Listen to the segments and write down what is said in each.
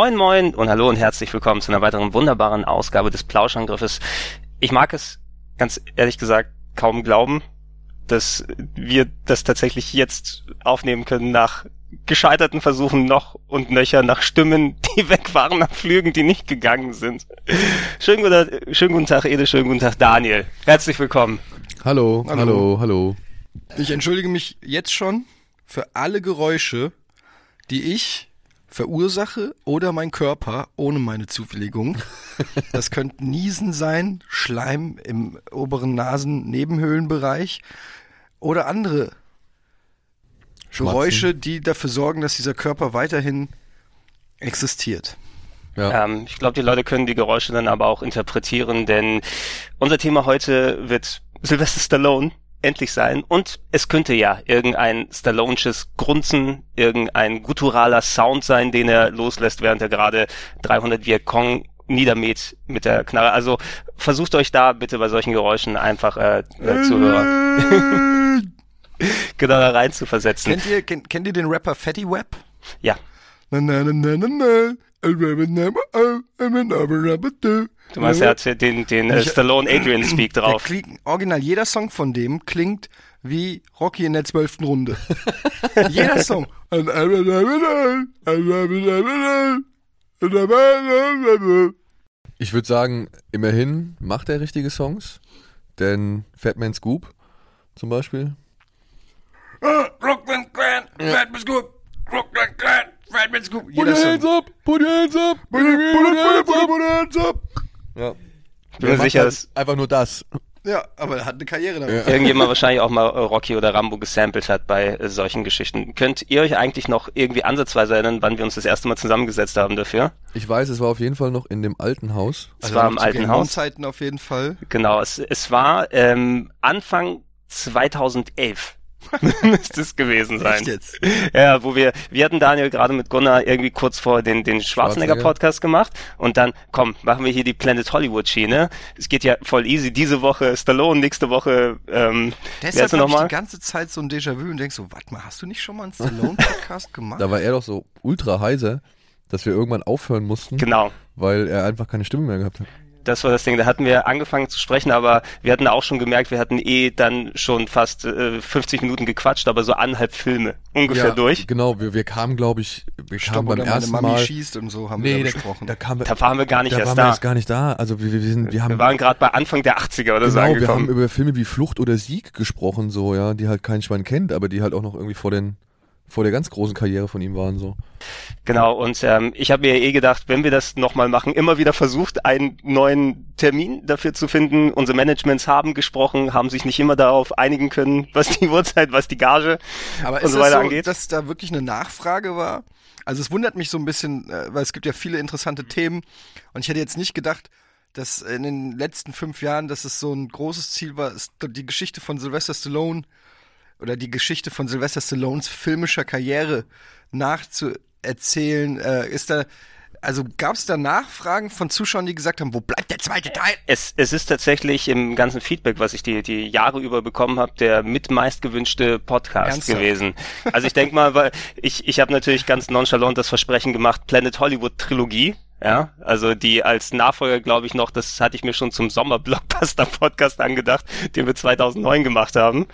Moin Moin und hallo und herzlich willkommen zu einer weiteren wunderbaren Ausgabe des Plauschangriffes. Ich mag es ganz ehrlich gesagt kaum glauben, dass wir das tatsächlich jetzt aufnehmen können nach gescheiterten Versuchen noch und nöcher nach Stimmen, die weg waren, nach Flügen, die nicht gegangen sind. Schönen guten, schönen guten Tag, Ede, schönen guten Tag, Daniel. Herzlich willkommen. Hallo, hallo, hallo, hallo. Ich entschuldige mich jetzt schon für alle Geräusche, die ich verursache oder mein Körper ohne meine Zuwilligung. Das könnte Niesen sein, Schleim im oberen Nasen-Nebenhöhlenbereich oder andere Geräusche, die dafür sorgen, dass dieser Körper weiterhin existiert. Ja. Ähm, ich glaube, die Leute können die Geräusche dann aber auch interpretieren, denn unser Thema heute wird Sylvester Stallone endlich sein. Und es könnte ja irgendein Stallonesches Grunzen, irgendein gutturaler Sound sein, den er loslässt, während er gerade 300 Vietcong niedermäht mit der Knarre. Also versucht euch da bitte bei solchen Geräuschen einfach äh, äh, zu hören. genau da rein zu versetzen. Kennt ihr, kennt, kennt ihr den Rapper Fatty Web? Ja. Na, na, na, na, na, na. Du meinst, er hat den, den äh, Stallone Adrian Speak drauf. Klingt, original, jeder Song von dem klingt wie Rocky in der zwölften Runde. jeder Song. Ich würde sagen, immerhin macht er richtige Songs, denn Fatman Scoop zum Beispiel. Brooklyn Clan, Fatman Scoop, Brooklyn Clan. Redman Scoop. Put your hands up, put your hands up, put your hands up. Ja. Ich bin mir sicher, dass einfach nur das. Ja, aber er hat eine Karriere damit. Ja. Irgendjemand wahrscheinlich auch mal Rocky oder Rambo gesampelt hat bei äh, solchen Geschichten. Könnt ihr euch eigentlich noch irgendwie ansatzweise erinnern, wann wir uns das erste Mal zusammengesetzt haben dafür? Ich weiß, es war auf jeden Fall noch in dem alten Haus. Es also war im alten Haus. Zeiten auf jeden Fall. Genau, es, es war ähm, Anfang 2011. müsste es gewesen sein. Echt jetzt? Ja, wo wir, wir hatten Daniel gerade mit Gunnar irgendwie kurz vor den, den Schwarzenegger-Podcast gemacht und dann, komm, machen wir hier die Planet Hollywood-Schiene. Es geht ja voll easy. Diese Woche Stallone, nächste Woche, ähm, Deshalb habe ich die ganze Zeit so ein Déjà-vu und denkst so, warte mal, hast du nicht schon mal einen Stallone-Podcast gemacht? Da war er doch so ultra heiser, dass wir irgendwann aufhören mussten. Genau. Weil er einfach keine Stimme mehr gehabt hat das war das Ding. Da hatten wir angefangen zu sprechen, aber wir hatten auch schon gemerkt, wir hatten eh dann schon fast äh, 50 Minuten gequatscht, aber so anderthalb Filme ungefähr ja, durch. Genau, wir, wir kamen, glaube ich, wir Stopp, kamen beim ersten Mami Mal. schießt und so haben nee, wir da besprochen. Da, kam, da waren wir gar nicht da erst waren da. Wir erst gar nicht da. Also wir, wir, sind, wir haben. Wir waren gerade bei Anfang der 80er oder genau, so angekommen. wir haben über Filme wie Flucht oder Sieg gesprochen, so ja, die halt kein Schwein kennt, aber die halt auch noch irgendwie vor den vor der ganz großen Karriere von ihm waren so. Genau, und ähm, ich habe mir eh gedacht, wenn wir das nochmal machen, immer wieder versucht, einen neuen Termin dafür zu finden. Unsere Managements haben gesprochen, haben sich nicht immer darauf einigen können, was die Uhrzeit, was die Gage Aber und so weiter so, angeht. dass da wirklich eine Nachfrage war? Also es wundert mich so ein bisschen, äh, weil es gibt ja viele interessante Themen und ich hätte jetzt nicht gedacht, dass in den letzten fünf Jahren, dass es so ein großes Ziel war, die Geschichte von Sylvester Stallone oder die Geschichte von Sylvester Stallones filmischer Karriere nachzuerzählen, äh, ist da also gab es da Nachfragen von Zuschauern, die gesagt haben, wo bleibt der zweite Teil? Es, es ist tatsächlich im ganzen Feedback, was ich die, die Jahre über bekommen habe, der mit meistgewünschte Podcast Ernsthaft? gewesen. Also ich denke mal, weil ich, ich habe natürlich ganz nonchalant das Versprechen gemacht, Planet Hollywood Trilogie. Ja, also die als Nachfolger, glaube ich, noch, das hatte ich mir schon zum Sommer-Blockbuster-Podcast angedacht, den wir 2009 gemacht haben.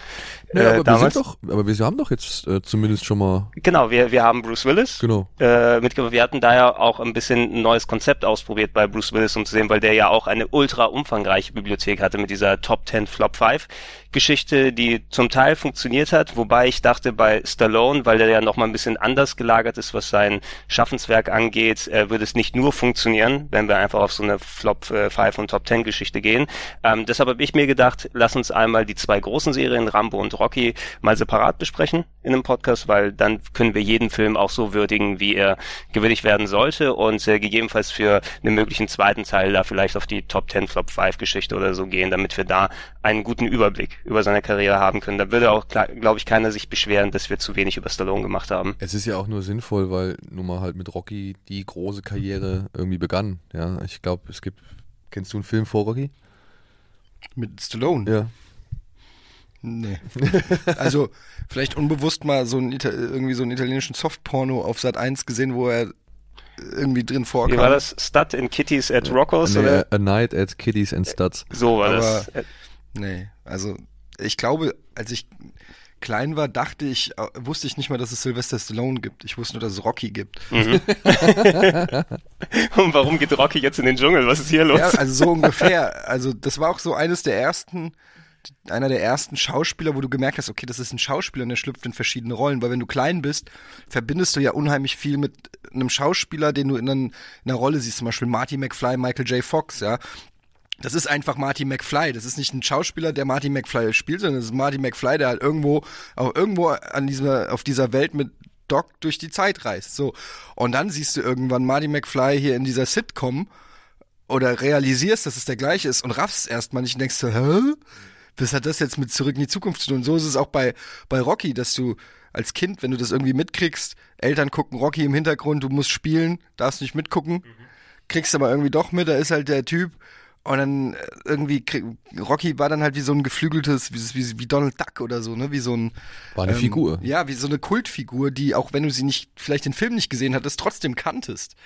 Ja, äh, aber, damals. Wir doch, aber wir haben doch jetzt äh, zumindest schon mal. Genau, wir, wir haben Bruce Willis. Genau. Äh, mitgebracht. Wir hatten da ja auch ein bisschen ein neues Konzept ausprobiert bei Bruce Willis, um zu sehen, weil der ja auch eine ultra umfangreiche Bibliothek hatte mit dieser Top 10 Flop 5 Geschichte, die zum Teil funktioniert hat, wobei ich dachte bei Stallone, weil der ja noch mal ein bisschen anders gelagert ist, was sein Schaffenswerk angeht, äh, würde es nicht nur funktionieren, wenn wir einfach auf so eine Flop 5 äh, und Top 10 Geschichte gehen. Ähm, deshalb habe ich mir gedacht, lass uns einmal die zwei großen Serien, Rambo und Rocky mal separat besprechen in einem Podcast, weil dann können wir jeden Film auch so würdigen, wie er gewürdigt werden sollte und äh, gegebenenfalls für einen möglichen zweiten Teil da vielleicht auf die Top 10 Flop 5 Geschichte oder so gehen, damit wir da einen guten Überblick über seine Karriere haben können. Da würde auch, glaube ich, keiner sich beschweren, dass wir zu wenig über Stallone gemacht haben. Es ist ja auch nur sinnvoll, weil nun mal halt mit Rocky die große Karriere irgendwie begann. Ja, ich glaube, es gibt. Kennst du einen Film vor Rocky? Mit Stallone? Ja. Nee. also vielleicht unbewusst mal so ein irgendwie so einen italienischen Softporno auf Sat 1 gesehen, wo er irgendwie drin vorkam. Wie war das? Stud in Kitties at Rocco's? Nee, oder? A Night at Kitties and Studs. So war Aber, das. Nee, also ich glaube, als ich klein war, dachte ich, äh, wusste ich nicht mal, dass es Sylvester Stallone gibt. Ich wusste nur, dass es Rocky gibt. Mhm. Und warum geht Rocky jetzt in den Dschungel? Was ist hier los? Ja, also so ungefähr. Also das war auch so eines der ersten, einer der ersten Schauspieler, wo du gemerkt hast, okay, das ist ein Schauspieler und der schlüpft in verschiedene Rollen. Weil wenn du klein bist, verbindest du ja unheimlich viel mit einem Schauspieler, den du in, einer, in einer Rolle siehst. Zum Beispiel Marty McFly, Michael J. Fox, ja. Das ist einfach Marty McFly. Das ist nicht ein Schauspieler, der Marty McFly spielt, sondern das ist Marty McFly, der halt irgendwo, auch irgendwo an dieser, auf dieser Welt mit Doc durch die Zeit reist. So. Und dann siehst du irgendwann Marty McFly hier in dieser Sitcom oder realisierst, dass es der gleiche ist und raffst erstmal nicht und denkst so, hä? Was hat das jetzt mit zurück in die Zukunft zu tun? Und so ist es auch bei, bei Rocky, dass du als Kind, wenn du das irgendwie mitkriegst, Eltern gucken Rocky im Hintergrund, du musst spielen, darfst nicht mitgucken, kriegst aber irgendwie doch mit, da ist halt der Typ, und dann äh, irgendwie, krieg, Rocky war dann halt wie so ein geflügeltes, wie, wie, wie Donald Duck oder so, ne? Wie so ein. War eine ähm, Figur. Ja, wie so eine Kultfigur, die, auch wenn du sie nicht, vielleicht den Film nicht gesehen hattest, trotzdem kanntest.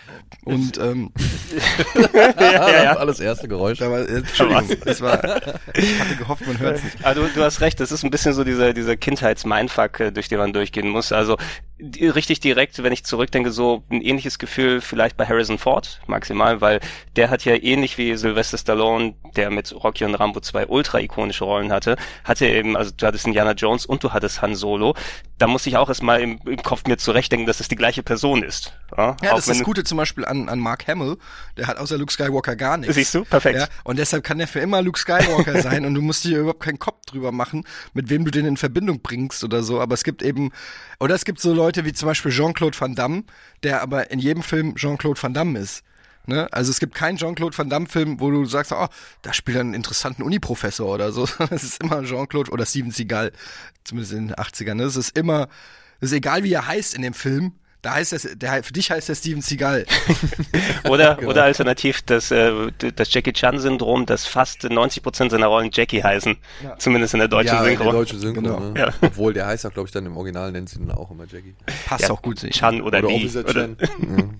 Und, ähm, ja, ja, ja. Alles das erste Geräusch. da war, äh, Entschuldigung, das war, ich hatte gehofft, man hört es nicht. Aber du, du hast recht, das ist ein bisschen so dieser, dieser Kindheits-Mindfuck, äh, durch den man durchgehen muss. Also richtig direkt, wenn ich zurückdenke, so ein ähnliches Gefühl vielleicht bei Harrison Ford maximal, weil der hat ja ähnlich wie Sylvester Stallone, der mit Rocky und Rambo zwei ultra ikonische Rollen hatte, hatte eben, also du hattest Indiana Jones und du hattest Han Solo. Da musste ich auch erstmal im, im Kopf mir zurechtdenken, dass es die gleiche Person ist. Ja, Ja, das ist das Gute zum Beispiel an, an Mark Hamill. Der hat außer Luke Skywalker gar nichts. Siehst du? Perfekt. Ja, und deshalb kann der für immer Luke Skywalker sein und du musst dir überhaupt keinen Kopf drüber machen, mit wem du den in Verbindung bringst oder so. Aber es gibt eben, oder es gibt so Leute wie zum Beispiel Jean-Claude Van Damme, der aber in jedem Film Jean-Claude Van Damme ist. Ne? Also es gibt keinen Jean-Claude Van Damme-Film, wo du sagst, oh, da spielt er einen interessanten Uniprofessor oder so. Es ist immer Jean-Claude oder Steven Seagal, zumindest in den 80ern. Ne? Es ist immer, es ist egal, wie er heißt in dem Film. Da heißt es, der, für dich heißt er Steven Seagal. Oder, Genau. oder alternativ das, äh, das Jackie Chan-Syndrom, dass fast 90% seiner Rollen Jackie heißen. Zumindest in der deutschen ja, Synchro. Der deutsche Synchro, Genau. ne? Ja. Obwohl der heißt auch, glaube ich, dann im Original nennt sie ihn auch immer Jackie. Passt Ja, auch gut. Chan oder, Oder Lee. Officer Oder, Chen.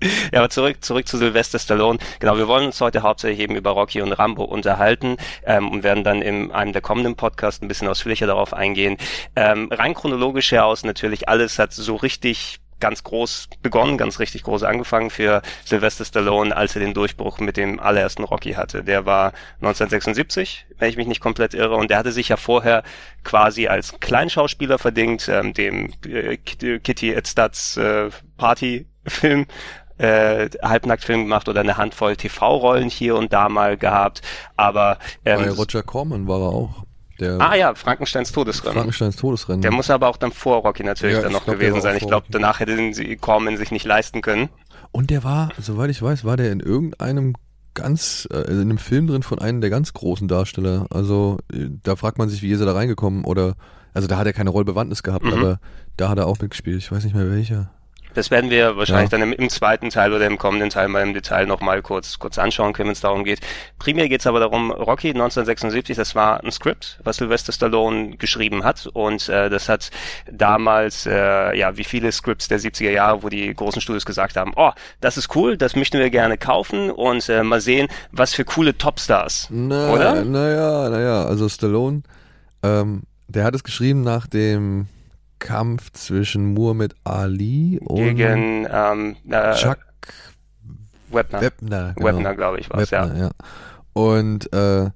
ja, aber zurück, zurück zu Sylvester Stallone. Genau, wir wollen uns heute hauptsächlich eben über Rocky und Rambo unterhalten ähm, und werden dann in einem der kommenden Podcasts ein bisschen ausführlicher darauf eingehen. Ähm, rein chronologisch her aus natürlich alles hat so richtig ganz groß begonnen, ganz richtig groß angefangen für Sylvester Stallone, als er den Durchbruch mit dem allerersten Rocky hatte. Der war 1976, wenn ich mich nicht komplett irre, und der hatte sich ja vorher quasi als Kleinschauspieler verdingt, ähm, dem äh, Kit- Kitty at Studs äh, Party-Film äh, Halbnacktfilm gemacht oder eine Handvoll TV-Rollen hier und da mal gehabt, aber ähm, Bei Roger Corman war er auch. Der ah ja, Frankensteins Todesrennen. Frankensteins Todesrennen. Der muss aber auch dann vor Rocky natürlich Ja, dann noch glaub, gewesen sein. Ich glaube, danach hätten sie Corman sich nicht leisten können. Und der war, soweit ich weiß, war der in irgendeinem ganz, äh, in einem Film drin von einem der ganz großen Darsteller. Also äh, da fragt man sich, wie ist er da reingekommen oder, also da hat er keine Rollbewandtnis gehabt, Mhm. aber da hat er auch mitgespielt. Ich weiß nicht mehr welcher. Das werden wir wahrscheinlich Ja. dann im, im zweiten Teil oder im kommenden Teil mal im Detail nochmal kurz, kurz anschauen können, wenn es darum geht. Primär geht es aber darum, Rocky 1976, das war ein Skript, was Sylvester Stallone geschrieben hat und äh, das hat damals, äh, ja, wie viele Scripts der 70er Jahre, wo die großen Studios gesagt haben, oh, das ist cool, das möchten wir gerne kaufen und äh, mal sehen, was für coole Topstars, Na, oder? Naja, naja, also Stallone, ähm, der hat es geschrieben nach dem Kampf zwischen Muhammad Ali und Gegen ähm, äh, Chuck Webner. Webner. Genau. Webner, glaube ich, war es, ja. Ja. Und äh,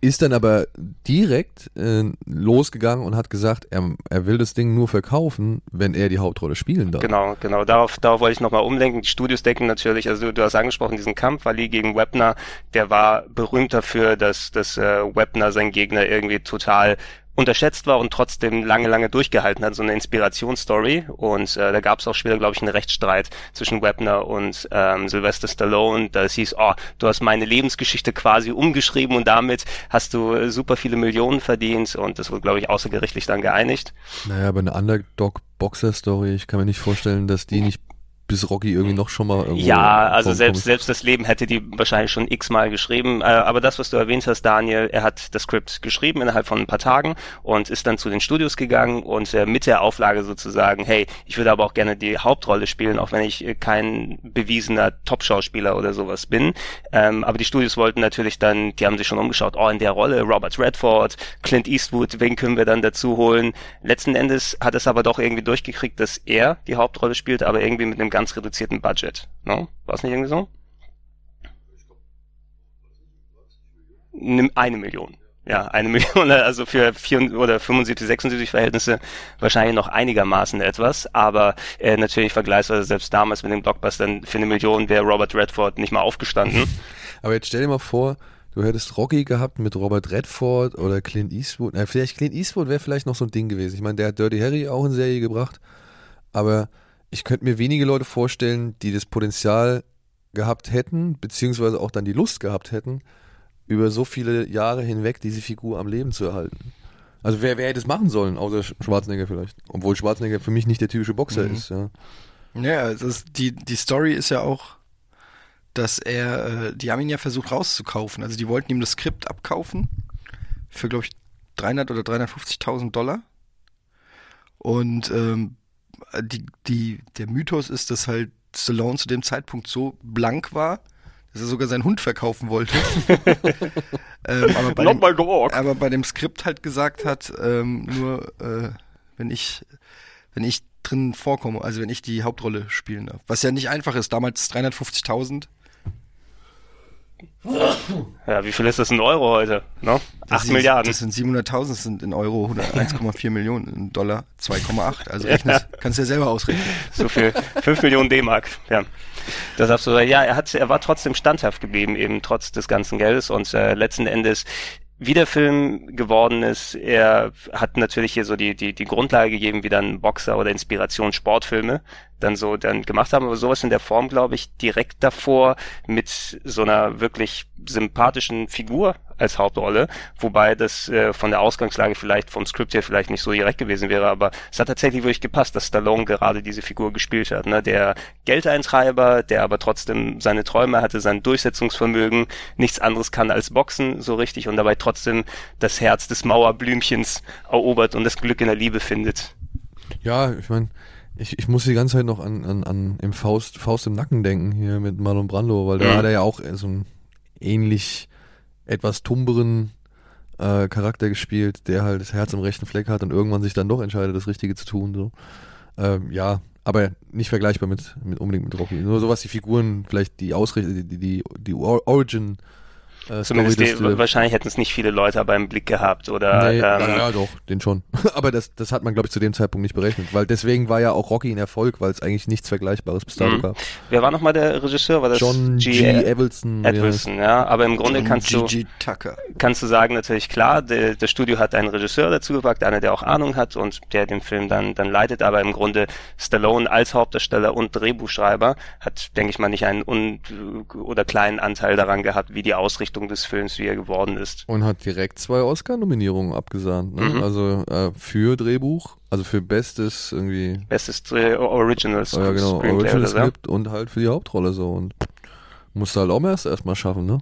ist dann aber direkt äh, losgegangen und hat gesagt, er, er will das Ding nur verkaufen, wenn er die Hauptrolle spielen darf. Genau, genau. Darauf, darauf wollte ich nochmal umlenken. Die Studios denken natürlich, also du, du hast angesprochen, diesen Kampf Ali gegen Webner, der war berühmt dafür, dass, dass äh, Webner seinen Gegner irgendwie total unterschätzt war und trotzdem lange, lange durchgehalten hat, so eine Inspirationsstory. Und äh, da gab es auch später, glaube ich, einen Rechtsstreit zwischen Webner und ähm, Sylvester Stallone. Da es hieß, oh, du hast meine Lebensgeschichte quasi umgeschrieben und damit hast du super viele Millionen verdient. Und das wurde, glaube ich, außergerichtlich dann geeinigt. Naja, aber eine Underdog-Boxer-Story, ich kann mir nicht vorstellen, dass die nicht bis Rocky irgendwie noch schon mal irgendwo Ja, also selbst, selbst das Leben hätte die wahrscheinlich schon x-mal geschrieben. Äh, aber das, was du erwähnt hast, Daniel, er hat das Skript geschrieben innerhalb von ein paar Tagen und ist dann zu den Studios gegangen und äh, mit der Auflage sozusagen, hey, ich würde aber auch gerne die Hauptrolle spielen, auch wenn ich äh, kein bewiesener Top-Schauspieler oder sowas bin. Ähm, aber die Studios wollten natürlich dann, die haben sich schon umgeschaut, oh, in der Rolle Robert Redford, Clint Eastwood, wen können wir dann dazu holen? Letzten Endes hat es aber doch irgendwie durchgekriegt, dass er die Hauptrolle spielt, aber irgendwie mit einem ganz reduzierten Budget. No? War es nicht irgendwie so? Eine Million. Ja, eine Million, also für vier oder 75, 76 Verhältnisse wahrscheinlich noch einigermaßen etwas, aber äh, natürlich vergleichsweise selbst damals mit den Blockbustern für eine Million wäre Robert Redford nicht mal aufgestanden. Aber jetzt stell dir mal vor, du hättest Rocky gehabt mit Robert Redford oder Clint Eastwood. Na, vielleicht Clint Eastwood wäre vielleicht noch so ein Ding gewesen. Ich meine, der hat Dirty Harry auch in Serie gebracht, aber ich könnte mir wenige Leute vorstellen, die das Potenzial gehabt hätten, beziehungsweise auch dann die Lust gehabt hätten, über so viele Jahre hinweg diese Figur am Leben zu erhalten. Also wer, wer hätte es machen sollen, außer Schwarzenegger vielleicht. Obwohl Schwarzenegger für mich nicht der typische Boxer mhm. ist, ja. Ja, das die, die Story ist ja auch, dass er, äh, die haben ihn ja versucht rauszukaufen. Also die wollten ihm das Skript abkaufen für, glaube ich, 300 oder 350.000 Dollar. Und ähm, die, die, der Mythos ist, dass halt Stallone zu dem Zeitpunkt so blank war, dass er sogar seinen Hund verkaufen wollte. ähm, aber, bei dem, aber, bei dem, Skript halt gesagt hat, ähm, nur äh, wenn ich, wenn ich drin vorkomme, also wenn ich die Hauptrolle spielen darf. Was ja nicht einfach ist, damals 350.000 ja, wie viel ist das in Euro heute? No? 8 sind, Milliarden. Das sind 700.000, das sind in Euro 1,4 Millionen, in Dollar 2,8. Also rechnest, ja. kannst du ja selber ausrechnen. So viel, 5 Millionen D-Mark, ja. Das hast du, ja, er hat, er war trotzdem standhaft geblieben, eben trotz des ganzen Geldes und äh, letzten Endes wie der Film geworden ist, er hat natürlich hier so die, die, die Grundlage gegeben, wie dann Boxer oder Inspiration Sportfilme dann so dann gemacht haben, aber sowas in der Form, glaube ich, direkt davor mit so einer wirklich sympathischen Figur als Hauptrolle, wobei das äh, von der Ausgangslage vielleicht vom Skript her vielleicht nicht so direkt gewesen wäre, aber es hat tatsächlich wirklich gepasst, dass Stallone gerade diese Figur gespielt hat, ne? der Geldeintreiber, der aber trotzdem seine Träume hatte, sein Durchsetzungsvermögen, nichts anderes kann als Boxen so richtig und dabei trotzdem das Herz des Mauerblümchens erobert und das Glück in der Liebe findet. Ja, ich meine, ich, ich muss die ganze Zeit noch an, an, an im Faust, Faust im Nacken denken hier mit Marlon Brando, weil da mhm. hat er ja auch so einen ähnlich etwas tumberen äh, Charakter gespielt, der halt das Herz im rechten Fleck hat und irgendwann sich dann doch entscheidet, das Richtige zu tun. So. Ähm, ja, aber nicht vergleichbar mit, mit unbedingt mit Rocky. Nur so was die Figuren, vielleicht die Ausrichtung, die, die, die Origin äh, Zumindest die, wahrscheinlich hätten es nicht viele Leute aber im Blick gehabt oder. Nee, ähm, ja, doch, den schon. aber das, das hat man, glaube ich, zu dem Zeitpunkt nicht berechnet, weil deswegen war ja auch Rocky ein Erfolg, weil es eigentlich nichts Vergleichbares bis dato mhm. gab. Wer war nochmal der Regisseur? War das John G. G. Evelson. Edwilson, ja. ja. Aber im Grunde John kannst G. du. Tucker. kannst du sagen natürlich klar, das Studio hat einen Regisseur dazu gepackt, einer der auch Ahnung hat und der den Film dann dann leitet. Aber im Grunde Stallone als Hauptdarsteller und Drehbuchschreiber hat, denke ich mal, nicht einen un oder kleinen Anteil daran gehabt, wie die Ausrichtung des Films, wie er geworden ist. Und hat direkt zwei Oscar-Nominierungen abgesahnt. Ne? Mhm. Also äh, für Drehbuch, also für bestes irgendwie. Bestes Dreh Original Script. Ja, genau, Original Script ja. und halt für die Hauptrolle so. Und musst halt auch erst erstmal schaffen, ne?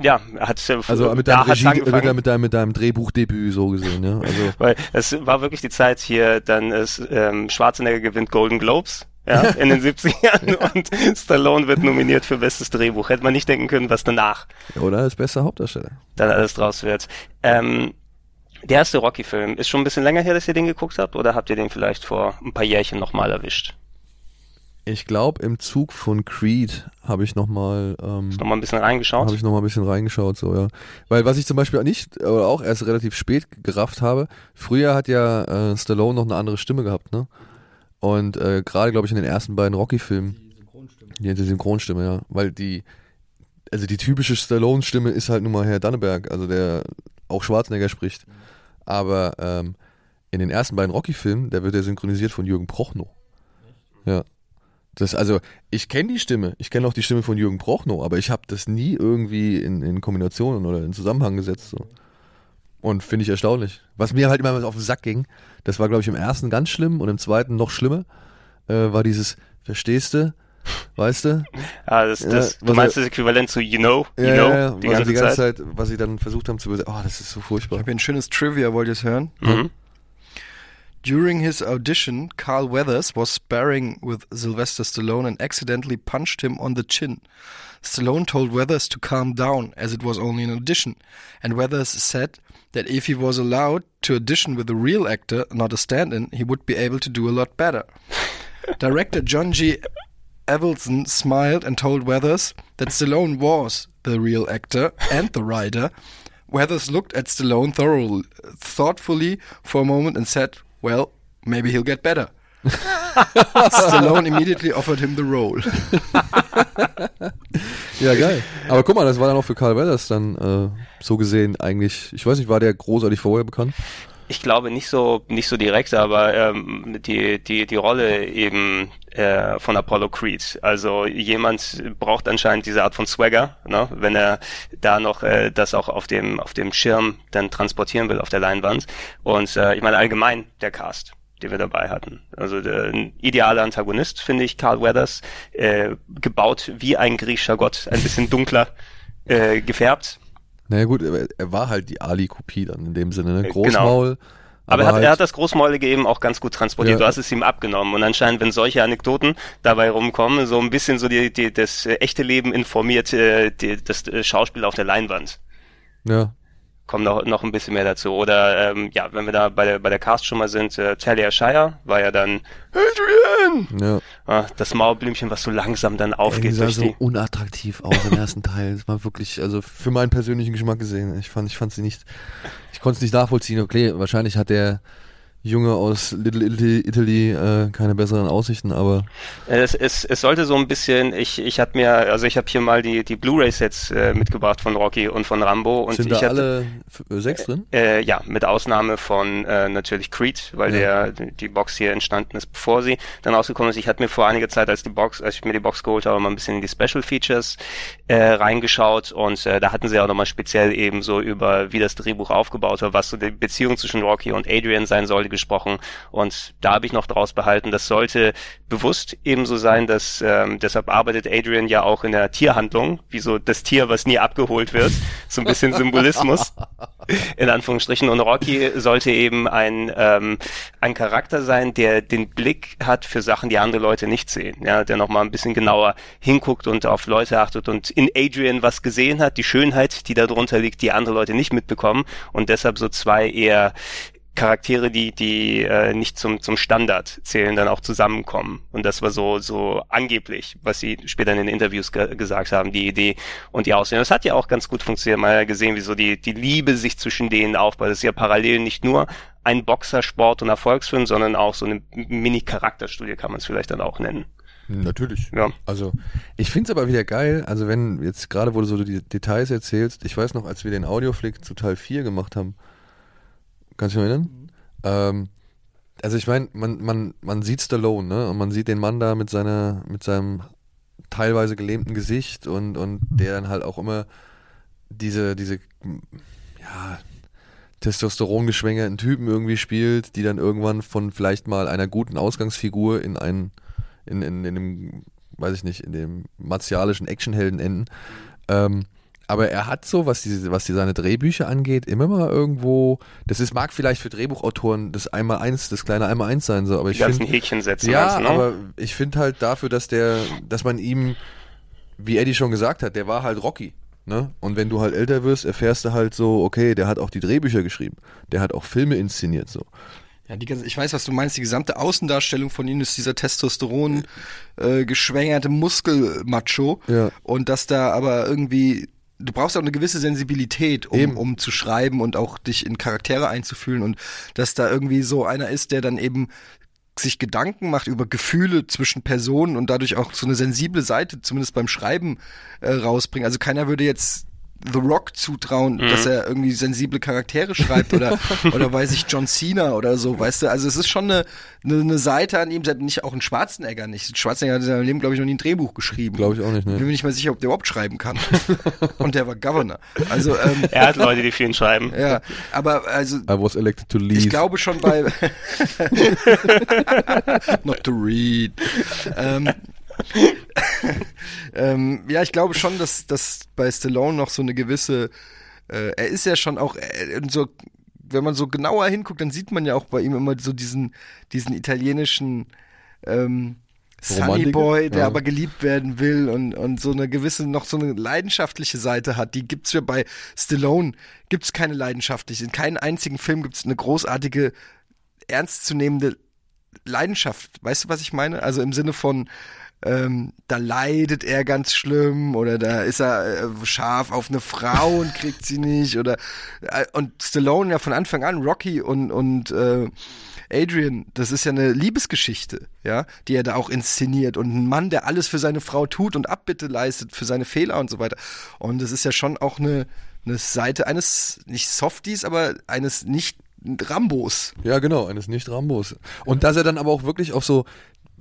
Ja, hat also mit deinem, Regie, mit, deinem, mit deinem, mit deinem Drehbuchdebüt so gesehen, ja. Also weil es war wirklich die Zeit hier, dann ist ähm, Schwarzenegger gewinnt Golden Globes ja, in den 70ern und Stallone wird nominiert für bestes Drehbuch. Hätte man nicht denken können, was danach. Oder als bester Hauptdarsteller. Dann alles draus wird. Ähm, der erste Rocky-Film, ist schon ein bisschen länger her, dass ihr den geguckt habt, oder habt ihr den vielleicht vor ein paar Jährchen nochmal erwischt? Ich glaube, im Zug von Creed habe ich nochmal ähm, noch mal ein bisschen reingeschaut. Habe ich nochmal ein bisschen reingeschaut, so ja. Weil was ich zum Beispiel nicht oder auch erst relativ spät gerafft habe, früher hat ja äh, Stallone noch eine andere Stimme gehabt, ne? Und äh, gerade, glaube ich, in den ersten beiden Rocky-Filmen. Die Synchronstimme. Die, die Synchronstimme, ja. Weil die, also die typische Stallone-Stimme ist halt nun mal Herr Danneberg, also der auch Schwarzenegger spricht. aber ähm, in den ersten beiden Rocky-Filmen, da wird er synchronisiert von Jürgen Prochnow. Ja. Das, also, ich kenne die Stimme, ich kenne auch die Stimme von Jürgen Prochnow, aber ich habe das nie irgendwie in, in Kombinationen oder in Zusammenhang gesetzt. So. Und finde ich erstaunlich. Was mir halt immer auf den Sack ging, das war, glaube ich, im ersten ganz schlimm und im zweiten noch schlimmer, äh, war dieses, verstehst du? Weißt du? Ja, das, das, Ja, du meinst das Äquivalent zu You Know, You Ja, Know, ja, die was, ganze, die ganze Zeit. Zeit. was sie dann versucht haben zu übersetzen. Oh, das ist so Ich furchtbar. habe hier ein schönes Trivia, wollt ihr es hören? Mhm. During his audition, Carl Weathers was sparring with Sylvester Stallone and accidentally punched him on the chin. Stallone told Weathers to calm down, as it was only an audition, and Weathers said that if he was allowed to audition with a real actor, not a stand-in, he would be able to do a lot better. Director John G. Evelson smiled and told Weathers that Stallone was the real actor and the writer. Weathers looked at Stallone thoroughly, thoughtfully for a moment and said, Well, maybe he'll get better. Stallone immediately offered him the role. Ja, geil. Aber guck mal, das war dann auch für Carl Weathers dann äh, so gesehen eigentlich. Ich weiß nicht, war der großartig vorher bekannt? Ich glaube nicht so nicht so direkt, aber ähm, die die die Rolle eben äh, von Apollo Creed. Also jemand braucht anscheinend diese Art von Swagger, ne? wenn er da noch äh, das auch auf dem auf dem Schirm dann transportieren will auf der Leinwand. Und äh, ich meine allgemein der Cast den wir dabei hatten. Also der, ein idealer Antagonist, finde ich, Carl Weathers, äh, gebaut wie ein griechischer Gott, ein bisschen dunkler äh, gefärbt. Naja gut, er, war halt die Ali-Kopie dann in dem Sinne, ne? Äh, Großmaul. Aber, er, hat, halt, er hat das Großmäulige eben auch ganz gut transportiert. Ja. Du hast es ihm abgenommen. Und anscheinend, wenn solche Anekdoten dabei rumkommen, so ein bisschen so die, die, das äh, echte Leben informiert äh, die, das äh, Schauspiel auf der Leinwand. ja, Kommt noch, noch ein bisschen mehr dazu. Oder ähm, ja, wenn wir da bei der, bei der Cast schon mal sind, äh, Talia Shire war ja dann Adrian! ja. Ah, das Mauerblümchen, was so langsam dann Ey, die aufgeht sah so die. unattraktiv aus im ersten Teil. Das war wirklich, also für meinen persönlichen Geschmack gesehen. Ich fand, ich fand sie nicht, ich konnte es nicht nachvollziehen. Okay, wahrscheinlich hat der Junge aus Little Italy, Italy äh, keine besseren Aussichten, aber Es, es, es sollte so ein bisschen, ich, ich hatte mir, also ich habe hier mal die, die Blu-ray-Sets äh, mitgebracht von Rocky und von Rambo und sind da hatte, alle äh, sechs drin? Äh, ja, mit Ausnahme von äh, natürlich Creed, weil Ja. der die Box hier entstanden ist, bevor sie dann rausgekommen ist. Ich hatte mir vor einiger Zeit, als die Box, als ich mir die Box geholt habe, mal ein bisschen in die Special Features äh, reingeschaut und äh, da hatten sie auch nochmal speziell eben so über, wie das Drehbuch aufgebaut war, was so die Beziehung zwischen Rocky und Adrian sein sollte, gesprochen. Und da habe ich noch draus behalten, das sollte bewusst ebenso sein, dass ähm, deshalb arbeitet Adrian ja auch in der Tierhandlung, wie so das Tier, was nie abgeholt wird. So ein bisschen Symbolismus in Anführungsstrichen. Und Rocky sollte eben ein, ähm, ein Charakter sein, der den Blick hat für Sachen, die andere Leute nicht sehen. Ja, der nochmal ein bisschen genauer hinguckt und auf Leute achtet und in Adrian was gesehen hat, die Schönheit, die da drunter liegt, die andere Leute nicht mitbekommen. Und deshalb so zwei eher Charaktere, die die äh, nicht zum zum Standard zählen, dann auch zusammenkommen und das war so so angeblich, was sie später in den Interviews ge gesagt haben, die Idee und die Aussehen. Das hat ja auch ganz gut funktioniert. Man hat ja gesehen, wie so die die Liebe sich zwischen denen aufbaut. Das ist ja parallel nicht nur ein Boxersport und Erfolgsfilm, sondern auch so eine Mini-Charakterstudie kann man es vielleicht dann auch nennen. Natürlich. Ja. Also, ich find's aber wieder geil, also wenn jetzt gerade, wo du so die Details erzählst, ich weiß noch, als wir den Audioflick zu Teil 4 gemacht haben, kannst du dich erinnern? Ähm, also ich meine, man, man, man sieht Stallone, ne? Und man sieht den Mann da mit seiner, mit seinem teilweise gelähmten Gesicht und, und der dann halt auch immer diese, diese, ja, testosterongeschwängerten Typen irgendwie spielt, die dann irgendwann von vielleicht mal einer guten Ausgangsfigur in einen, in, in, in dem, weiß ich nicht, in dem martialischen Actionhelden enden. Ähm, aber er hat so, was die, was die seine Drehbücher angeht, immer mal irgendwo, das ist, mag vielleicht für Drehbuchautoren das einmal eins, das kleine einmal eins sein, so, aber Die ich ganzen finde, Häkchen setzen. ja, meinst ne? aber ich finde halt dafür, dass der, dass man ihm, wie Eddie schon gesagt hat, der war halt Rocky. Ne? Und wenn du halt älter wirst, erfährst du halt so, okay, der hat auch die Drehbücher geschrieben. Der hat auch Filme inszeniert, so. Ja, die ganze, ich weiß, was du meinst. Die gesamte Außendarstellung von ihm ist dieser Testosteron äh, geschwängerte Muskelmacho. Ja. Und dass da aber irgendwie du brauchst auch eine gewisse Sensibilität, Eben. um, um zu schreiben und auch dich in Charaktere einzufühlen und dass da irgendwie so einer ist, der dann eben sich Gedanken macht über Gefühle zwischen Personen und dadurch auch so eine sensible Seite, zumindest beim Schreiben, äh, rausbringt. Also keiner würde jetzt The Rock zutrauen, Mhm. dass er irgendwie sensible Charaktere schreibt oder oder weiß ich John Cena oder so, weißt du? Also es ist schon eine, eine, eine Seite an ihm, nicht auch ein Schwarzenegger nicht. Schwarzenegger hat in seinem Leben glaube ich noch nie ein Drehbuch geschrieben. Glaube ich auch nicht, Bin ne? mir nicht mal sicher, ob der überhaupt schreiben kann. Und der war Governor. Also ähm, Er hat Leute, die für ihn schreiben. ja, aber also I was elected to leave. ich glaube schon bei Not to read. Ähm, ähm, ja, ich glaube schon, dass, dass bei Stallone noch so eine gewisse, äh, er ist ja schon auch äh, so, wenn man so genauer hinguckt, dann sieht man ja auch bei ihm immer so diesen, diesen italienischen ähm, Sunny? Boy, der Ja. aber geliebt werden will und, und so eine gewisse, noch so eine leidenschaftliche Seite hat. Die gibt's ja bei Stallone, gibt's keine leidenschaftliche. In keinem einzigen Film gibt's eine großartige, ernstzunehmende Leidenschaft. Weißt du, was ich meine? Also im Sinne von, ähm, da leidet er ganz schlimm oder da ist er äh, scharf auf eine Frau und kriegt sie nicht oder äh, und Stallone ja von Anfang an Rocky und und äh, Adrian, das ist ja eine Liebesgeschichte, ja, die er da auch inszeniert und ein Mann, der alles für seine Frau tut und Abbitte leistet für seine Fehler und so weiter. Und das ist ja schon auch eine eine Seite eines nicht Softies, aber eines nicht Rambos. Ja, genau, eines Nicht-Rambos. Und dass er dann aber auch wirklich auf so,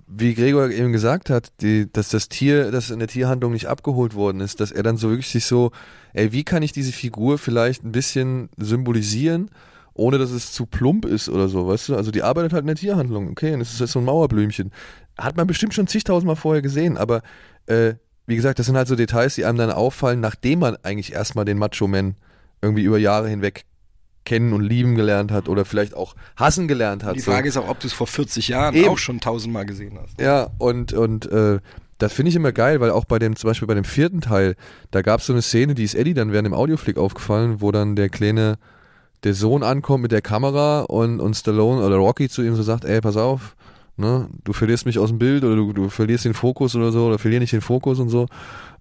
wie Gregor eben gesagt hat, die, dass das Tier, das in der Tierhandlung nicht abgeholt worden ist, dass er dann so wirklich sich so, ey, wie kann ich diese Figur vielleicht ein bisschen symbolisieren, ohne dass es zu plump ist oder so, weißt du? Also die arbeitet halt in der Tierhandlung, okay, und das ist jetzt so ein Mauerblümchen. Hat man bestimmt schon zigtausendmal vorher gesehen, aber äh, wie gesagt, das sind halt so Details, die einem dann auffallen, nachdem man eigentlich erstmal den Macho-Man irgendwie über Jahre hinweg kennen und lieben gelernt hat oder vielleicht auch hassen gelernt hat. Die so. Frage ist auch, ob du es vor 40 Jahren Eben. auch schon tausendmal gesehen hast. Ja, und, und äh, das finde ich immer geil, weil auch bei dem, zum Beispiel bei dem vierten Teil, da gab es so eine Szene, die ist Eddie dann während dem Audioflick aufgefallen, wo dann der kleine, der Sohn ankommt mit der Kamera und, und Stallone oder Rocky zu ihm so sagt, ey, pass auf, ne, du verlierst mich aus dem Bild oder du, du verlierst den Fokus oder so oder verlier nicht den Fokus und so,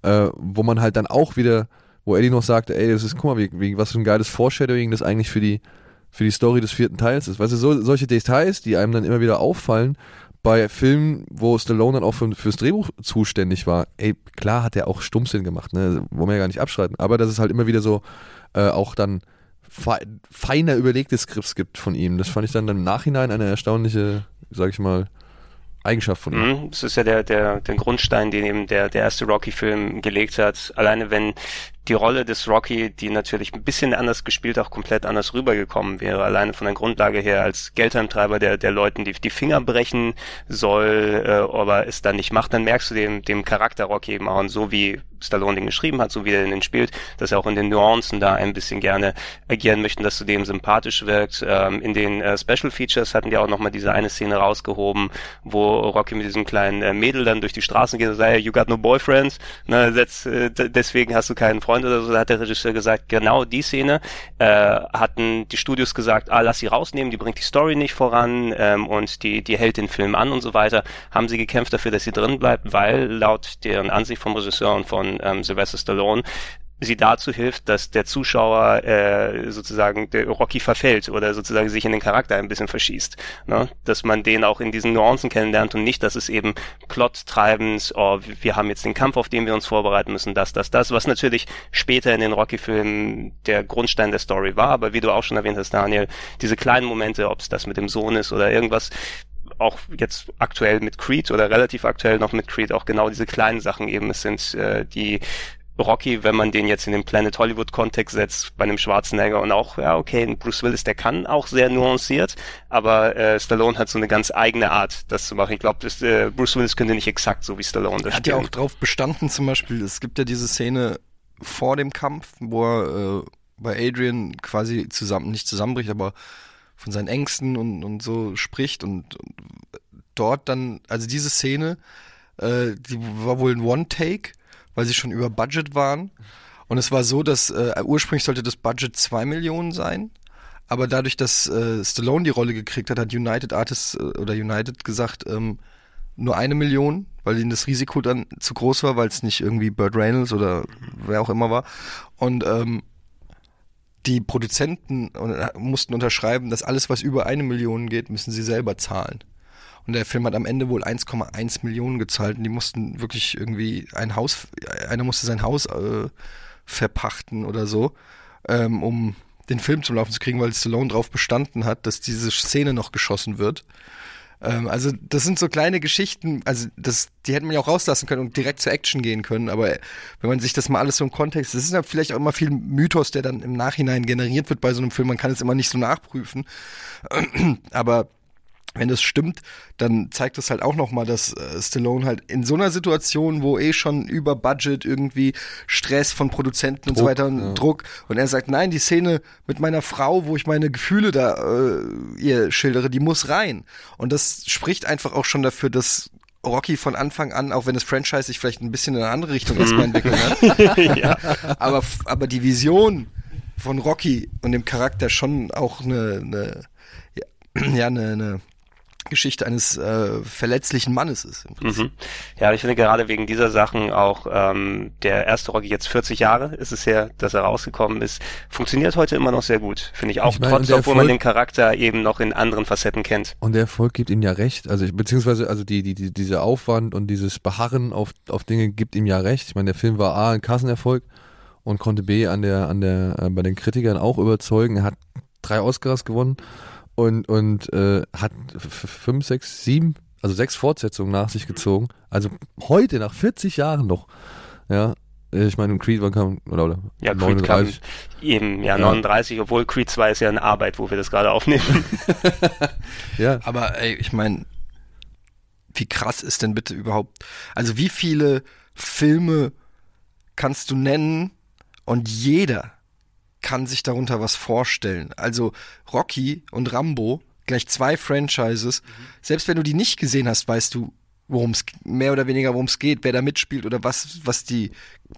äh, wo man halt dann auch wieder, wo Eddie noch sagte, ey, das ist, guck mal, wie, wie, was für ein geiles Foreshadowing das eigentlich für die, für die Story des vierten Teils ist. Weißt du, so, solche Details, die einem dann immer wieder auffallen, bei Filmen, wo Stallone dann auch für, fürs Drehbuch zuständig war, ey, klar hat er auch Stummsinn gemacht, ne, wollen wir ja gar nicht abschreiten, aber dass es halt immer wieder so äh, auch dann fe feiner überlegte Skripts gibt von ihm, das fand ich dann im Nachhinein eine erstaunliche, sag ich mal, Eigenschaft von ihm. Mhm, Das ist ja der, der, der Grundstein, den eben der, der erste Rocky-Film gelegt hat. Alleine wenn die Rolle des Rocky, die natürlich ein bisschen anders gespielt, auch komplett anders rübergekommen wäre, alleine von der Grundlage her als Geldheimtreiber der, der Leuten, die die Finger brechen soll, äh, aber es dann nicht macht, dann merkst du dem, dem Charakter Rocky eben auch, und so wie Stallone den geschrieben hat, so wie er den spielt, dass er auch in den Nuancen da ein bisschen gerne agieren möchten, dass du dem sympathisch wirkt. Ähm, in den äh, Special Features hatten die auch nochmal diese eine Szene rausgehoben, wo Rocky mit diesem kleinen äh, Mädel dann durch die Straßen geht und sagt, hey, you got no boyfriend, ne, that's, äh, deswegen hast du keinen Freund oder so. Da hat der Regisseur gesagt, genau die Szene äh, hatten die Studios gesagt, ah, lass sie rausnehmen, die bringt die Story nicht voran ähm, und die, die hält den Film an und so weiter. Haben sie gekämpft dafür, dass sie drin bleibt, weil laut deren Ansicht vom Regisseur und von ähm, Sylvester Stallone sie dazu hilft, dass der Zuschauer äh, sozusagen der Rocky verfällt oder sozusagen sich in den Charakter ein bisschen verschießt. Ne? Dass man den auch in diesen Nuancen kennenlernt und nicht, dass es eben plottreibend, oh, wir haben jetzt den Kampf, auf den wir uns vorbereiten müssen, das, das, das, was natürlich später in den Rocky-Filmen der Grundstein der Story war, aber wie du auch schon erwähnt hast, Daniel, diese kleinen Momente, ob es das mit dem Sohn ist oder irgendwas, auch jetzt aktuell mit Creed oder relativ aktuell noch mit Creed auch genau diese kleinen Sachen eben. Es sind äh, die Rocky, wenn man den jetzt in den Planet Hollywood Kontext setzt, bei einem Schwarzenegger und auch, ja, okay, Bruce Willis, der kann auch sehr nuanciert, aber äh, Stallone hat so eine ganz eigene Art, das zu machen. Ich glaube, äh, Bruce Willis könnte nicht exakt so wie Stallone das Er hat ja spielen. auch drauf bestanden, zum Beispiel, es gibt ja diese Szene vor dem Kampf, wo er äh, bei Adrian quasi zusammen, nicht zusammenbricht, aber von seinen Ängsten und, und so spricht und, und dort dann, also diese Szene, äh, die war wohl ein One-Take, weil sie schon über Budget waren. Und es war so, dass äh, ursprünglich sollte das Budget zwei Millionen sein. Aber dadurch, dass äh, Stallone die Rolle gekriegt hat, hat United Artists äh, oder United gesagt, ähm, nur eine Million, weil ihnen das Risiko dann zu groß war, weil es nicht irgendwie Burt Reynolds oder wer auch immer war. Und ähm, die Produzenten äh, mussten unterschreiben, dass alles, was über eine Million geht, müssen sie selber zahlen. Und der Film hat am Ende wohl 1,1 Millionen gezahlt und die mussten wirklich irgendwie ein Haus, einer musste sein Haus äh, verpachten oder so, ähm, um den Film zum Laufen zu kriegen, weil Stallone drauf bestanden hat, dass diese Szene noch geschossen wird. Ähm, also das sind so kleine Geschichten, also das, die hätten man ja auch rauslassen können und direkt zur Action gehen können, aber wenn man sich das mal alles so im Kontext, das ist ja vielleicht auch immer viel Mythos, der dann im Nachhinein generiert wird bei so einem Film, man kann es immer nicht so nachprüfen, aber wenn das stimmt, dann zeigt das halt auch nochmal, dass äh, Stallone halt in so einer Situation, wo eh schon über Budget irgendwie Stress von Produzenten und so weiter und ja. Druck und er sagt, nein, die Szene mit meiner Frau, wo ich meine Gefühle da äh, ihr schildere, die muss rein. Und das spricht einfach auch schon dafür, dass Rocky von Anfang an, auch wenn das Franchise sich vielleicht ein bisschen in eine andere Richtung erstmal entwickelt hat, ja. aber, aber die Vision von Rocky und dem Charakter schon auch eine, eine ja, ja, eine, eine Geschichte eines äh, verletzlichen Mannes ist. Im Prinzip. Mhm. Ja, ich finde gerade wegen dieser Sachen auch ähm, der erste Rocky jetzt 40 Jahre ist es her, dass er rausgekommen ist, funktioniert heute immer noch sehr gut, finde ich auch, Ich meine, trotz, obwohl man Erfolg- den Charakter eben noch in anderen Facetten kennt. Und der Erfolg gibt ihm ja recht. Also ich, beziehungsweise also die, die, die dieser Aufwand und dieses Beharren auf, auf Dinge gibt ihm ja recht. Ich meine, der Film war A ein Kassenerfolg und konnte B an der, an der, äh, bei den Kritikern auch überzeugen. Er hat drei Oscars gewonnen und, und äh, hat fünf, sechs, sieben, also sechs Fortsetzungen nach sich gezogen. Also heute, nach 40 Jahren noch. Ja. äh, Ich meine, Creed wann kam, oder, oder Ja, Creed kam 39. eben, ja, Ja. 39, obwohl Creed 2 ist ja eine Arbeit, wo wir das gerade aufnehmen. Ja, Aber ey, ich meine, wie krass ist denn bitte überhaupt? Also wie viele Filme kannst du nennen und jeder kann sich darunter was vorstellen? Also Rocky und Rambo, gleich zwei Franchises. Selbst wenn du die nicht gesehen hast, weißt du, worum es mehr oder weniger worum es geht, wer da mitspielt oder was was die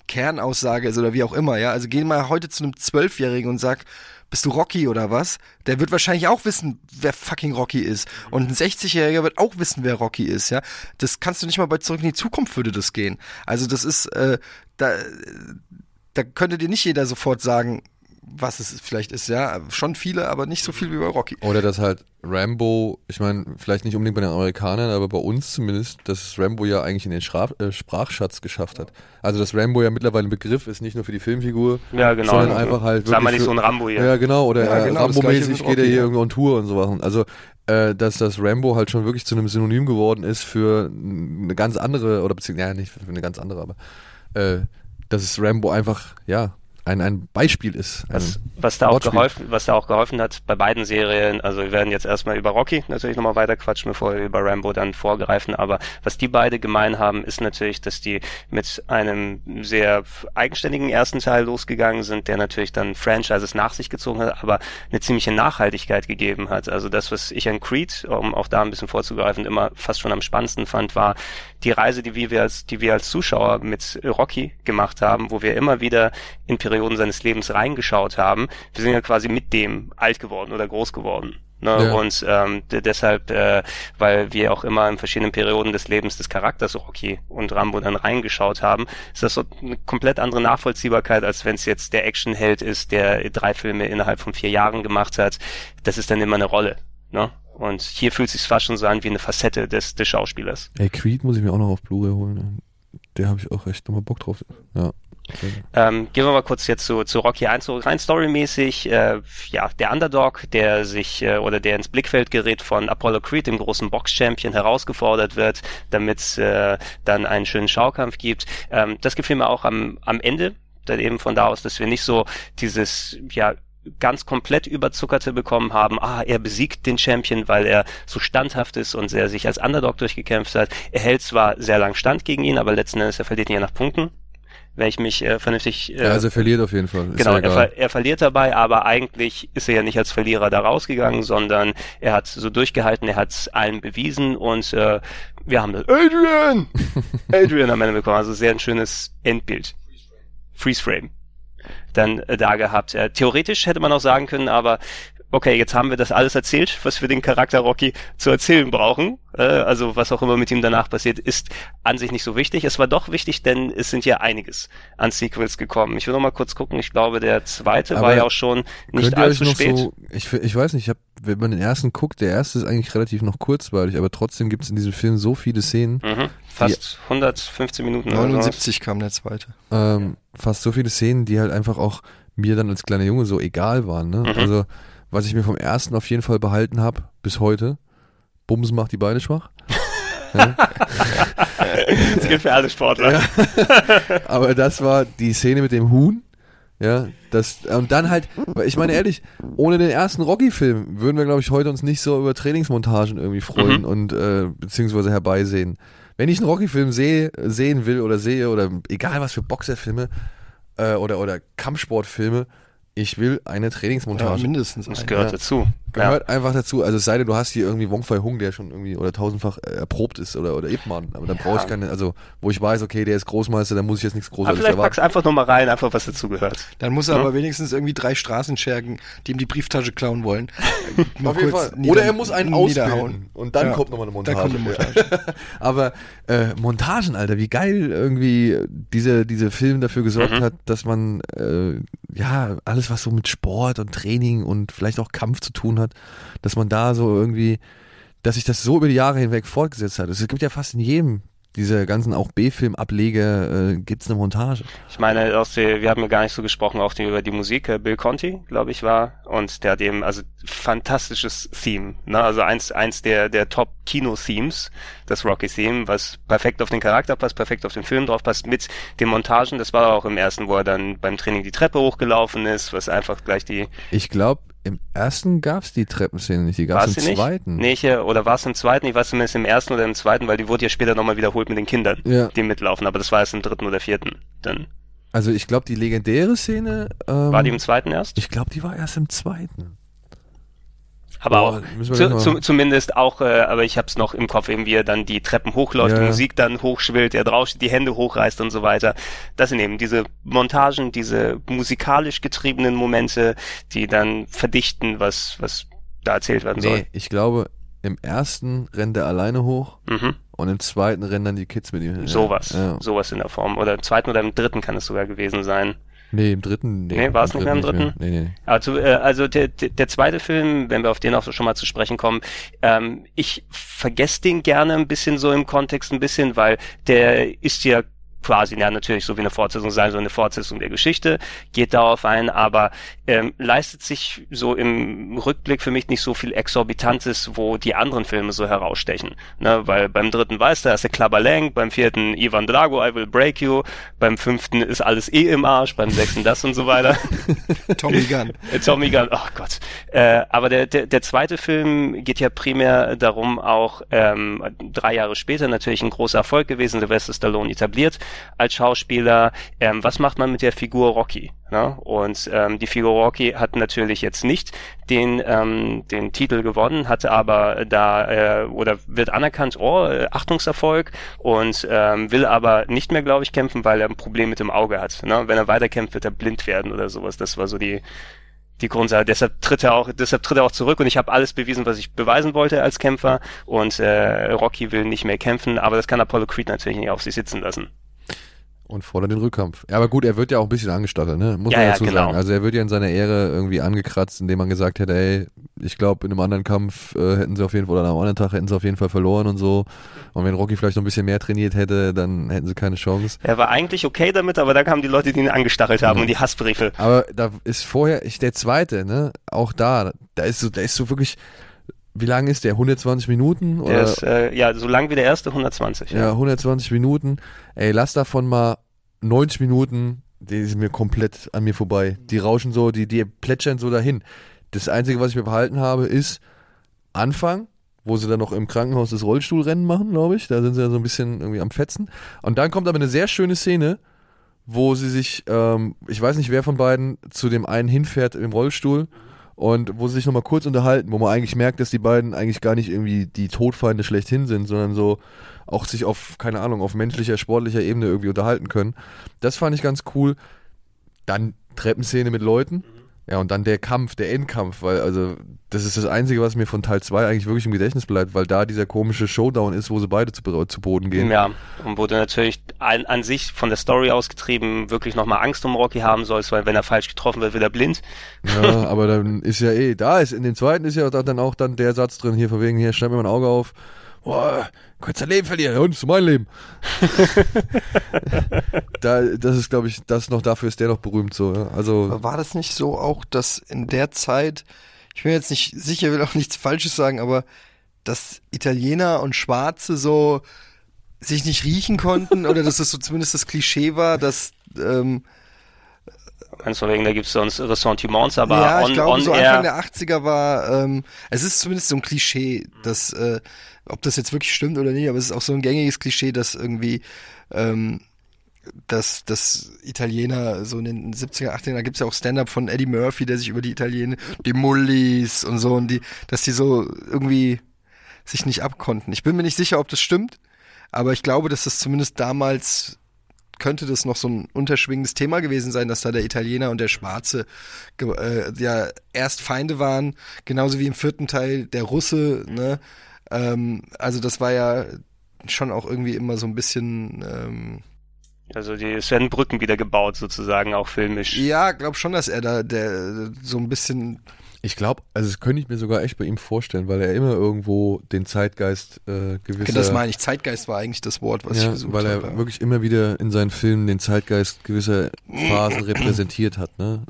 Kernaussage ist oder wie auch immer. Ja, also geh mal heute zu einem Zwölfjährigen und sag, bist du Rocky oder was? Der wird wahrscheinlich auch wissen, wer fucking Rocky ist. Und ein 60-Jähriger wird auch wissen, wer Rocky ist, ja. Das kannst du nicht mal bei Zurück in die Zukunft würde das gehen. Also das ist, äh, da, da könnte dir nicht jeder sofort sagen, was es vielleicht ist, ja. Schon viele, aber nicht so viel wie bei Rocky. Oder dass halt Rambo, ich meine, vielleicht nicht unbedingt bei den Amerikanern, aber bei uns zumindest, dass Rambo ja eigentlich in den Schraf, äh, Sprachschatz geschafft hat. Also dass Rambo ja mittlerweile ein Begriff ist, nicht nur für die Filmfigur, ja, genau. sondern einfach halt Sag mal wirklich nicht so für- ein Rambo hier. Ja, genau, oder Ja, äh, genau, Rambo-mäßig geht er hier ja. irgendwo on Tour und so Sachen. Also, äh, dass das Rambo halt schon wirklich zu einem Synonym geworden ist für eine ganz andere, oder beziehungsweise, ja, nicht für eine ganz andere, aber äh, dass es Rambo einfach, ja, ein, ein Beispiel ist. Ein, Was, was da auch Wortspiel. geholfen, was da auch geholfen hat bei beiden Serien, also wir werden jetzt erstmal über Rocky natürlich nochmal weiter quatschen, bevor wir über Rambo dann vorgreifen, aber was die beide gemein haben, ist natürlich, dass die mit einem sehr eigenständigen ersten Teil losgegangen sind, der natürlich dann Franchises nach sich gezogen hat, aber eine ziemliche Nachhaltigkeit gegeben hat. Also das, was ich an Creed, um auch da ein bisschen vorzugreifen, immer fast schon am spannendsten fand, war die Reise, die wir als, die wir als Zuschauer mit Rocky gemacht haben, wo wir immer wieder in Perioden seines Lebens reingeschaut haben. Wir sind ja quasi mit dem alt geworden oder groß geworden. Ne? Ja. Und ähm, de- deshalb, äh, weil wir auch immer in verschiedenen Perioden des Lebens des Charakters Rocky und Rambo dann reingeschaut haben, ist das so eine komplett andere Nachvollziehbarkeit, als wenn es jetzt der Actionheld ist, der drei Filme innerhalb von vier Jahren gemacht hat. Das ist dann immer eine Rolle. Ne? Und hier fühlt es sich fast schon so an wie eine Facette des, des Schauspielers. Ey, Creed muss ich mir auch noch auf Blu-ray holen. Der habe ich auch echt nochmal Bock drauf. Ja. Ähm, gehen wir mal kurz jetzt zu, zu Rocky 1 zurück. Rein storymäßig, äh, ja, der Underdog, der sich äh, oder der ins Blickfeld gerät von Apollo Creed, dem großen Box-Champion, herausgefordert wird, damit es äh, dann einen schönen Schaukampf gibt. Ähm, das gefiel mir auch am, am Ende, dann eben von da aus, dass wir nicht so dieses, ja, ganz komplett überzuckerte bekommen haben, ah, er besiegt den Champion, weil er so standhaft ist und er sich als Underdog durchgekämpft hat. Er hält zwar sehr lang Stand gegen ihn, aber letzten Endes, er verliert ihn ja nach Punkten wenn ich mich äh, vernünftig. Äh, ja, also er verliert auf jeden Fall. Ist genau, er, ver er verliert dabei, aber eigentlich ist er ja nicht als Verlierer da rausgegangen, sondern er hat so durchgehalten, er hat allen bewiesen und äh, wir haben das Adrian! Adrian am Ende bekommen. Also sehr ein schönes Endbild. Freeze Frame. Dann äh, da gehabt. Äh, theoretisch hätte man auch sagen können, aber okay, jetzt haben wir das alles erzählt, was wir den Charakter Rocky zu erzählen brauchen. Äh, also was auch immer mit ihm danach passiert, ist an sich nicht so wichtig. Es war doch wichtig, denn es sind ja einiges an Sequels gekommen. Ich will noch mal kurz gucken. Ich glaube, der zweite Aber war ja auch schon nicht Könnt ihr euch allzu noch spät. so, ich, ich weiß nicht, ich habe wenn man den ersten guckt, der erste ist eigentlich relativ noch kurzweilig, aber trotzdem gibt es in diesem Film so viele Szenen, Mhm. Fast 115 Minuten. oder sowas. 79 kam der zweite. ähm, fast so viele Szenen, die halt einfach auch mir dann als kleiner Junge so egal waren. Ne? Mhm. Also, was ich mir vom ersten auf jeden Fall behalten habe, bis heute, Bums macht die Beine schwach. Das gilt für alle Sportler. Aber das war die Szene mit dem Huhn. Ja, das, und dann halt, ich meine ehrlich, ohne den ersten Rocky-Film würden wir, glaube ich, heute uns nicht so über Trainingsmontagen irgendwie freuen Mhm. und äh, beziehungsweise herbeisehen. Wenn ich einen Rocky-Film sehe, sehen will oder sehe, oder egal was für Boxerfilme äh, oder, oder Kampfsportfilme, ich will eine Ja, Trainingsmontage. mindestens. Das gehört Ja. dazu. Gehört einfach dazu. Also es sei denn, du hast hier irgendwie Wong Fei Hung, der schon irgendwie oder tausendfach äh, erprobt ist oder, oder Ip Man. Aber dann brauche ich keine, also wo ich weiß, okay, der ist Großmeister, dann muss ich jetzt nichts Aber Großartiges vielleicht erwarten. packst einfach nur mal rein, einfach was dazu gehört. Dann muss er aber wenigstens irgendwie drei Straßenschergen, die ihm die Brieftasche klauen wollen. mal Auf jeden Fall. nieder- Oder er muss einen ausbilden. Und dann Ja, kommt nochmal eine Montage. Dann kommt eine Montage. Aber äh, Montagen, Alter, wie geil irgendwie diese, diese Film dafür gesorgt Mhm. hat, dass man äh, ja alles, was so mit Sport und Training und vielleicht auch Kampf zu tun hat, dass man da so irgendwie, dass sich das so über die Jahre hinweg fortgesetzt hat. Es gibt ja fast in jedem dieser ganzen auch B-Film-Ableger äh, gibt's eine Montage. Ich meine, aus der, wir haben ja gar nicht so gesprochen, auch die, über die Musik. Äh, Bill Conti, glaube ich, war. Und der hat eben, also fantastisches Theme. Ne? Also eins, eins der, der Top-Kino-Themes, das Rocky-Theme, was perfekt auf den Charakter passt, perfekt auf den Film drauf passt, mit den Montagen. Das war auch im ersten, wo er dann beim Training die Treppe hochgelaufen ist, was einfach gleich die, Ich glaube, im ersten gab's die Treppenszene nicht, die gab's War's im nicht? zweiten. Nee, ich, äh, oder war es im zweiten? Ich weiß zumindest im ersten oder im zweiten, weil die wurde ja später nochmal wiederholt mit den Kindern, Ja. die mitlaufen. Aber das war erst im dritten oder vierten. Dann Also ich glaube, die legendäre Szene. Ähm, war die im zweiten erst. Ich glaube, die war erst im zweiten. Aber Boah, auch zu, zu, zumindest auch, äh, aber ich hab's noch im Kopf, eben wie er dann die Treppen hochläuft, Ja. die Musik dann hochschwillt, er drauf steht, die Hände hochreißt und so weiter. Das sind eben diese Montagen, diese musikalisch getriebenen Momente, die dann verdichten, was, was da erzählt werden soll. Nee, ich glaube, im ersten rennt er alleine hoch Mhm. und im zweiten rennen dann die Kids mit ihm. Sowas, Ja. sowas in der Form. Oder im zweiten oder im dritten kann es sogar gewesen sein. Nee, im dritten. Nee, war es nicht mehr im dritten? Nee, nee. Also, äh, also der, der, der zweite Film, wenn wir auf den auch schon mal zu sprechen kommen, ähm, ich vergesse den gerne ein bisschen so im Kontext ein bisschen, weil der ist ja quasi, ja natürlich so wie eine Fortsetzung sein, so eine Fortsetzung der Geschichte, geht darauf ein, aber ähm, leistet sich so im Rückblick für mich nicht so viel Exorbitantes, wo die anderen Filme so herausstechen. Ne? Weil beim dritten weißt du, da ist der Klabber Lang, beim vierten Ivan Drago, I will break you, beim fünften ist alles eh im Arsch, beim sechsten das und so weiter. Tommy Gunn. Äh, Tommy Gunn, oh Gott. Äh, aber der, der, der zweite Film geht ja primär darum, auch ähm, drei Jahre später natürlich ein großer Erfolg gewesen, Sylvester Stallone etabliert als Schauspieler. Ähm, was macht man mit der Figur Rocky? Ne? Und ähm, die Figur Rocky hat natürlich jetzt nicht den, ähm, den Titel gewonnen, hat aber da äh, oder wird anerkannt, oh, äh, Achtungserfolg und ähm, will aber nicht mehr, glaube ich, kämpfen, weil er ein Problem mit dem Auge hat. Ne? Wenn er weiterkämpft, wird er blind werden oder sowas. Das war so die die Grundsache. Deshalb tritt er auch, deshalb tritt er auch zurück und ich habe alles bewiesen, was ich beweisen wollte als Kämpfer. Und äh, Rocky will nicht mehr kämpfen, aber das kann Apollo Creed natürlich nicht auf sich sitzen lassen. Und fordert den Rückkampf. Ja, aber gut, er wird ja auch ein bisschen angestachelt, ne? Muss Ja, man ja, dazu genau. sagen. Also er wird ja in seiner Ehre irgendwie angekratzt, indem man gesagt hätte, ey, ich glaube, in einem anderen Kampf äh, hätten sie auf jeden Fall, oder am anderen Tag hätten sie auf jeden Fall verloren und so. Und wenn Rocky vielleicht noch ein bisschen mehr trainiert hätte, dann hätten sie keine Chance. Er war eigentlich okay damit, aber da kamen die Leute, die ihn angestachelt haben Mhm. und die Hassbriefe. Aber da ist vorher, ich, der zweite, ne? Auch da, da ist so, da ist so wirklich, wie lang ist der? 120 Minuten? Der Oder? ist, äh, ja, so lang wie der erste 120. Ja, 120 Minuten. Ey, lass davon mal 90 Minuten, die sind mir komplett an mir vorbei. Die rauschen so, die, die plätschern so dahin. Das Einzige, was ich mir behalten habe, ist Anfang, wo sie dann noch im Krankenhaus das Rollstuhlrennen machen, glaube ich. Da sind sie ja so ein bisschen irgendwie am Fetzen. Und dann kommt aber eine sehr schöne Szene, wo sie sich, ähm, ich weiß nicht, wer von beiden zu dem einen hinfährt im Rollstuhl und wo sie sich nochmal kurz unterhalten, wo man eigentlich merkt, dass die beiden eigentlich gar nicht irgendwie die Todfeinde schlechthin sind, sondern so auch sich auf, keine Ahnung, auf menschlicher, sportlicher Ebene irgendwie unterhalten können. Das fand ich ganz cool. Dann Treppenszene mit Leuten. Ja, und dann der Kampf, der Endkampf, weil, also, das ist das Einzige, was mir von Teil 2 eigentlich wirklich im Gedächtnis bleibt, weil da dieser komische Showdown ist, wo sie beide zu, zu Boden gehen. Ja, und wo du natürlich an, an sich von der Story ausgetrieben wirklich nochmal Angst um Rocky haben sollst, weil wenn er falsch getroffen wird, wird er blind. Ja, aber dann ist ja eh, da ist, in dem zweiten ist ja dann auch dann der Satz drin, hier von wegen, hier, schneid mir mein Auge auf. Boah, könntest dein Leben verlieren, und ist mein Leben. da, das ist, glaube ich, das noch, dafür ist der noch berühmt so. Ja. Also, Aber war das nicht so auch, dass in der Zeit, ich bin jetzt nicht sicher, will auch nichts Falsches sagen, aber dass Italiener und Schwarze so sich nicht riechen konnten oder dass es so zumindest das Klischee war, dass ähm, Meinst du wegen, da gibt's sonst Ressentiments, aber ja, on, ich glaube, on so air, Anfang der 80er war, ähm, es ist zumindest so ein Klischee, dass, äh, ob das jetzt wirklich stimmt oder nicht, aber es ist auch so ein gängiges Klischee, dass irgendwie, ähm, dass, dass Italiener so in den 70er, 80er, da gibt's ja auch Stand-up von Eddie Murphy, der sich über die Italiener, die Mullis und so, und die, dass die so irgendwie sich nicht abkonnten. Ich bin mir nicht sicher, ob das stimmt, aber ich glaube, dass das zumindest damals könnte das noch so ein unterschwingendes Thema gewesen sein, dass da der Italiener und der Schwarze äh, ja erst Feinde waren, genauso wie im vierten Teil der Russe, ne? Ähm, also das war ja schon auch irgendwie immer so ein bisschen ähm, also die, es werden Brücken wieder gebaut sozusagen, auch filmisch. ja, glaub schon, dass er da der so ein bisschen ich glaube, also das könnte ich mir sogar echt bei ihm vorstellen, weil er immer irgendwo den Zeitgeist äh, gewisser... das meine ich, Zeitgeist war eigentlich das Wort, was ich ja, gesucht weil er habe. wirklich immer wieder in seinen Filmen den Zeitgeist gewisser Phasen repräsentiert hat, ne?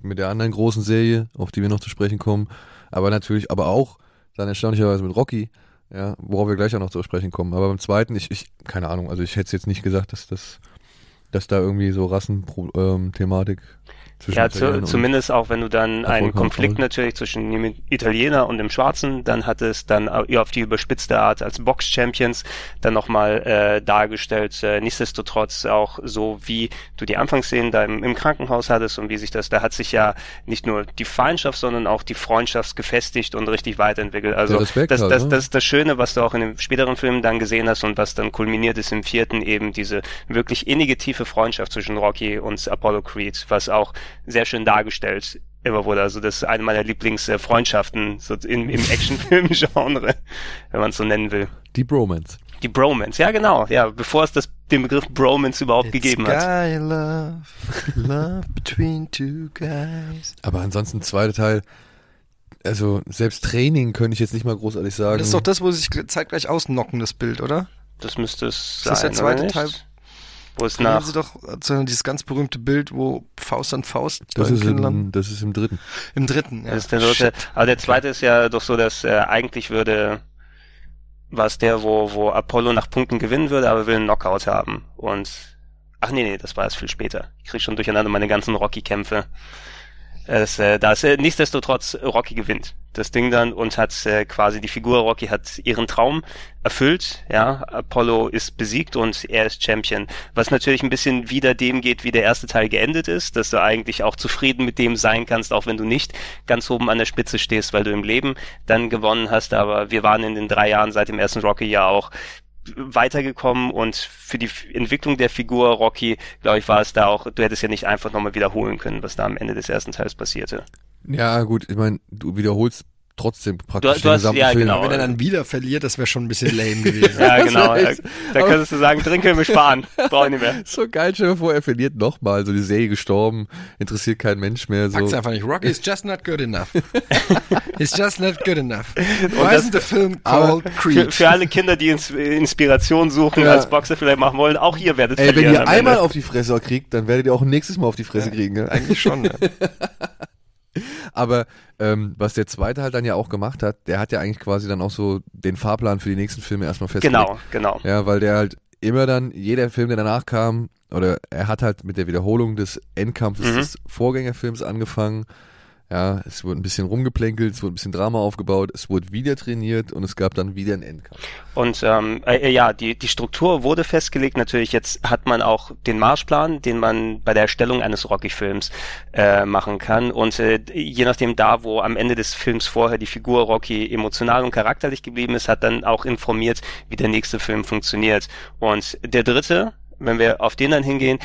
Mit der anderen großen Serie, auf die wir noch zu sprechen kommen, aber natürlich, aber auch dann erstaunlicherweise mit Rocky, ja, worauf wir gleich auch noch zu sprechen kommen. Aber beim zweiten, ich, ich keine Ahnung, also ich hätte jetzt nicht gesagt, dass das, dass da irgendwie so Rassenthematik zwischen Ja, zu, zumindest auch wenn du dann einen Konflikt natürlich zwischen dem Italiener und dem Schwarzen, dann hat es dann ja, auf die überspitzte Art als Box-Champions dann nochmal äh, dargestellt. Äh, nichtsdestotrotz auch so, wie du die Anfangsszenen da im, im Krankenhaus hattest und wie sich das, da hat sich ja nicht nur die Feindschaft, sondern auch die Freundschaft gefestigt und richtig weiterentwickelt. Also das, halt, das, ne? das ist das Schöne, was du auch in den späteren Filmen dann gesehen hast und was dann kulminiert ist im vierten eben diese wirklich innige tiefe Freundschaft zwischen Rocky und Apollo Creed, was auch sehr schön dargestellt immer wurde. Also das ist eine meiner Lieblingsfreundschaften so in, im Actionfilm-Genre, wenn man es so nennen will. Die Bromance. Die Bromance, ja genau, ja, bevor es das, den Begriff Bromance überhaupt gegeben hat. Guy love, love between two guys. Aber ansonsten zweiter Teil, also selbst Training könnte ich jetzt nicht mal großartig sagen. Das ist doch das, wo sie sich zeitgleich ausnocken, das Bild, oder? Das müsste es Das ist sein, der zweite oder nicht? Teil. Wo es Nach sie doch dieses ganz berühmte Bild, wo Faust an Faust das, ist im, das ist im dritten. im dritten. Ja. Das ist der dritte. Aber der zweite ist ja doch so, dass äh, eigentlich würde, war es der, wo, wo Apollo nach Punkten gewinnen würde, aber will einen Knockout haben. Und ach nee, nee, das war erst viel später. Ich krieg schon durcheinander meine ganzen Rocky-Kämpfe. Äh, Das, äh, da ist äh, nichtsdestotrotz Rocky gewinnt das Ding dann und hat äh, quasi die Figur Rocky hat ihren Traum erfüllt, ja, Apollo ist besiegt und er ist Champion, was natürlich ein bisschen wieder dem geht, wie der erste Teil geendet ist, dass du eigentlich auch zufrieden mit dem sein kannst, auch wenn du nicht ganz oben an der Spitze stehst, weil du im Leben dann gewonnen hast, aber wir waren in den drei Jahren seit dem ersten Rocky ja auch weitergekommen und für die Entwicklung der Figur Rocky, glaube ich, war es da auch, du hättest ja nicht einfach nochmal wiederholen können, was da am Ende des ersten Teils passierte. Ja, gut, ich meine, du wiederholst trotzdem praktisch Du- du den hast- gesamten ja, Film. genau. Wenn er dann wieder verliert, das wäre schon ein bisschen lame gewesen. Ja, genau. Da, könntest du sagen, drin können wir sparen. Brauche ich nicht mehr. So geil, stell dir vor, er verliert nochmal, so die Serie gestorben, interessiert kein Mensch mehr. So. Sag's einfach nicht. Rocky is just not good enough. He's just not good enough. Why isn't the film called Für, Creed? für alle Kinder, die ins, Inspiration suchen, Ja. als Boxer vielleicht machen wollen, auch ihr werdet Ey, wenn ihr einmal Ende. auf die Fresse kriegt, dann werdet ihr auch nächstes Mal auf die Fresse kriegen. Ja? Eigentlich schon. Aber ähm, was der zweite halt dann ja auch gemacht hat, der hat ja eigentlich quasi dann auch so den Fahrplan für die nächsten Filme erstmal festgelegt. Genau, genau. Ja, weil der halt immer dann, jeder Film, der danach kam, oder er hat halt mit der Wiederholung des Endkampfes Mhm. des Vorgängerfilms angefangen. Ja, es wurde ein bisschen rumgeplänkelt, es wurde ein bisschen Drama aufgebaut, es wurde wieder trainiert und es gab dann wieder einen Endkampf. Und ähm, äh, ja, die, die Struktur wurde festgelegt. Natürlich, jetzt hat man auch den Marschplan, den man bei der Erstellung eines Rocky-Films äh, machen kann. Und äh, je nachdem da, wo am Ende des Films vorher die Figur Rocky emotional und charakterlich geblieben ist, hat dann auch informiert, wie der nächste Film funktioniert. Und der dritte wenn wir auf den dann hingehen,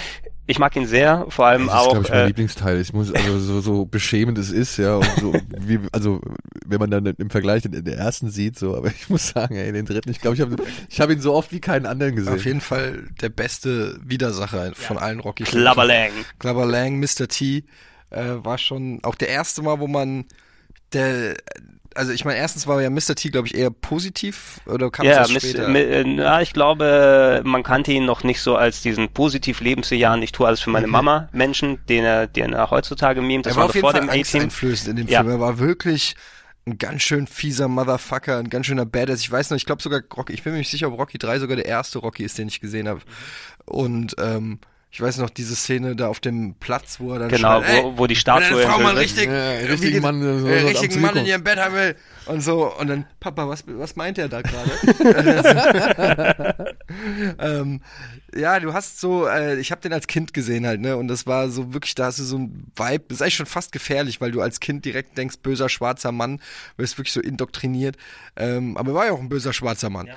ich mag ihn sehr, vor allem das ist, auch. glaube ich, mein äh, Lieblingsteil. Ich muss, also so, so beschämend es ist, ja, und so, wie, also wenn man dann im Vergleich den, den ersten sieht, so, aber ich muss sagen, ey, den dritten, ich glaube, ich habe ich hab ihn so oft wie keinen anderen gesehen. Auf jeden Fall der beste Widersacher von allen Rocky. Klabberlang. Clubber Lang, Mr. T, äh, war schon auch der erste Mal, wo man der also ich meine, erstens war ja Mr. T, glaube ich, eher positiv oder kam Ja, Miss, später? mi- äh, na, ich glaube, man kannte ihn noch nicht so als diesen positiv lebensbejahenden, ich tue alles für meine Mama Menschen, den er, den er heutzutage memt. Das er war war auf jeden vor Fall dem angsteinflößend in dem Ja. Film. Er war wirklich ein ganz schön fieser Motherfucker, ein ganz schöner Badass. Ich weiß noch, ich glaube sogar Rocky, ich bin mir nicht sicher, ob Rocky 3 sogar der erste Rocky ist, den ich gesehen habe. Und ähm, ich weiß noch, diese Szene da auf dem Platz, wo er dann Genau, schreit, wo, wo die wenn Statue eine Frau mal richtig, Ja, äh, richtigen Mann, so- äh, richtigen Mann in ihrem Bett haben will. Und so, und dann, Papa, was, was meint er da gerade? ähm, ja, du hast so, äh, ich habe den als Kind gesehen halt, ne? Und das war so wirklich, da hast du so ein Vibe, das ist eigentlich schon fast gefährlich, weil du als Kind direkt denkst, böser schwarzer Mann, wirst wirklich so indoktriniert. Ähm, aber er war ja auch ein böser schwarzer Mann.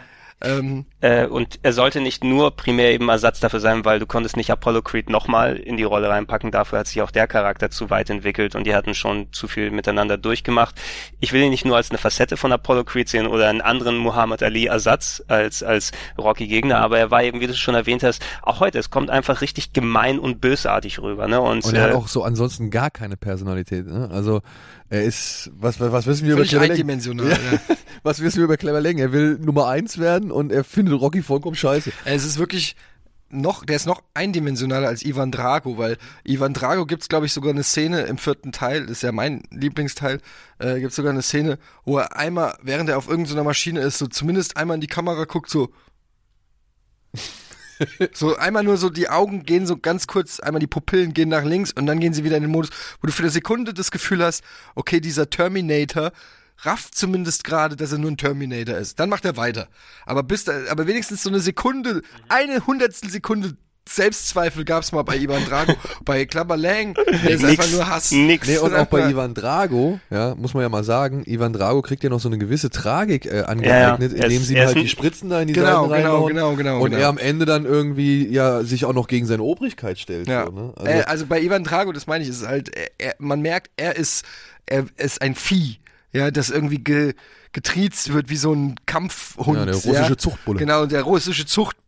Ähm, Äh, und er sollte nicht nur primär eben Ersatz dafür sein, weil du konntest nicht Apollo Creed nochmal in die Rolle reinpacken. Dafür hat sich auch der Charakter zu weit entwickelt und die hatten schon zu viel miteinander durchgemacht. Ich will ihn nicht nur als eine Facette von Apollo Creed sehen oder einen anderen Muhammad Ali Ersatz als, als Rocky Gegner, aber er war eben, wie du schon erwähnt hast, auch heute, es kommt einfach richtig gemein und bösartig rüber, ne? Und, Und er hat äh, auch so ansonsten gar keine Personalität. Ne? Also er ist, was, was, wissen wir über völlig Clever Lang? eindimensional. ja. Was wissen wir über Clever Lang? Er will Nummer eins werden und er findet Rocky vollkommen scheiße. Es ist wirklich noch, der ist noch eindimensionaler als Ivan Drago, weil Ivan Drago gibt's glaube ich sogar eine Szene im vierten Teil, das ist ja mein Lieblingsteil, äh, gibt's sogar eine Szene, wo er einmal, während er auf irgendeiner Maschine ist, so zumindest einmal in die Kamera guckt, so so einmal nur so die Augen gehen so ganz kurz, einmal die Pupillen gehen nach links und dann gehen sie wieder in den Modus, wo du für eine Sekunde das Gefühl hast, okay, dieser Terminator rafft zumindest gerade, dass er nur ein Terminator ist. Dann macht er weiter. Aber bis da, aber wenigstens so eine Sekunde, eine hundertstel Sekunde Selbstzweifel gab's mal bei Ivan Drago, bei Clubber Lang, der ist einfach nur Hass. nix. Nee, und auch bei Ivan Drago, ja, muss man ja mal sagen, Ivan Drago kriegt ja noch so eine gewisse Tragik äh, Ja, angeeignet, ja. Er indem ist- sie halt die Spritzen da in die Genau, Seiten genau, genau, genau, und genau. er am Ende dann irgendwie ja sich auch noch gegen seine Obrigkeit stellt. Ja. So, ne? also, äh, also bei Ivan Drago, das meine ich, ist halt, er, er, man merkt, er ist, er ist ein Vieh, ja, das irgendwie ge, getriezt wird wie so ein Kampfhund. Ja, der russische Zuchtbulle. Genau, der russische Zuchtbulle.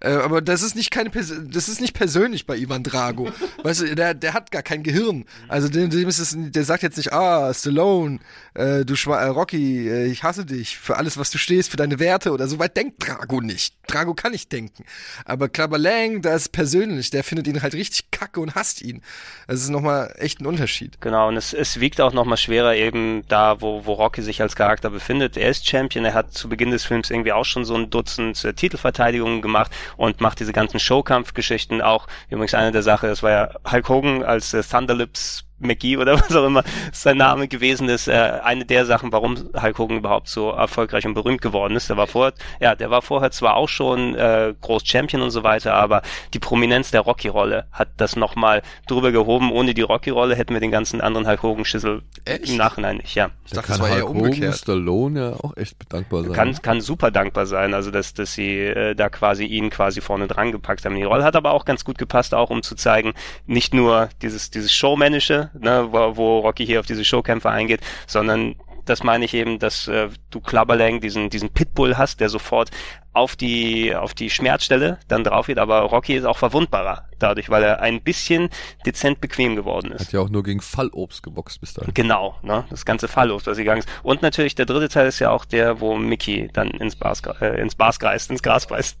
Äh, aber das ist nicht keine, Pers das ist nicht persönlich bei Ivan Drago. weißt du, der, der hat gar kein Gehirn. Also dem, dem ist es, der sagt jetzt nicht, ah, Stallone, äh, du Schwa äh, Rocky, äh, ich hasse dich für alles, was du stehst, für deine Werte oder so weit denkt Drago nicht. Drago kann nicht denken. Aber Clubber Lang, da ist persönlich, der findet ihn halt richtig kacke und hasst ihn. Das ist nochmal echt ein Unterschied. Genau, und es, es wiegt auch nochmal schwerer eben da, wo, wo Rocky sich als Charakter befindet. Er ist Champion, er hat zu Beginn des Films irgendwie auch schon so ein Dutzend äh, Titelverteidigungen gemacht und macht diese ganzen Showkampfgeschichten auch. Übrigens eine der Sachen, das war ja Hulk Hogan als äh, Thunderlips McGee oder was auch immer sein Name gewesen ist, äh, eine der Sachen, warum Hulk Hogan überhaupt so erfolgreich und berühmt geworden ist. Der war vorher, ja, der war vorher zwar auch schon äh, groß Champion und so weiter, aber die Prominenz der Rocky-Rolle hat das nochmal drüber gehoben. Ohne die Rocky-Rolle hätten wir den ganzen anderen Hulk Hogan-Schüssel im Nachhinein nicht, ja. Ich Da dachte, das kann war Hulk eher Hogan, umgekehrt. Stallone ja auch echt dankbar sein. Kann, kann super dankbar sein, also dass, dass sie äh, da quasi ihn quasi vorne dran gepackt haben. Die Rolle hat aber auch ganz gut gepasst, auch um zu zeigen, nicht nur dieses, dieses Showmännische, ne, wo, wo Rocky hier auf diese Showkämpfe eingeht, sondern das meine ich eben, dass äh, du Klabberlang diesen, diesen Pitbull hast, der sofort auf die, auf die Schmerzstelle dann drauf geht, aber Rocky ist auch verwundbarer dadurch, weil er ein bisschen dezent bequem geworden ist. Hat ja auch nur gegen Fallobst geboxt bis dahin. Genau, ne? Das ganze Falllos, was sie gegangen ist. Und natürlich der dritte Teil ist ja auch der, wo Mickey dann ins Bas, äh, ins Bas kreist, ins Gras beißt.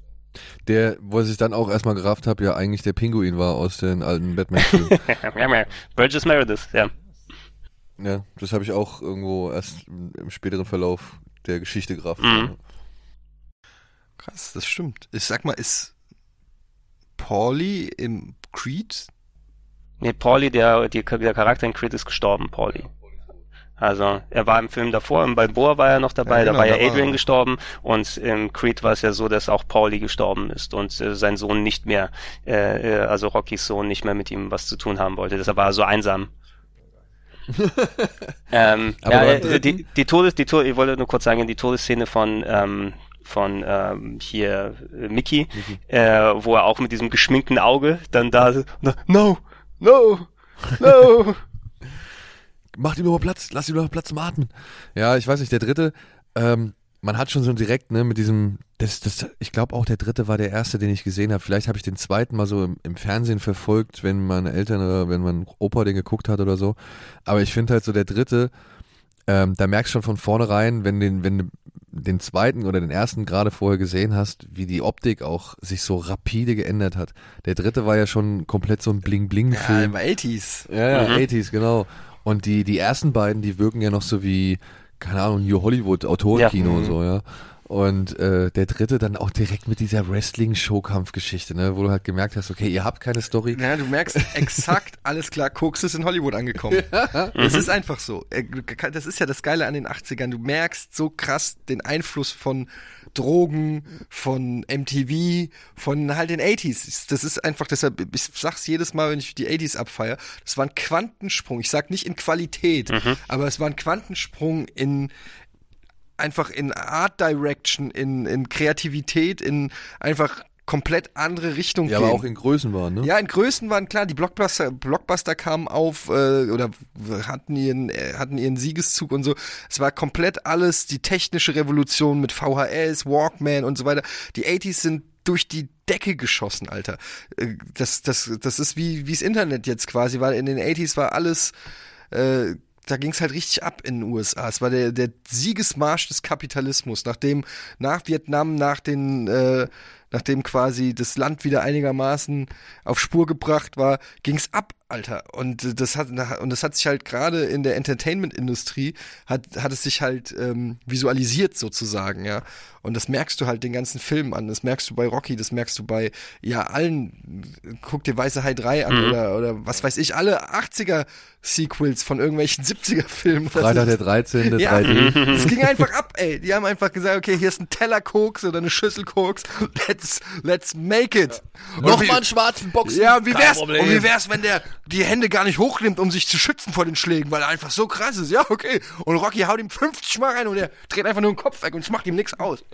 Der, wo ich dann auch erstmal gerafft habe, ja eigentlich der Pinguin war aus den alten Batman-Filmen. Burgess Meredith, ja. ja, das habe ich auch irgendwo erst im, späteren Verlauf der Geschichte gerafft. Mhm. Krass, das stimmt. Ich sag mal, ist Pauli im Creed? Nee, Pauli, der, der Charakter in Creed ist gestorben, Pauli. Also, er war im Film davor, im Balboa war er noch dabei, Ja, genau, da war ja war Adrian er. gestorben und im Creed war es ja so, dass auch Pauli gestorben ist und äh, sein Sohn nicht mehr, äh, äh, also Rockys Sohn nicht mehr mit ihm was zu tun haben wollte. Deshalb war er so einsam. ähm, Aber ja, äh, die, die Todes, die Todes, ich wollte nur kurz sagen, die Todesszene von, ähm, von ähm, hier äh, Mickey, Äh, wo er auch mit diesem geschminkten Auge dann da no, no, no. Macht ihm aber Platz, lass ihm doch Platz zum Atmen. Ja, ich weiß nicht, der dritte, ähm, man hat schon so direkt, ne, mit diesem, das, das, ich glaube auch der dritte war der erste, den ich gesehen habe. Vielleicht habe ich den zweiten mal so im, im Fernsehen verfolgt, wenn meine Eltern oder wenn mein Opa den geguckt hat oder so. Aber ich finde halt so der dritte, ähm, da merkst du schon von vornherein, wenn den, wenn du den zweiten oder den ersten gerade vorher gesehen hast, wie die Optik auch sich so rapide geändert hat. Der dritte war ja schon komplett so ein Bling-Bling-Film. Ja, 80s. Ja, ja, Mhm. 80s, genau. Und die, die ersten beiden, die wirken ja noch so wie, keine Ahnung, New Hollywood, Autorenkino Ja. und so, ja. Und äh, der dritte dann auch direkt mit dieser Wrestling-Showkampfgeschichte, ne, wo du halt gemerkt hast, okay, ihr habt keine Story. Ja, du merkst exakt, alles klar, Koks ist in Hollywood angekommen. Es ist einfach so. Äh, Das ist ja das Geile an den 80ern. Du merkst so krass den Einfluss von Drogen, von MTV, von halt den 80s. Das ist einfach, deshalb, ich sag's jedes Mal, wenn ich die 80s abfeier, das war ein Quantensprung. Ich sag nicht in Qualität, aber es war ein Quantensprung in, einfach in Art Direction, in, in Kreativität, in einfach komplett andere Richtung Ja, gehen. aber auch in Größen waren, ne? Ja, in Größen waren klar, die Blockbuster, Blockbuster kamen auf äh, oder hatten ihren, äh, hatten ihren Siegeszug und so. Es war komplett alles die technische Revolution mit VHS, Walkman und so weiter. Die 80s sind durch die Decke geschossen, Alter. Äh, Das, das, das ist wie wie's Internet jetzt quasi, weil in den 80s war alles äh, da ging's halt richtig ab in den USA. Es war der, der Siegesmarsch des Kapitalismus, nachdem nach Vietnam, nach den, äh, nachdem quasi das Land wieder einigermaßen auf Spur gebracht war, ging's ab, Alter. Und äh, das hat und das hat sich halt gerade in der Entertainment-Industrie hat hat es sich halt ähm, visualisiert sozusagen, ja. Und das merkst du halt den ganzen Film an. Das merkst du bei Rocky, das merkst du bei ja allen. Guck dir Weiße Hai 3 an oder oder was weiß ich, alle 80er Sequels von irgendwelchen 70er Filmen. Freitag der 13. Ja, 3D. es ging einfach ab, ey. Die haben einfach gesagt, okay, hier ist ein Teller Koks oder eine Schüssel Koks. Let's, let's make it. Wie- Nochmal einen schwarzen Boxen. ja, und wie wär's, und wie wär's, wenn der die Hände gar nicht hochnimmt, um sich zu schützen vor den Schlägen, weil er einfach so krass ist. Ja, okay. Und Rocky haut ihm 50 Mal rein und er dreht einfach nur den Kopf weg und es macht ihm nichts aus.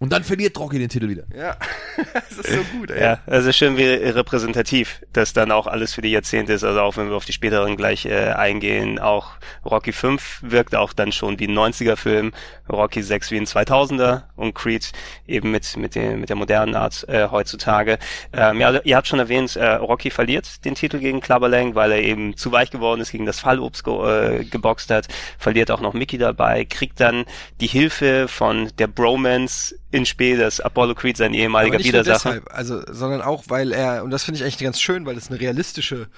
Und dann verliert Rocky den Titel wieder. Ja, das ist so gut, ey. Ja, also schön wie repräsentativ, dass dann auch alles für die Jahrzehnte ist, also auch wenn wir auf die späteren gleich äh, eingehen, auch Rocky 5 wirkt auch dann schon wie ein 90er Film, Rocky 6 wie ein 2000er und Creed eben mit mit dem mit der modernen Art äh, heutzutage. Ähm, ja, ihr habt schon erwähnt, äh, Rocky verliert den Titel gegen Clubber Lang, weil er eben zu weich geworden ist, gegen das Fallobst ge äh, geboxt hat, verliert auch noch Mickey dabei, kriegt dann die Hilfe von der Bromance in Spee, dass Apollo Creed sein ehemaliger Widersacher. deshalb, also, sondern auch, weil er, und das finde ich eigentlich ganz schön, weil es eine realistische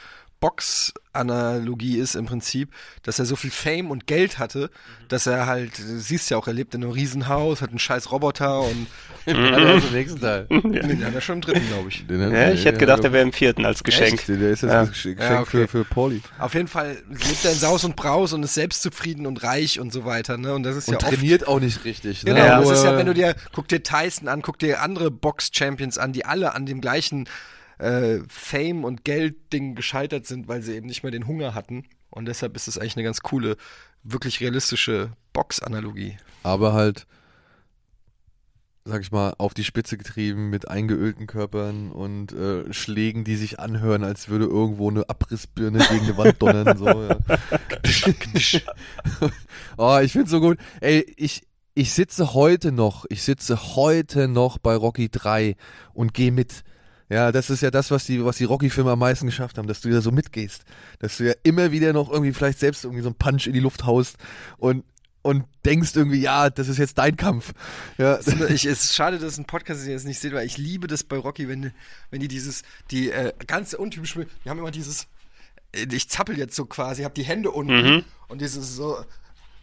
Box-Analogie ist im Prinzip, dass er so viel Fame und Geld hatte, dass er halt, du siehst ja auch, er lebt in einem Riesenhaus, hat einen scheiß Roboter und Ja, der ist im nächsten Teil. nee, den hat er schon im dritten, glaube ich. Den hat- Ja, ich hätte gedacht, er wäre im vierten als Geschenk. Echt? Der ist jetzt Ja. ein Geschenk Ja, okay. für, für Pauli. Auf jeden Fall lebt er in Saus und Braus und ist selbstzufrieden und reich und so weiter, ne? Und das ist Und ja oft trainiert auch nicht richtig. Ne? Genau, Ja. das ist ja, wenn du dir, guck dir Tyson an, guck dir andere Box-Champions an, die alle an dem gleichen äh, Fame- und Geld-Ding gescheitert sind, weil sie eben nicht mehr den Hunger hatten. Und deshalb ist es eigentlich eine ganz coole, wirklich realistische Box-Analogie. aber halt, sag ich mal, auf die Spitze getrieben mit eingeölten Körpern und äh, Schlägen, die sich anhören, als würde irgendwo eine Abrissbirne gegen eine Wand donnern. So, ja. oh, ich find's so gut. Ey, ich, ich sitze heute noch, ich sitze heute noch bei Rocky 3 und gehe mit. Ja, das ist ja das, was die, was die Rocky-Filme am meisten geschafft haben, dass du ja so mitgehst. Dass du ja immer wieder noch irgendwie vielleicht selbst irgendwie so einen Punch in die Luft haust und, und denkst irgendwie, ja, das ist jetzt dein Kampf. Ja, Ich, es ist schade, dass ein Podcast ihr jetzt nicht seht, weil ich liebe das bei Rocky, wenn, wenn die dieses, die äh, ganz untypisch, die haben immer dieses, äh, ich zappel jetzt so quasi, hab die Hände unten und dieses so,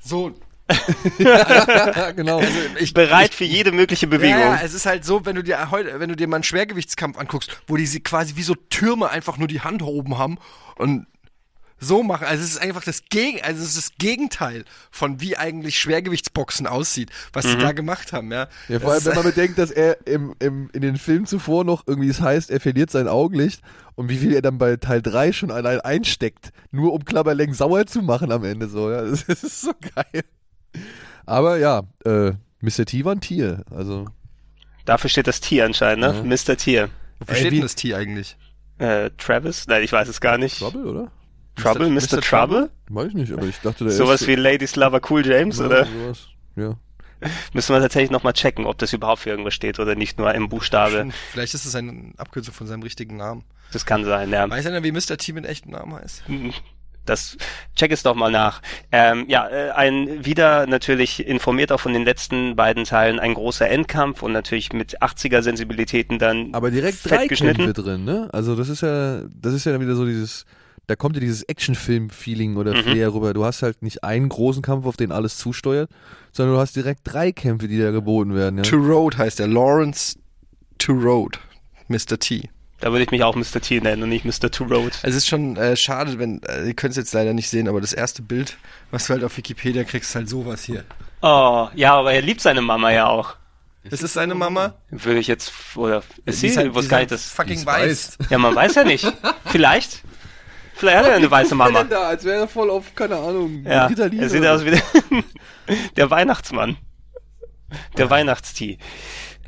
so, genau. also ich, Bereit für jede mögliche Bewegung. Ja, ja, es ist halt so, wenn du dir heute, wenn du dir mal einen Schwergewichtskampf anguckst, wo die sie quasi wie so Türme einfach nur die Hand oben haben und so machen. Also es ist einfach das Gegen, also es ist das Gegenteil von wie eigentlich Schwergewichtsboxen aussieht, was sie da gemacht haben, ja. Ja, vor allem, wenn man bedenkt, dass er im, im, in den Filmen zuvor noch irgendwie es heißt, er verliert sein Augenlicht und wie viel er dann bei Teil 3 schon allein einsteckt, nur um Klapperleng sauer zu machen am Ende so. Ja, das, das ist so geil. Aber ja, äh, Mr. T war ein Tier. Also, Dafür steht das Tier anscheinend, ne? Ja. Mr. Tier. Wofür Ey, steht denn das T eigentlich? Äh, Travis? Nein, ich weiß es gar nicht. Trouble, oder? Trouble? Mr. Mr. Trouble? Weiß ich nicht, aber ich dachte, der Sowas ist... wie Ladies Lover Cool James, ja, oder? Sowas. Ja. Müssen wir tatsächlich nochmal checken, ob das überhaupt für irgendwas steht oder nicht nur im Buchstabe. Vielleicht ist es eine Abkürzung von seinem richtigen Namen. Das kann sein, ja. Weiß einer, wie Mr. T mit echtem Namen heißt? Das check es doch mal nach. Ähm, ja, äh, ein wieder natürlich informiert auch von den letzten beiden Teilen ein großer Endkampf und natürlich mit 80er Sensibilitäten dann Aber direkt fett drei geschnitten. Kämpfe drin, ne? Also das ist ja, das ist ja dann wieder so dieses, da kommt ja dieses Actionfilm-Feeling oder Mhm. Flair rüber. Du hast halt nicht einen großen Kampf, auf den alles zusteuert, sondern du hast direkt drei Kämpfe, die da geboten werden, ja. To Road heißt er. Lawrence To Road. Mr. T. Da würde ich mich auch Mr. T nennen und nicht Mr. Two Road. Es ist schon äh, schade, wenn, äh, ihr könnt es jetzt leider nicht sehen, aber das erste Bild, was du halt auf Wikipedia kriegst, ist halt sowas hier. Oh, ja, aber er liebt seine Mama ja auch. Ist es seine Mama? Würde ich jetzt, oder, ist sie? halt- die gar ist nicht, halt das, fucking Die's weiß. weiß. ja, man weiß ja nicht. Vielleicht. Vielleicht hat er eine weiße Mama. da, als wäre er voll auf, keine Ahnung, Ja, Ritalin er sieht aus wie der, der Weihnachtsmann. Der Weihnachtstee.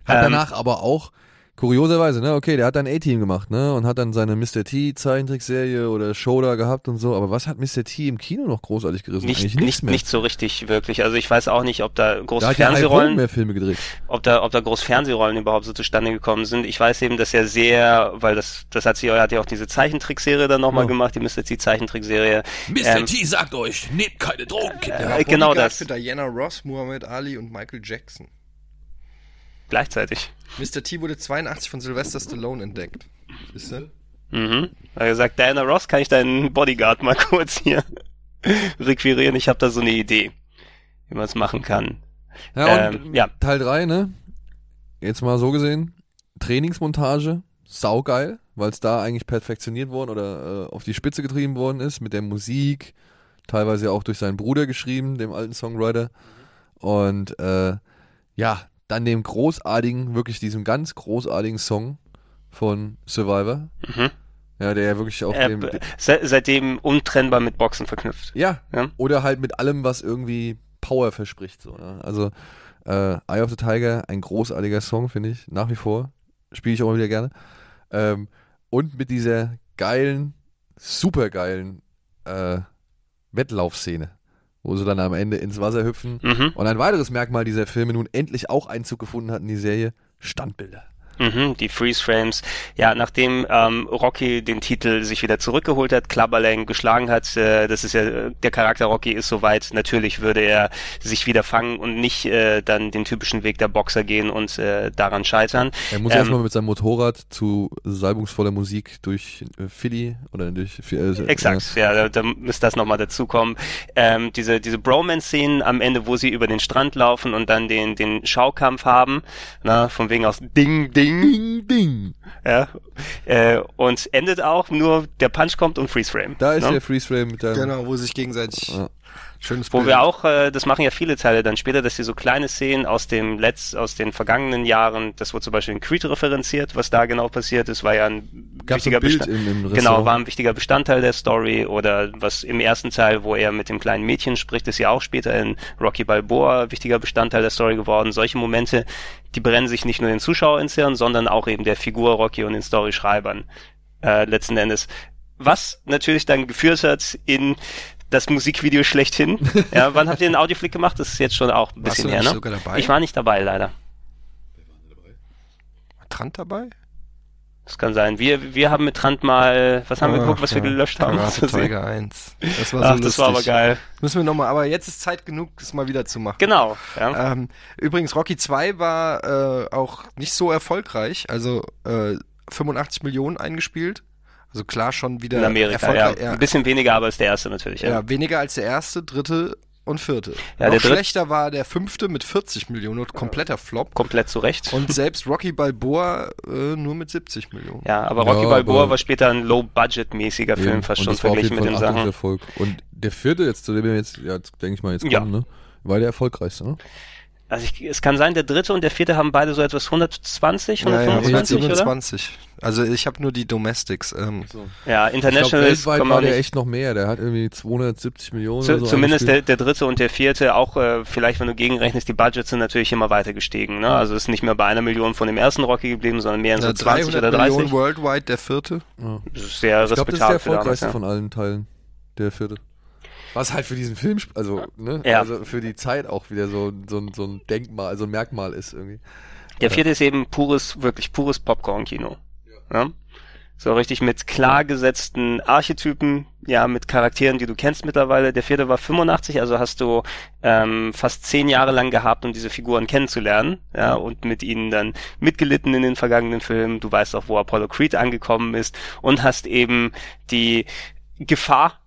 Hat Ähm, danach aber auch, kurioserweise, ne, okay, der hat dann A-Team gemacht, ne, und hat dann seine Mr. T Zeichentrickserie oder Show da gehabt und so, aber was hat Mr. T im Kino noch großartig gerissen? Nicht, Eigentlich nicht, mehr. nicht so richtig wirklich. Also ich weiß auch nicht, ob da da große Hulk Fernsehrollen, mehr Filme gedreht. ob da, ob da groß Fernsehrollen überhaupt so zustande gekommen sind. Ich weiß eben, dass er sehr, weil das, das hat sie, er hat ja auch diese Zeichentrickserie dann nochmal Ja. gemacht, die Mr. T Zeichentrickserie. Mr. Ähm, T sagt euch, nehmt keine Drogen, Kinder. Äh, genau Bodyguard das. für Diana Ross, Muhammad Ali und Michael Jackson. Gleichzeitig. Mr. T wurde 82 von Sylvester Stallone entdeckt. Ist er? Mhm. Er hat gesagt, Diana Ross, kann ich deinen Bodyguard mal kurz hier requirieren? Ich habe da so eine Idee, wie man es machen kann. Ja, und Ähm, ja. Teil 3, ne? Jetzt mal so gesehen, Trainingsmontage, saugeil, weil es da eigentlich perfektioniert worden oder äh, auf die Spitze getrieben worden ist mit der Musik, teilweise auch durch seinen Bruder geschrieben, dem alten Songwriter. Und äh, ja, dann dem großartigen, wirklich diesem ganz großartigen Song von Survivor. Mhm. Ja, der ja wirklich auch Äh, dem. se seitdem untrennbar mit Boxen verknüpft. Ja, Ja. oder halt mit allem, was irgendwie Power verspricht. So, ne? Also äh, Eye of the Tiger, ein großartiger Song, finde ich, nach wie vor. Spiele ich auch mal wieder gerne. Ähm, und mit dieser geilen, supergeilen äh, Wettlaufszene, wo sie dann am Ende ins Wasser hüpfen. Mhm. Und ein weiteres Merkmal dieser Filme nun endlich auch Einzug gefunden hat in die Serie, Standbilder. Mhm, die Freeze Frames. Ja, nachdem ähm, Rocky den Titel sich wieder zurückgeholt hat, Klabberlang geschlagen hat, äh, das ist ja, äh, der Charakter Rocky ist soweit, natürlich würde er sich wieder fangen und nicht äh, dann den typischen Weg der Boxer gehen und äh, daran scheitern. Er muss Ähm, erstmal mit seinem Motorrad zu salbungsvoller Musik durch äh, Philly oder durch äh, Exakt, ja, da, da müsste das nochmal dazukommen. Ähm, diese diese Bromance-Szenen am Ende, wo sie über den Strand laufen und dann den den Schaukampf haben, na, von wegen aus Ding, Ding, Ding, ding. ja, äh, und endet auch nur, der Punch kommt und Freeze Frame. Da ist ne? der Freeze Frame mit der. Genau, wo sich gegenseitig Ja. Schönes Wo Bild. wir auch, äh, das machen ja viele Teile dann später, dass sie so kleine Szenen aus dem Letz, aus den vergangenen Jahren, das wurde zum Beispiel in Creed referenziert, was da genau passiert ist, war ja ein Gab's ein wichtiger Bild Bestand- im, im Genau, war ein wichtiger Bestandteil der Story oder was im ersten Teil, wo er mit dem kleinen Mädchen spricht, ist ja auch später in Rocky Balboa ein wichtiger Bestandteil der Story geworden. Solche Momente, die brennen sich nicht nur den Zuschauer ins Hirn, sondern auch eben der Figur Rocky und den Storyschreibern äh, letzten Endes. Was natürlich dann geführt hat in das Musikvideo schlechthin. ja, wann habt ihr den Audioflick gemacht? Das ist jetzt schon auch ein Warst bisschen her, ne? sogar dabei? Ich war nicht dabei, leider. War Trant dabei? Das kann sein. Wir, wir haben mit Trant mal, was haben wir Ach, geguckt, was wir ja. gelöscht haben? Karate Tiger 1. Das war so Ach, lustig. das war aber geil. Müssen wir nochmal, aber jetzt ist Zeit genug, es mal wieder zu machen. Genau. Ja. Ähm, übrigens, Rocky 2 war äh, auch nicht so erfolgreich, also äh, 85 Millionen eingespielt. Also klar schon wieder in Amerika, ja. Ein bisschen weniger, aber als der erste natürlich, ja. ja, weniger als der erste, dritte und vierte. Ja, Noch schlechter war der fünfte mit 40 Millionen, kompletter Flop. Komplett zurecht. Und selbst Rocky Balboa äh, nur mit 70 Millionen. ja, aber Rocky Ja, Balboa aber- war später ein Low-Budget-mäßiger Film, fast Und schon das war auf verglichen mit den ein Sachen. Achtungserfolg. Und der vierte jetzt, zu dem wir jetzt, ja, denke ich mal, jetzt Ja. kommen, ne? War der erfolgreichste, ne? Also ich, es kann sein, der dritte und der vierte haben beide so etwas 120, Ja, ja, 125, oder? 127. Also ich habe nur die Domestics. Ähm, Ja, Ich glaube, International ist, weltweit kommen war auch der nicht. echt noch mehr. Der hat irgendwie 270 Millionen Zu, oder so zumindest der, der dritte und der vierte, auch äh, vielleicht, wenn du gegenrechnest, die Budgets sind natürlich immer weiter gestiegen. Ne? Also es ist nicht mehr bei einer Million von dem ersten Rocky geblieben, sondern mehr in so na, 20 300 oder 30. Millionen worldwide, der vierte. Ja. Das ist sehr Ich glaube, das ist der respektabel für damals, erfolgreichste ja. von allen Teilen. Der vierte. Was halt für diesen Film, also, ne? Ja. Also für die Zeit auch wieder so, so, ein- so ein Denkmal, so ein Merkmal ist irgendwie. Der vierte ist eben pures, wirklich pures Popcorn-Kino. Ja. So richtig mit klar gesetzten Archetypen, ja, mit Charakteren, die du kennst mittlerweile. Der vierte war 85, also hast du ähm, fast zehn Jahre lang gehabt, um diese Figuren kennenzulernen, ja, und mit ihnen dann mitgelitten in den vergangenen Filmen. Du weißt auch, wo Apollo Creed angekommen ist und hast eben die Gefahr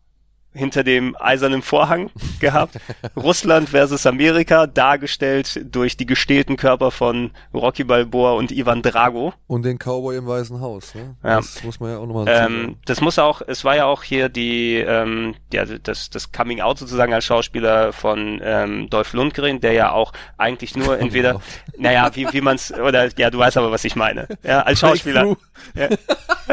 hinter dem eisernen Vorhang gehabt. Russland versus Amerika, dargestellt durch die gestählten Körper von Rocky Balboa und Ivan Drago. Und den Cowboy im Weißen Haus, ne? Ja. Das muss man ja auch nochmal Ähm, das muss auch, es war ja auch hier die, ähm, ja, das, das Coming Out sozusagen als Schauspieler von ähm, Dolph Lundgren, der ja auch eigentlich nur entweder, naja, wie, wie man's, oder ja, du weißt aber, was ich meine. Ja, als Schauspieler. Ja.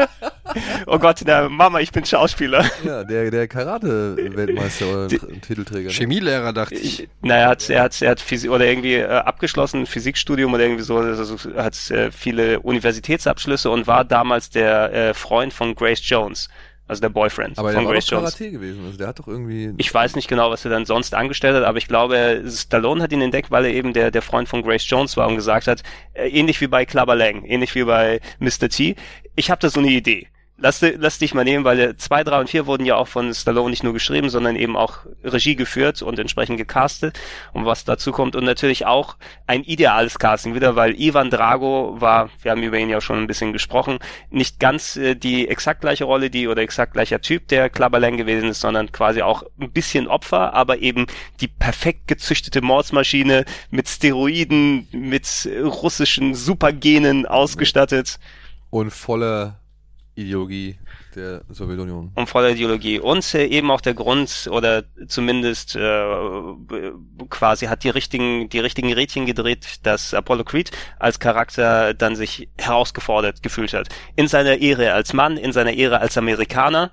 oh Gott, na, Mama, ich bin Schauspieler. Ja, der, der Karate-Weltmeister oder Titelträger. Ne? Chemielehrer, dachte ich. Ich, naja, er hat, er hat, er hat Physik oder irgendwie äh, abgeschlossen, Physikstudium oder irgendwie so, also hat äh, viele Universitätsabschlüsse und war damals der äh, Freund von Grace Jones, also der Boyfriend Aber der von war Grace doch Jones. Karate gewesen. Also der hat doch irgendwie. Ich weiß nicht genau, was er dann sonst angestellt hat, aber ich glaube, Stallone hat ihn entdeckt, weil er eben der, der Freund von Grace Jones war und gesagt hat, äh, ähnlich wie bei Clubber Lang, ähnlich wie bei Mr. T, ich habe da so eine Idee. Lass, lass dich mal nehmen, weil äh, zwei, drei und vier wurden ja auch von Stallone nicht nur geschrieben, sondern eben auch Regie geführt und entsprechend gecastet und was dazu kommt und natürlich auch ein ideales Casting wieder, weil Ivan Drago war, wir haben über ihn ja schon ein bisschen gesprochen, nicht ganz äh, die exakt gleiche Rolle, die oder exakt gleicher Typ, der Klabberlang gewesen ist, sondern quasi auch ein bisschen Opfer, aber eben die perfekt gezüchtete Mordsmaschine mit Steroiden, mit äh, russischen Supergenen ausgestattet. Und voller Ideologie der Sowjetunion. und voller Ideologie. Und äh, eben auch der Grund, oder zumindest äh, quasi hat die richtigen, die richtigen Rädchen gedreht, dass Apollo Creed als Charakter dann sich herausgefordert gefühlt hat. In seiner Ehre als Mann, in seiner Ehre als Amerikaner.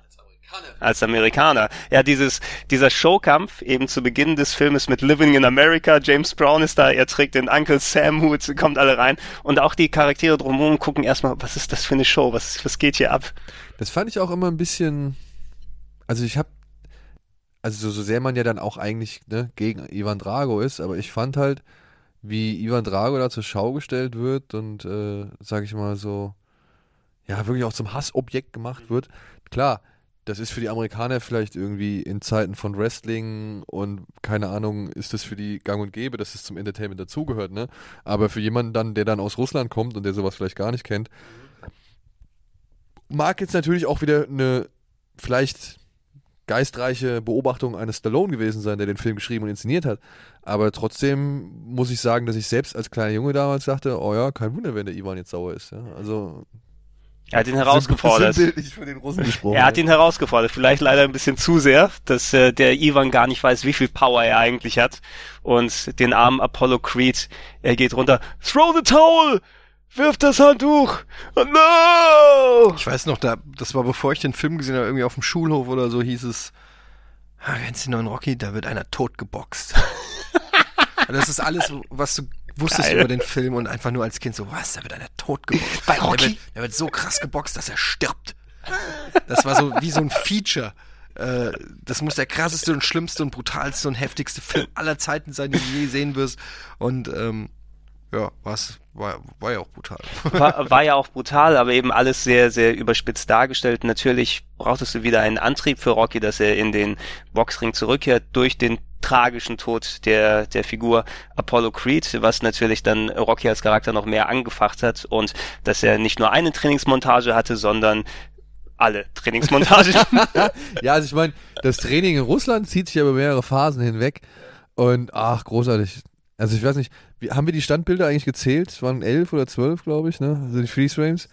Als Amerikaner. Ja, dieses, dieser Showkampf eben zu Beginn des Filmes mit Living in America, James Brown ist da, er trägt den Uncle Sam Hut, kommt alle rein und auch die Charaktere drumherum gucken erstmal, was ist das für eine Show, was, was geht hier ab? Das fand ich auch immer ein bisschen. Also ich habe, also so, so sehr man ja dann auch eigentlich ne, gegen Ivan Drago ist, aber ich fand halt, wie Ivan Drago da zur Schau gestellt wird und, äh, sag ich mal so, ja wirklich auch zum Hassobjekt gemacht wird. Klar, das ist für die Amerikaner vielleicht irgendwie in Zeiten von Wrestling und keine Ahnung, ist das für die gang und gäbe, dass es zum Entertainment dazugehört, ne? Aber für jemanden dann, der dann aus Russland kommt und der sowas vielleicht gar nicht kennt, mag jetzt natürlich auch wieder eine vielleicht geistreiche Beobachtung eines Stallone gewesen sein, der den Film geschrieben und inszeniert hat. Aber trotzdem muss ich sagen, dass ich selbst als kleiner Junge damals dachte, oh ja, kein Wunder, wenn der Ivan jetzt sauer ist. Ja? Also Er hat ihn herausgefordert. Er hat ihn herausgefordert, vielleicht leider ein bisschen zu sehr, dass äh, der Ivan gar nicht weiß, wie viel Power er eigentlich hat. Und den armen Apollo Creed, er geht runter, throw the towel! Wirf das Handtuch! Oh, no! Ich weiß noch, da, das war bevor ich den Film gesehen habe, irgendwie auf dem Schulhof oder so hieß es, ah, kennst du den neuen Rocky? Da wird einer totgeboxt. Das ist alles, was du wusstest Geil. über den Film und einfach nur als Kind so, was, da wird einer totgeboxt. Bei Rocky? Der wird, der wird so krass geboxt, dass er stirbt. Das war so wie so ein Feature. Äh, Das muss der krasseste und schlimmste und brutalste und heftigste Film aller Zeiten sein, den du je sehen wirst. Und ähm, ja, war's, war, war ja auch brutal. War, war ja auch brutal, aber eben alles sehr, sehr überspitzt dargestellt. Natürlich brauchtest du wieder einen Antrieb für Rocky, dass er in den Boxring zurückkehrt durch den tragischen Tod der, der Figur Apollo Creed, was natürlich dann Rocky als Charakter noch mehr angefacht hat und dass er nicht nur eine Trainingsmontage hatte, sondern alle Trainingsmontagen. Ja, also ich meine, das Training in Russland zieht sich ja über mehrere Phasen hinweg. Und ach, großartig. Also ich weiß nicht, wie, haben wir die Standbilder eigentlich gezählt? Es waren elf oder zwölf, glaube ich, ne? Also die Freeze Frames.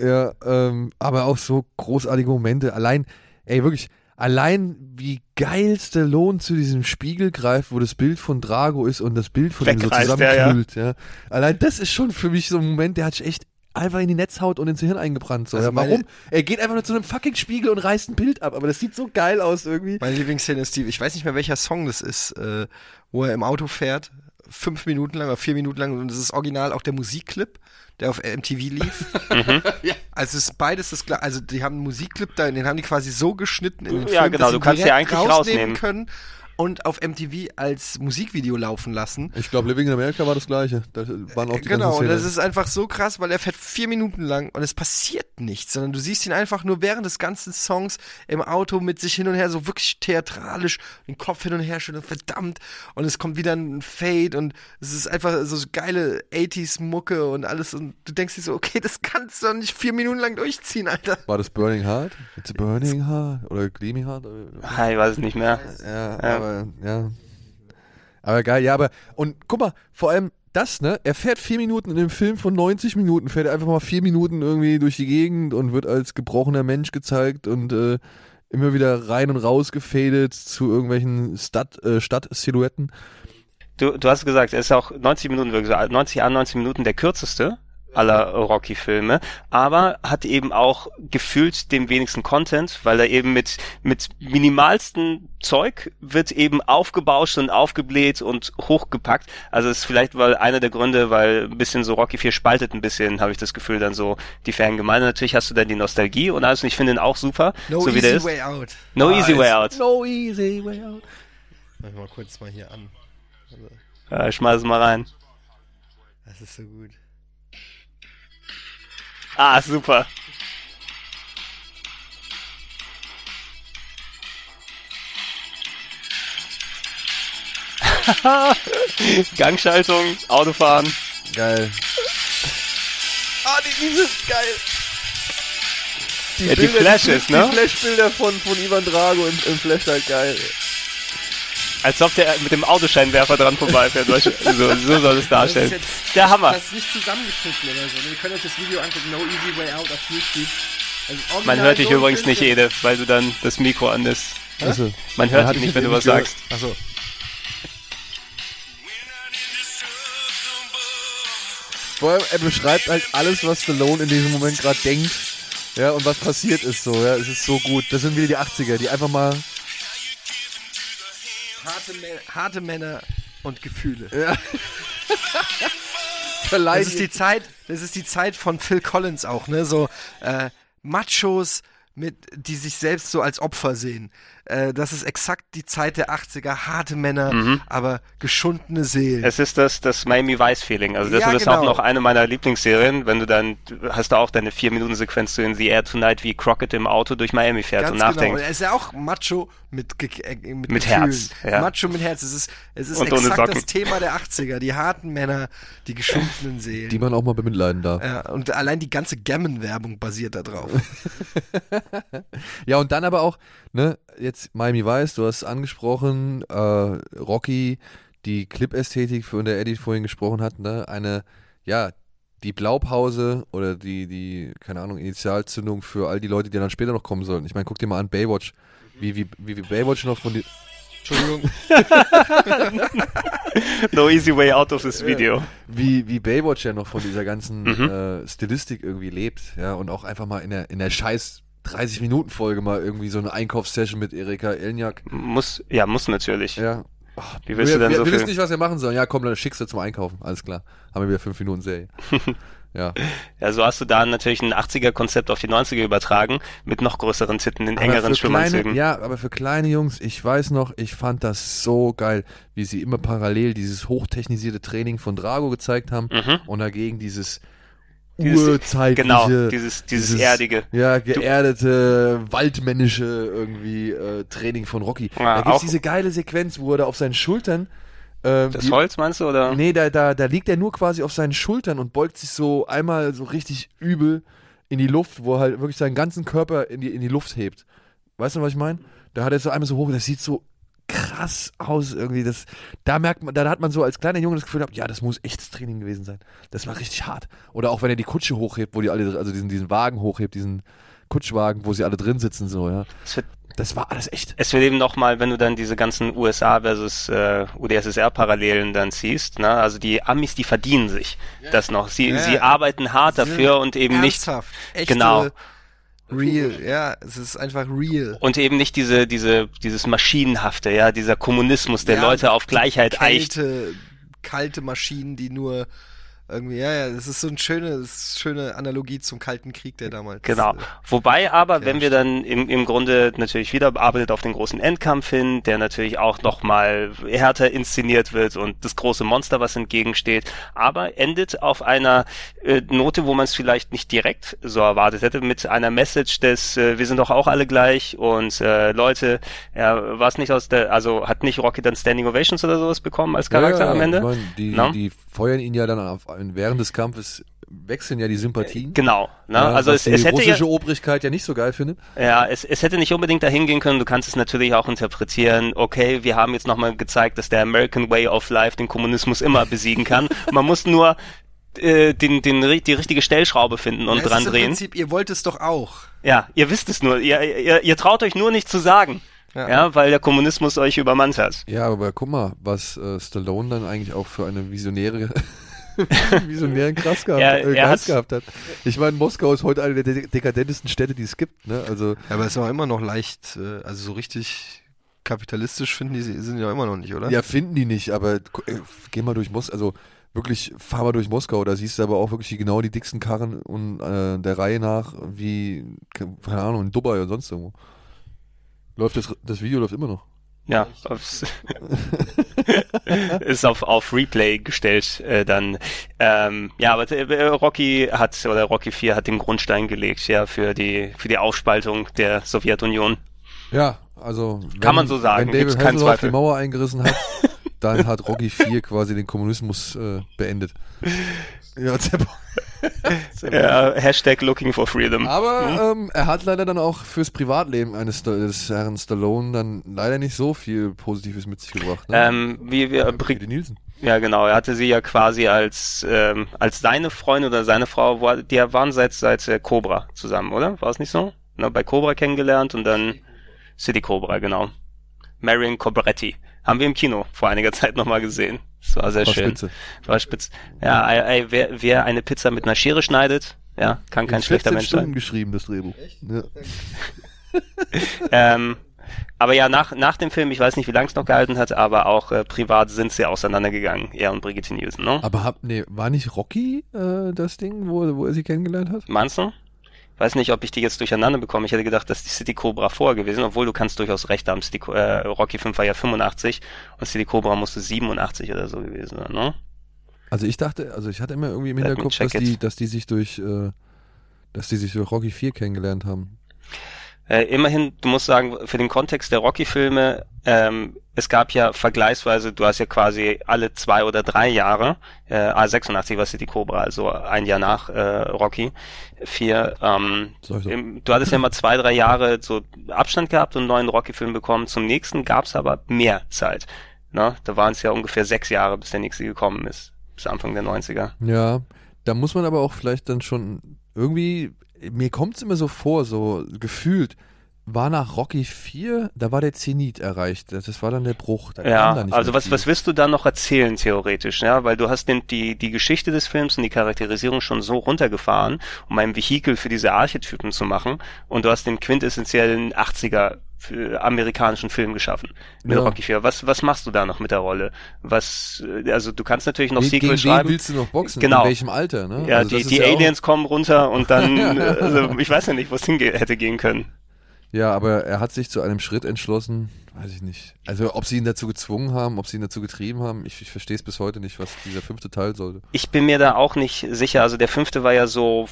Ja, ähm, aber auch so großartige Momente. Allein, ey, wirklich, allein wie geil Stallone zu diesem Spiegel greift, wo das Bild von Drago ist und das Bild von ihm so Wegreißt, zusammenknüllt, ja, Allein das ist schon für mich so ein Moment, der hat sich echt einfach in die Netzhaut und ins Hirn eingebrannt. So. Also ja, warum? Er geht einfach nur zu einem fucking Spiegel und reißt ein Bild ab, aber das sieht so geil aus irgendwie. Meine Lieblingsszene ist die, ich weiß nicht mehr welcher Song das ist, äh, wo er im Auto fährt, fünf Minuten lang oder vier Minuten lang und das ist original auch der Musikclip, der auf MTV lief. Also es ist beides das gleiche, also die haben einen Musikclip da, den haben die quasi so geschnitten in den Ja, Film, genau, dass du sie kannst direkt ja eigentlich rausnehmen. können und auf MTV als Musikvideo laufen lassen. Ich glaube, Living in America war das gleiche. Da waren auch die Genau, und das ist einfach so krass, weil er fährt vier Minuten lang und es passiert nichts, sondern du siehst ihn einfach nur während des ganzen Songs im Auto mit sich hin und her, so wirklich theatralisch, den Kopf hin und her schütteln, verdammt, und es kommt wieder ein Fade und es ist einfach so geile 80s-Mucke und alles und du denkst dir so, okay, das kannst du doch nicht vier Minuten lang durchziehen, Alter. War das Burning Heart? It's Burning Heart oder Gleaming Heart? Ah, ich weiß es nicht mehr. Ja, Ja. Aber ja. Aber geil, ja, aber und guck mal, vor allem das, ne? Er fährt vier Minuten in einem Film von 90 Minuten, fährt er einfach mal vier Minuten irgendwie durch die Gegend und wird als gebrochener Mensch gezeigt und äh, immer wieder rein und raus gefadet zu irgendwelchen Stadt, äh, Stadtsilhouetten. Du, du hast gesagt, er ist auch 90 Minuten, wirklich so 90 an 90 Minuten der kürzeste aller Rocky-Filme, aber hat eben auch gefühlt den wenigsten Content, weil er eben mit, mit minimalsten Zeug wird eben aufgebauscht und aufgebläht und hochgepackt. Also ist vielleicht weil einer der Gründe, weil ein bisschen so Rocky 4 spaltet ein bisschen, habe ich das Gefühl, dann so die Fangemeinde. Natürlich hast du dann die Nostalgie und alles und ich finde ihn auch super, No so wie easy der ist. way out. No Ah, easy way out. No easy way out. Mach ich mal kurz mal hier an. Äh, schmeiß es mal rein. Das ist so gut. Ah, super. Gangschaltung, Autofahren. Geil. Ah, die, diese, geil. Ja, die Flashes, die, ne? Die Flashbilder von, von Ivan Drago im, im Flash halt geil. Als ob der mit dem Autoscheinwerfer dran vorbeifährt. so, so soll es darstellen. Das ist jetzt- Der Hammer. Das ist nicht zusammengeschnitten oder so. Ihr könnt euch das Video angucken, No Easy Way Out auf YouTube. Also Man hört dich so übrigens nicht, Ede, weil du dann das Mikro anlässt. Also, Man hört hat dich nicht, wenn du was gehört. sagst. Achso. Vor allem, er beschreibt halt alles, was Stallone in diesem Moment gerade denkt. Ja, und was passiert ist so, ja, es ist so gut. Das sind wieder die 80er, die einfach mal, Harte, Mä- harte Männer und Gefühle. verleihen. Das ist die Zeit, das ist die Zeit von Phil Collins auch, ne? So äh, Machos, mit, die sich selbst so als Opfer sehen. Äh, das ist exakt die Zeit der 80er, harte Männer, aber geschundene Seelen. Es ist das, das Miami Vice Feeling. Also das Ja, ist auch genau. noch eine meiner Lieblingsserien, wenn du dann, hast du auch deine vier Minuten Sequenz zu in The Air Tonight, wie Crockett im Auto durch Miami fährt Ganz und genau. nachdenkt. Und er ist ja auch Macho mit, äh, mit, Mit Gefühlen. Herz, ja. Macho mit Herz. Es ist, es ist Und exakt das Thema der 80er. Die harten Männer, die geschundenen Seelen. die man auch mal bemitleiden darf. ja, und allein die ganze Gammon-Werbung basiert da drauf. Ja, und dann aber auch, ne, jetzt Miami Vice, du hast es angesprochen, äh, Rocky, die Clip-Ästhetik, von der Eddie vorhin gesprochen hat, ne, eine, ja, die Blaupause oder die, die, keine Ahnung, Initialzündung für all die Leute, die dann später noch kommen sollen. Ich meine, guck dir mal an, Baywatch. Wie, wie, wie, wie Baywatch noch von die, Entschuldigung. No easy way out of this video. wie, wie Baywatch ja noch von dieser ganzen Mhm. äh, Stilistik irgendwie lebt, ja, und auch einfach mal in der, in der scheiß 30-Minuten-Folge mal irgendwie so eine Einkaufssession mit Erika Elniak. Muss, ja, muss natürlich. Ja. Wie willst wir, du denn wir, so wir viel? wissen nicht, was wir machen sollen. Ja, komm, dann schickst du zum Einkaufen. Alles klar. Haben wir wieder fünf Minuten Serie. ja. Ja, so hast du da natürlich ein 80er-Konzept auf die 90er übertragen, mit noch größeren Titten in Aber engeren Schwimmanzügen. ja, aber für kleine Jungs, ich weiß noch, ich fand das so geil, wie sie immer parallel dieses hochtechnisierte Training von Drago gezeigt haben Mhm. und dagegen dieses, Dieses- urzeitliche, Genau, dieses, dieses, erdige. Ja, geerdete, waldmännische irgendwie äh, Training von Rocky. Ja, da gibt's auch- diese geile Sequenz, wo er da auf seinen Schultern ähm, Das die- Holz meinst du, oder? Nee, da, da, da liegt er nur quasi auf seinen Schultern und beugt sich so einmal so richtig übel in die Luft, wo er halt wirklich seinen ganzen Körper in die, in die Luft hebt. Weißt du, was ich meine? Da hat er so einmal so hoch, das sieht so krass aus irgendwie. Das, da merkt man, da hat man so als kleiner Junge das Gefühl gehabt, ja, das muss echtes Training gewesen sein. Das war richtig hart. Oder auch wenn er die Kutsche hochhebt, wo die alle, also diesen, diesen Wagen hochhebt, diesen Kutschwagen, wo sie alle drin sitzen, so, ja. Das wird, Das war alles echt. Es wird eben nochmal, wenn du dann diese ganzen USA versus äh, UdSSR-Parallelen dann siehst, ne? also die Amis, die verdienen sich das noch. Sie, Ja, sie ja. arbeiten hart dafür und eben nicht Ernsthaft. Echte, Genau. Real, ja, es ist einfach real. und eben nicht diese diese dieses maschinenhafte, ja, dieser Kommunismus, der Ja, Leute auf Gleichheit eicht. Kälte, kalte Maschinen, die nur irgendwie, ja, ja, das ist so eine schöne, schöne Analogie zum Kalten Krieg, der damals. Genau. äh, Wobei aber, wenn wir dann im, im Grunde natürlich wieder bearbeitet auf den großen Endkampf hin, der natürlich auch nochmal härter inszeniert wird und das große Monster, was entgegensteht, aber endet auf einer äh, Note, wo man es vielleicht nicht direkt so erwartet hätte, mit einer Message des, äh, wir sind doch auch alle gleich und äh, Leute, ja, war es nicht aus der, also hat nicht Rocky dann Standing Ovations oder sowas bekommen als Charakter ja, am Ende? Ich mein, die, Na? die feuern ihn ja dann auf, während des Kampfes wechseln ja die Sympathien. Genau. Ne? Ja, also es, es hätte ja, russische Obrigkeit ja nicht so geil findet. Ja, es, es hätte nicht unbedingt dahin gehen können. Du kannst es natürlich auch interpretieren. Okay, wir haben jetzt nochmal gezeigt, dass der American Way of Life den Kommunismus immer besiegen kann. Man muss nur äh, den, den, die richtige Stellschraube finden und ja, dran ist im drehen. Prinzip, ihr wollt es doch auch. Ja, ihr wisst es nur. Ihr, ihr, ihr traut euch nur nicht zu sagen. Ja. Ja. weil der Kommunismus euch übermannt hat. Ja, aber guck mal, was äh, Stallone dann eigentlich auch für eine visionäre visionären Krass gehabt, Er- äh, Geist gehabt hat. Ich meine, Moskau ist heute eine der de dekadentesten Städte, die es gibt. Ne? Also Ja, aber es war immer noch leicht, äh, also so richtig kapitalistisch finden die sie- sind ja immer noch nicht, oder? Ja, finden die nicht, aber äh, geh mal durch Moskau, also wirklich, fahr mal durch Moskau, da siehst du aber auch wirklich genau die dicksten Karren und äh, der Reihe nach, wie, keine Ahnung, in Dubai oder sonst irgendwo. Läuft das, das Video läuft immer noch. Ja, aufs ist auf, auf Replay gestellt äh, dann. Ähm, ja, aber äh, Rocky hat oder Rocky 4 hat den Grundstein gelegt, ja, für die für die Aufspaltung der Sowjetunion. Ja, also wenn, Kann man so sagen, wenn David Hasselhoff Zweifel. die Mauer eingerissen hat, dann hat Rocky 4 quasi den Kommunismus äh, beendet. Ja, Zepp. Ja, Hashtag looking for freedom. Aber ähm, er hat leider dann auch fürs Privatleben eines Sta- des Herrn Stallone dann leider nicht so viel Positives mit sich gebracht. Ne? Ähm, wie wir Brigitte Nielsen. ja genau, er hatte sie ja quasi als ähm, als seine Freundin oder seine Frau, war, die waren seit seit äh, Cobra zusammen, oder? War es nicht so? Ne, bei Cobra kennengelernt und dann City Cobra, genau. Marion Cobretti. Haben wir im Kino vor einiger Zeit nochmal gesehen. Das war sehr War schön. spitze. War spitz. Ja, ey, ey, wer, wer eine Pizza mit einer Schere schneidet, ja, kann kein In schlechter 14 Mensch Stunden sein. geschrieben, das Drehbuch. Ja. Ähm, aber ja, nach, nach dem Film, ich weiß nicht, wie lange es noch gehalten hat, aber auch äh, privat sind sie auseinandergegangen, er und Brigitte Nielsen, ne? Aber hab, nee, war nicht Rocky äh, das Ding, wo, wo er sie kennengelernt hat? Meinst du? Weiß nicht, ob ich die jetzt durcheinander bekomme. Ich hätte gedacht, dass die City Cobra vorher gewesen, obwohl du kannst durchaus recht haben. City, äh, Rocky 5 war ja 85 und City Cobra musste 87 oder so gewesen sein, ne? Also ich dachte, also ich hatte immer irgendwie im Hinterkopf, dass die, dass die sich durch, äh, dass die sich durch Rocky 4 kennengelernt haben. Äh, immerhin, du musst sagen, für den Kontext der Rocky-Filme, ähm, es gab ja vergleichsweise, du hast ja quasi alle zwei oder drei Jahre, äh, A86 war City Cobra, also ein Jahr nach äh, Rocky 4, ähm, doch. im, du hattest ja immer zwei, drei Jahre so Abstand gehabt und einen neuen Rocky-Film bekommen. Zum nächsten gab's aber mehr Zeit. Ne? Da waren es ja ungefähr sechs Jahre, bis der nächste gekommen ist. Bis Anfang der 90er. Ja, da muss man aber auch vielleicht dann schon irgendwie, mir kommt es immer so vor, so gefühlt, war nach Rocky 4, da war der Zenit erreicht. Das war dann der Bruch. Da Ja, also was, viel. was willst du da noch erzählen, theoretisch, ja? Weil du hast den, die, die Geschichte des Films und die Charakterisierung schon so runtergefahren, um ein Vehikel für diese Archetypen zu machen. Und du hast den quintessentiellen 80er für amerikanischen Film geschaffen. Mit Ja. Rocky 4. Was, was machst du da noch mit der Rolle? Was, äh, also du kannst natürlich noch Sequel gegen schreiben. wen willst du noch boxen? Genau. In welchem Alter, ne? Ja, Also die, die ja Aliens kommen runter und dann, also ich weiß ja nicht, wo es hinge hätte gehen können. Ja, aber er hat sich zu einem Schritt entschlossen, weiß ich nicht. Also ob sie ihn dazu gezwungen haben, ob sie ihn dazu getrieben haben, ich, ich verstehe es bis heute nicht, was dieser fünfte Teil sollte. Ich bin mir da auch nicht sicher. Also der fünfte war ja so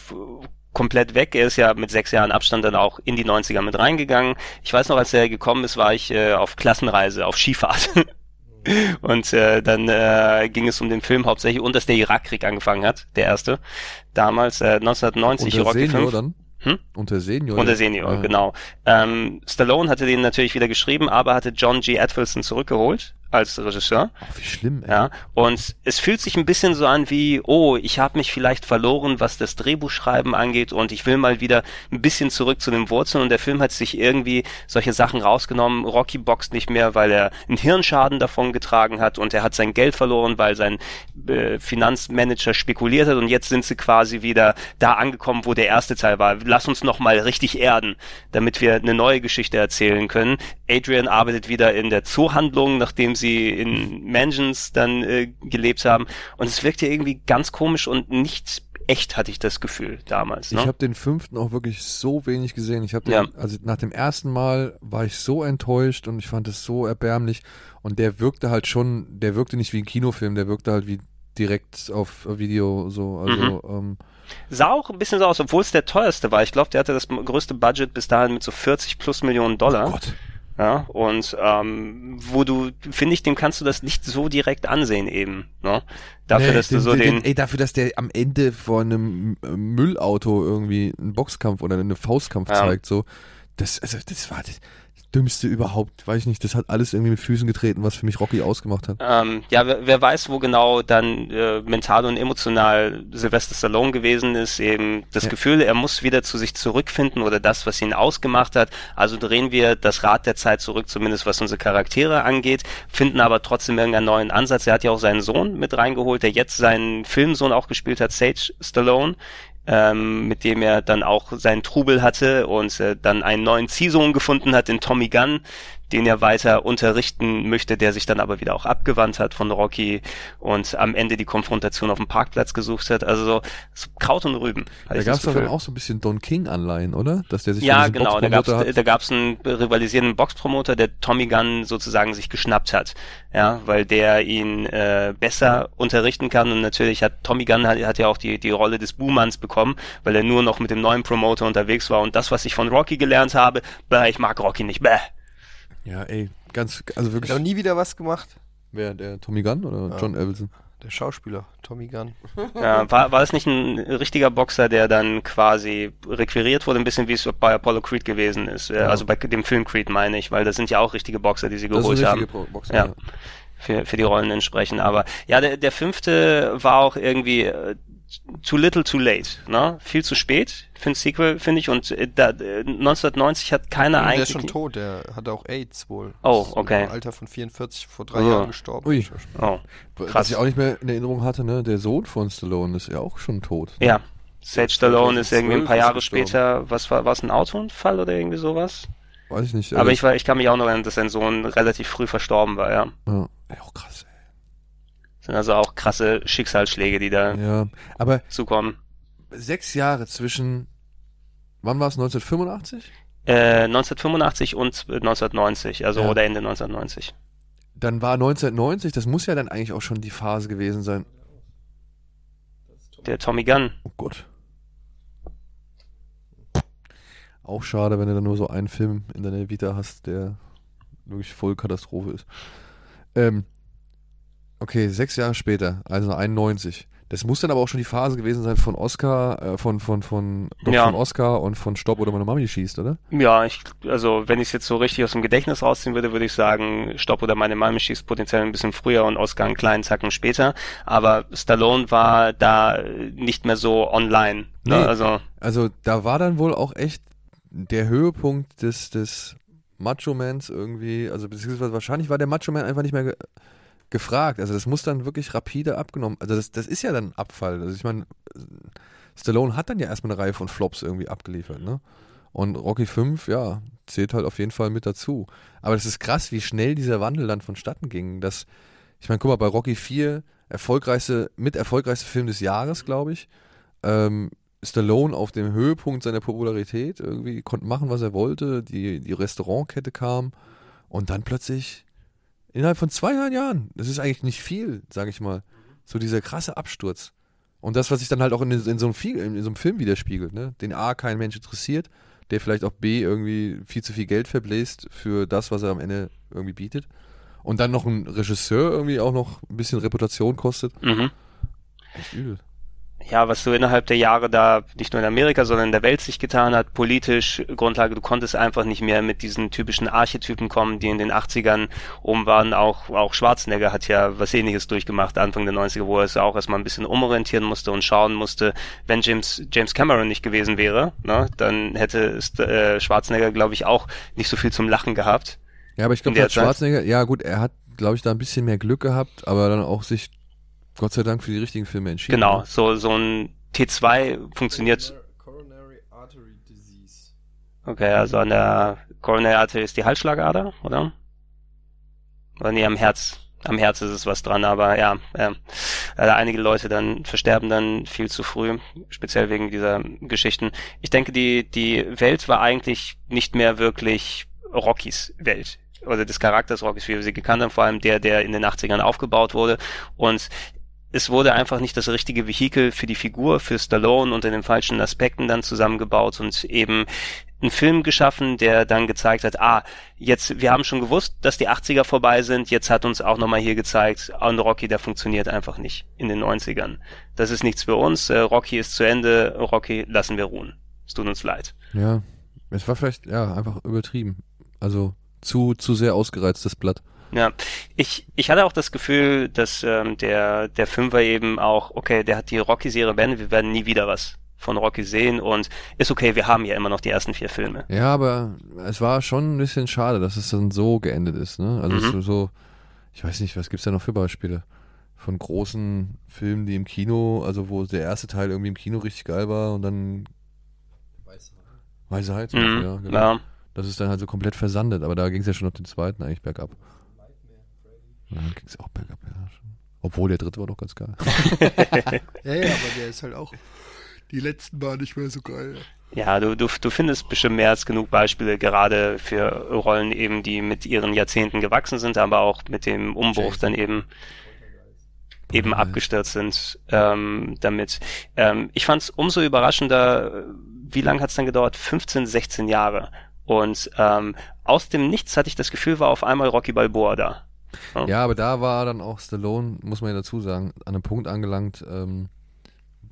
komplett weg. Er ist ja mit sechs Jahren Abstand dann auch in die 90er mit reingegangen. Ich weiß noch, als er gekommen ist, war ich äh, auf Klassenreise, auf Skifahrt. Und äh, dann äh, ging es um den Film hauptsächlich und dass der Irakkrieg angefangen hat, der erste. Damals, äh, 1990, Unter Rocky Senior 5. dann? Hm? Unter Senior? Ja. Senior, Ja. genau. Ähm, Stallone hatte den natürlich wieder geschrieben, aber hatte John G. Edwilson zurückgeholt als Regisseur. Ach, wie schlimm, ey. Ja, und es fühlt sich ein bisschen so an wie, oh, ich habe mich vielleicht verloren, was das Drehbuchschreiben angeht und ich will mal wieder ein bisschen zurück zu den Wurzeln und der Film hat sich irgendwie solche Sachen rausgenommen. Rocky boxt nicht mehr, weil er einen Hirnschaden davon getragen hat und er hat sein Geld verloren, weil sein äh, Finanzmanager spekuliert hat und jetzt sind sie quasi wieder da angekommen, wo der erste Teil war. Lass uns noch mal richtig erden, damit wir eine neue Geschichte erzählen können. Adrian arbeitet wieder in der Zoohandlung, nachdem sie in Mansions dann äh, gelebt haben. Und es wirkte irgendwie ganz komisch und nicht echt, hatte ich das Gefühl damals. Ne? Ich habe den fünften auch wirklich so wenig gesehen. Ich habe Ja. also nach dem ersten Mal war ich so enttäuscht und ich fand es so erbärmlich und der wirkte halt schon, der wirkte nicht wie ein Kinofilm, der wirkte halt wie direkt auf Video so, also Mhm. ähm, Sah auch ein bisschen so aus, obwohl es der teuerste war. Ich glaube, der hatte das größte Budget bis dahin mit so 40 plus Millionen Dollar. oh Gott. Ja, und ähm, wo du, finde ich, dem kannst du das nicht so direkt ansehen eben. Ne? Dafür, Nee, dass du so den, ey, dafür, dass der am Ende vor einem äh, Müllauto irgendwie einen Boxkampf oder einen Faustkampf Ja. zeigt, so, das, also, das war das Dümmste überhaupt, weiß ich nicht, das hat alles irgendwie mit Füßen getreten, was für mich Rocky ausgemacht hat. ähm, ja, wer, wer weiß, wo genau dann äh, mental und emotional Sylvester Stallone gewesen ist, eben das Ja. Gefühl, er muss wieder zu sich zurückfinden oder das, was ihn ausgemacht hat. Also drehen wir das Rad der Zeit zurück, zumindest was unsere Charaktere angeht, finden aber trotzdem irgendeinen neuen Ansatz. Er hat ja auch seinen Sohn mit reingeholt, der jetzt seinen Filmsohn auch gespielt hat, Sage Stallone. Ähm, mit dem er dann auch seinen Trubel hatte und äh, dann einen neuen Ziehsohn gefunden hat in Tommy Gunn, den er weiter unterrichten möchte, der sich dann aber wieder auch abgewandt hat von Rocky und am Ende die Konfrontation auf dem Parkplatz gesucht hat. Also so, so Kraut und Rüben. Da gab es dann auch so ein bisschen Don King-Anleihen, oder? Dass der sich Ja, genau. Da Boxpromoter hat. da gab's einen rivalisierenden Boxpromoter, der Tommy Gunn sozusagen sich geschnappt hat. Ja, weil der ihn äh, besser unterrichten kann. Und natürlich hat Tommy Gunn hat, hat ja auch die, die Rolle des Buhmanns bekommen, weil er nur noch mit dem neuen Promoter unterwegs war. Und das, was ich von Rocky gelernt habe, bäh, ich mag Rocky nicht, bäh. Ja, ey, ganz, also wirklich. Hat auch nie wieder was gemacht. Wer, der Tommy Gunn oder Ja. John Avildsen? Der Schauspieler, Tommy Gunn. Ja, war, war es nicht ein richtiger Boxer, der dann quasi requiriert wurde, ein bisschen wie es bei Apollo Creed gewesen ist. Ja. Also bei dem Film Creed meine ich, weil das sind ja auch richtige Boxer, die sie geholt haben. Boxer, Ja. Für, für die Rollen entsprechen. Aber ja, der, der fünfte war auch irgendwie äh, too little too late, ne? Viel zu spät für ein Sequel, finde ich. Und äh, da, äh, 1990 hat keiner der eigentlich. ist schon tot, der hatte auch AIDS wohl. Oh, Ist okay. Im Alter von 44, vor drei Oh. Jahren gestorben. Ui. Oh, Was Krass. ich auch nicht mehr in Erinnerung hatte, ne, der Sohn von Stallone ist ja auch schon tot. ja. Sage Stallone ist irgendwie ein 2012 paar Jahre gestorben. später, was war, war es ein Autounfall oder irgendwie sowas? Weiß ich nicht. Aber also- ich, war, ich kann mich auch noch erinnern, dass sein Sohn relativ früh verstorben war, ja. Ja, ja auch krass, sind also auch krasse Schicksalsschläge, die da ey. Ja, aber zukommen. sechs Jahre zwischen, wann war es, 1985? Äh, 1985 und 1990, also Ja. oder Ende 1990. Dann war 1990, das muss ja dann eigentlich auch schon die Phase gewesen sein. Der Tommy Gunn. Oh Gott. Auch schade, wenn du dann nur so einen Film in deiner Vita hast, der wirklich voll Katastrophe ist. Ähm, okay, sechs Jahre später, also 91. Das muss dann aber auch schon die Phase gewesen sein von Oscar, äh, von, von, von, doch Ja. von Oscar und von Stopp oder meine Mami schießt, oder? Ja, ich, also wenn ich es jetzt so richtig aus dem Gedächtnis rausziehen würde, würde ich sagen, Stopp oder meine Mama schießt potenziell ein bisschen früher und Oscar einen kleinen Zacken später. Aber Stallone war da nicht mehr so online. Ne? Nee. Also Also da war dann wohl auch echt der Höhepunkt des, des Macho-Mans irgendwie, also beziehungsweise wahrscheinlich war der Macho-Man einfach nicht mehr ge gefragt. Also das muss dann wirklich rapide abgenommen. Also das, das ist ja dann Abfall. Also ich meine, Stallone hat dann ja erstmal eine Reihe von Flops irgendwie abgeliefert, ne? Und Rocky 5, ja, zählt halt auf jeden Fall mit dazu. Aber das ist krass, wie schnell dieser Wandel dann vonstatten ging. Das, ich meine, guck mal, bei Rocky 4, erfolgreichste, mit erfolgreichste Film des Jahres, glaube ich. Ähm, Stallone auf dem Höhepunkt seiner Popularität, irgendwie konnte machen, was er wollte, die, die Restaurantkette kam und dann plötzlich innerhalb von zweieinhalb Jahren, das ist eigentlich nicht viel, sage ich mal, so dieser krasse Absturz. Und das, was sich dann halt auch in, in, so, einem, Fi- in so einem Film widerspiegelt, ne? den A kein Mensch interessiert, der vielleicht auch B irgendwie viel zu viel Geld verbläst für das, was er am Ende irgendwie bietet. Und dann noch ein Regisseur irgendwie auch noch ein bisschen Reputation kostet. mhm. Echt übel. Ja, was so innerhalb der Jahre da nicht nur in Amerika, sondern in der Welt sich getan hat, politisch Grundlage, du konntest einfach nicht mehr mit diesen typischen Archetypen kommen, die in den 80ern oben waren. Auch, auch Schwarzenegger hat ja was ähnliches durchgemacht, Anfang der 90er, wo er es auch erstmal ein bisschen umorientieren musste und schauen musste, wenn James, James Cameron nicht gewesen wäre, ne, dann hätte äh, Schwarzenegger, glaube ich, auch nicht so viel zum Lachen gehabt. Ja, aber ich glaube, Schwarzenegger, ja gut, er hat, glaube ich, da ein bisschen mehr Glück gehabt, aber dann auch sich Gott sei Dank für die richtigen Filme entschieden. Genau, ne? so, so ein T2 funktioniert. Coronary Artery Disease. Okay, also an der Coronary Artery ist die Halsschlagader, oder? Oder nee, am Herz. Am Herz ist es was dran, aber ja, äh, einige Leute dann versterben dann viel zu früh, speziell wegen dieser Geschichten. Ich denke, die, die Welt war eigentlich nicht mehr wirklich Rockys Welt oder des Charakters Rockys, wie wir sie gekannt haben, vor allem der, der in den 80ern aufgebaut wurde. Und es wurde einfach nicht das richtige Vehikel für die Figur, für Stallone unter den falschen Aspekten dann zusammengebaut und eben einen Film geschaffen, der dann gezeigt hat, ah, jetzt, wir haben schon gewusst, dass die 80er vorbei sind, jetzt hat uns auch nochmal hier gezeigt, und Rocky, der funktioniert einfach nicht in den 90ern. Das ist nichts für uns, äh, Rocky ist zu Ende, Rocky lassen wir ruhen. Es tut uns leid. Ja, es war vielleicht, ja, einfach übertrieben. Also zu, zu sehr ausgereiztes Blatt. Ja, ich, ich hatte auch das Gefühl, dass ähm, der, der Fünfer eben auch, okay, der hat die Rocky-Serie beendet, wir werden nie wieder was von Rocky sehen und ist okay, wir haben ja immer noch die ersten vier Filme. Ja, aber es war schon ein bisschen schade, dass es dann so geendet ist, ne? Also mhm. so, ich weiß nicht, was gibt's da noch für Beispiele? Von großen Filmen, die im Kino, also wo der erste Teil irgendwie im Kino richtig geil war und dann Weiße Heiz, mhm. ja, genau. Ja. Das ist dann halt so komplett versandet, aber da ging es ja schon auf den zweiten eigentlich bergab. Ja, dann ging es auch bergab, ja. Obwohl der dritte war doch ganz geil. ja, ja, aber der ist halt auch die letzten waren nicht mehr so geil. Ja, du, du, du findest bestimmt mehr als genug Beispiele, gerade für Rollen eben, die mit ihren Jahrzehnten gewachsen sind, aber auch mit dem Umbruch dann eben eben mhm. abgestürzt sind ähm, damit. Ähm, ich fand es umso überraschender, wie lange hat es dann gedauert? 15, 16 Jahre. Und ähm, aus dem Nichts hatte ich das Gefühl, war auf einmal Rocky Balboa da. Ja. ja, aber da war dann auch Stallone, muss man ja dazu sagen, an einem Punkt angelangt, ähm,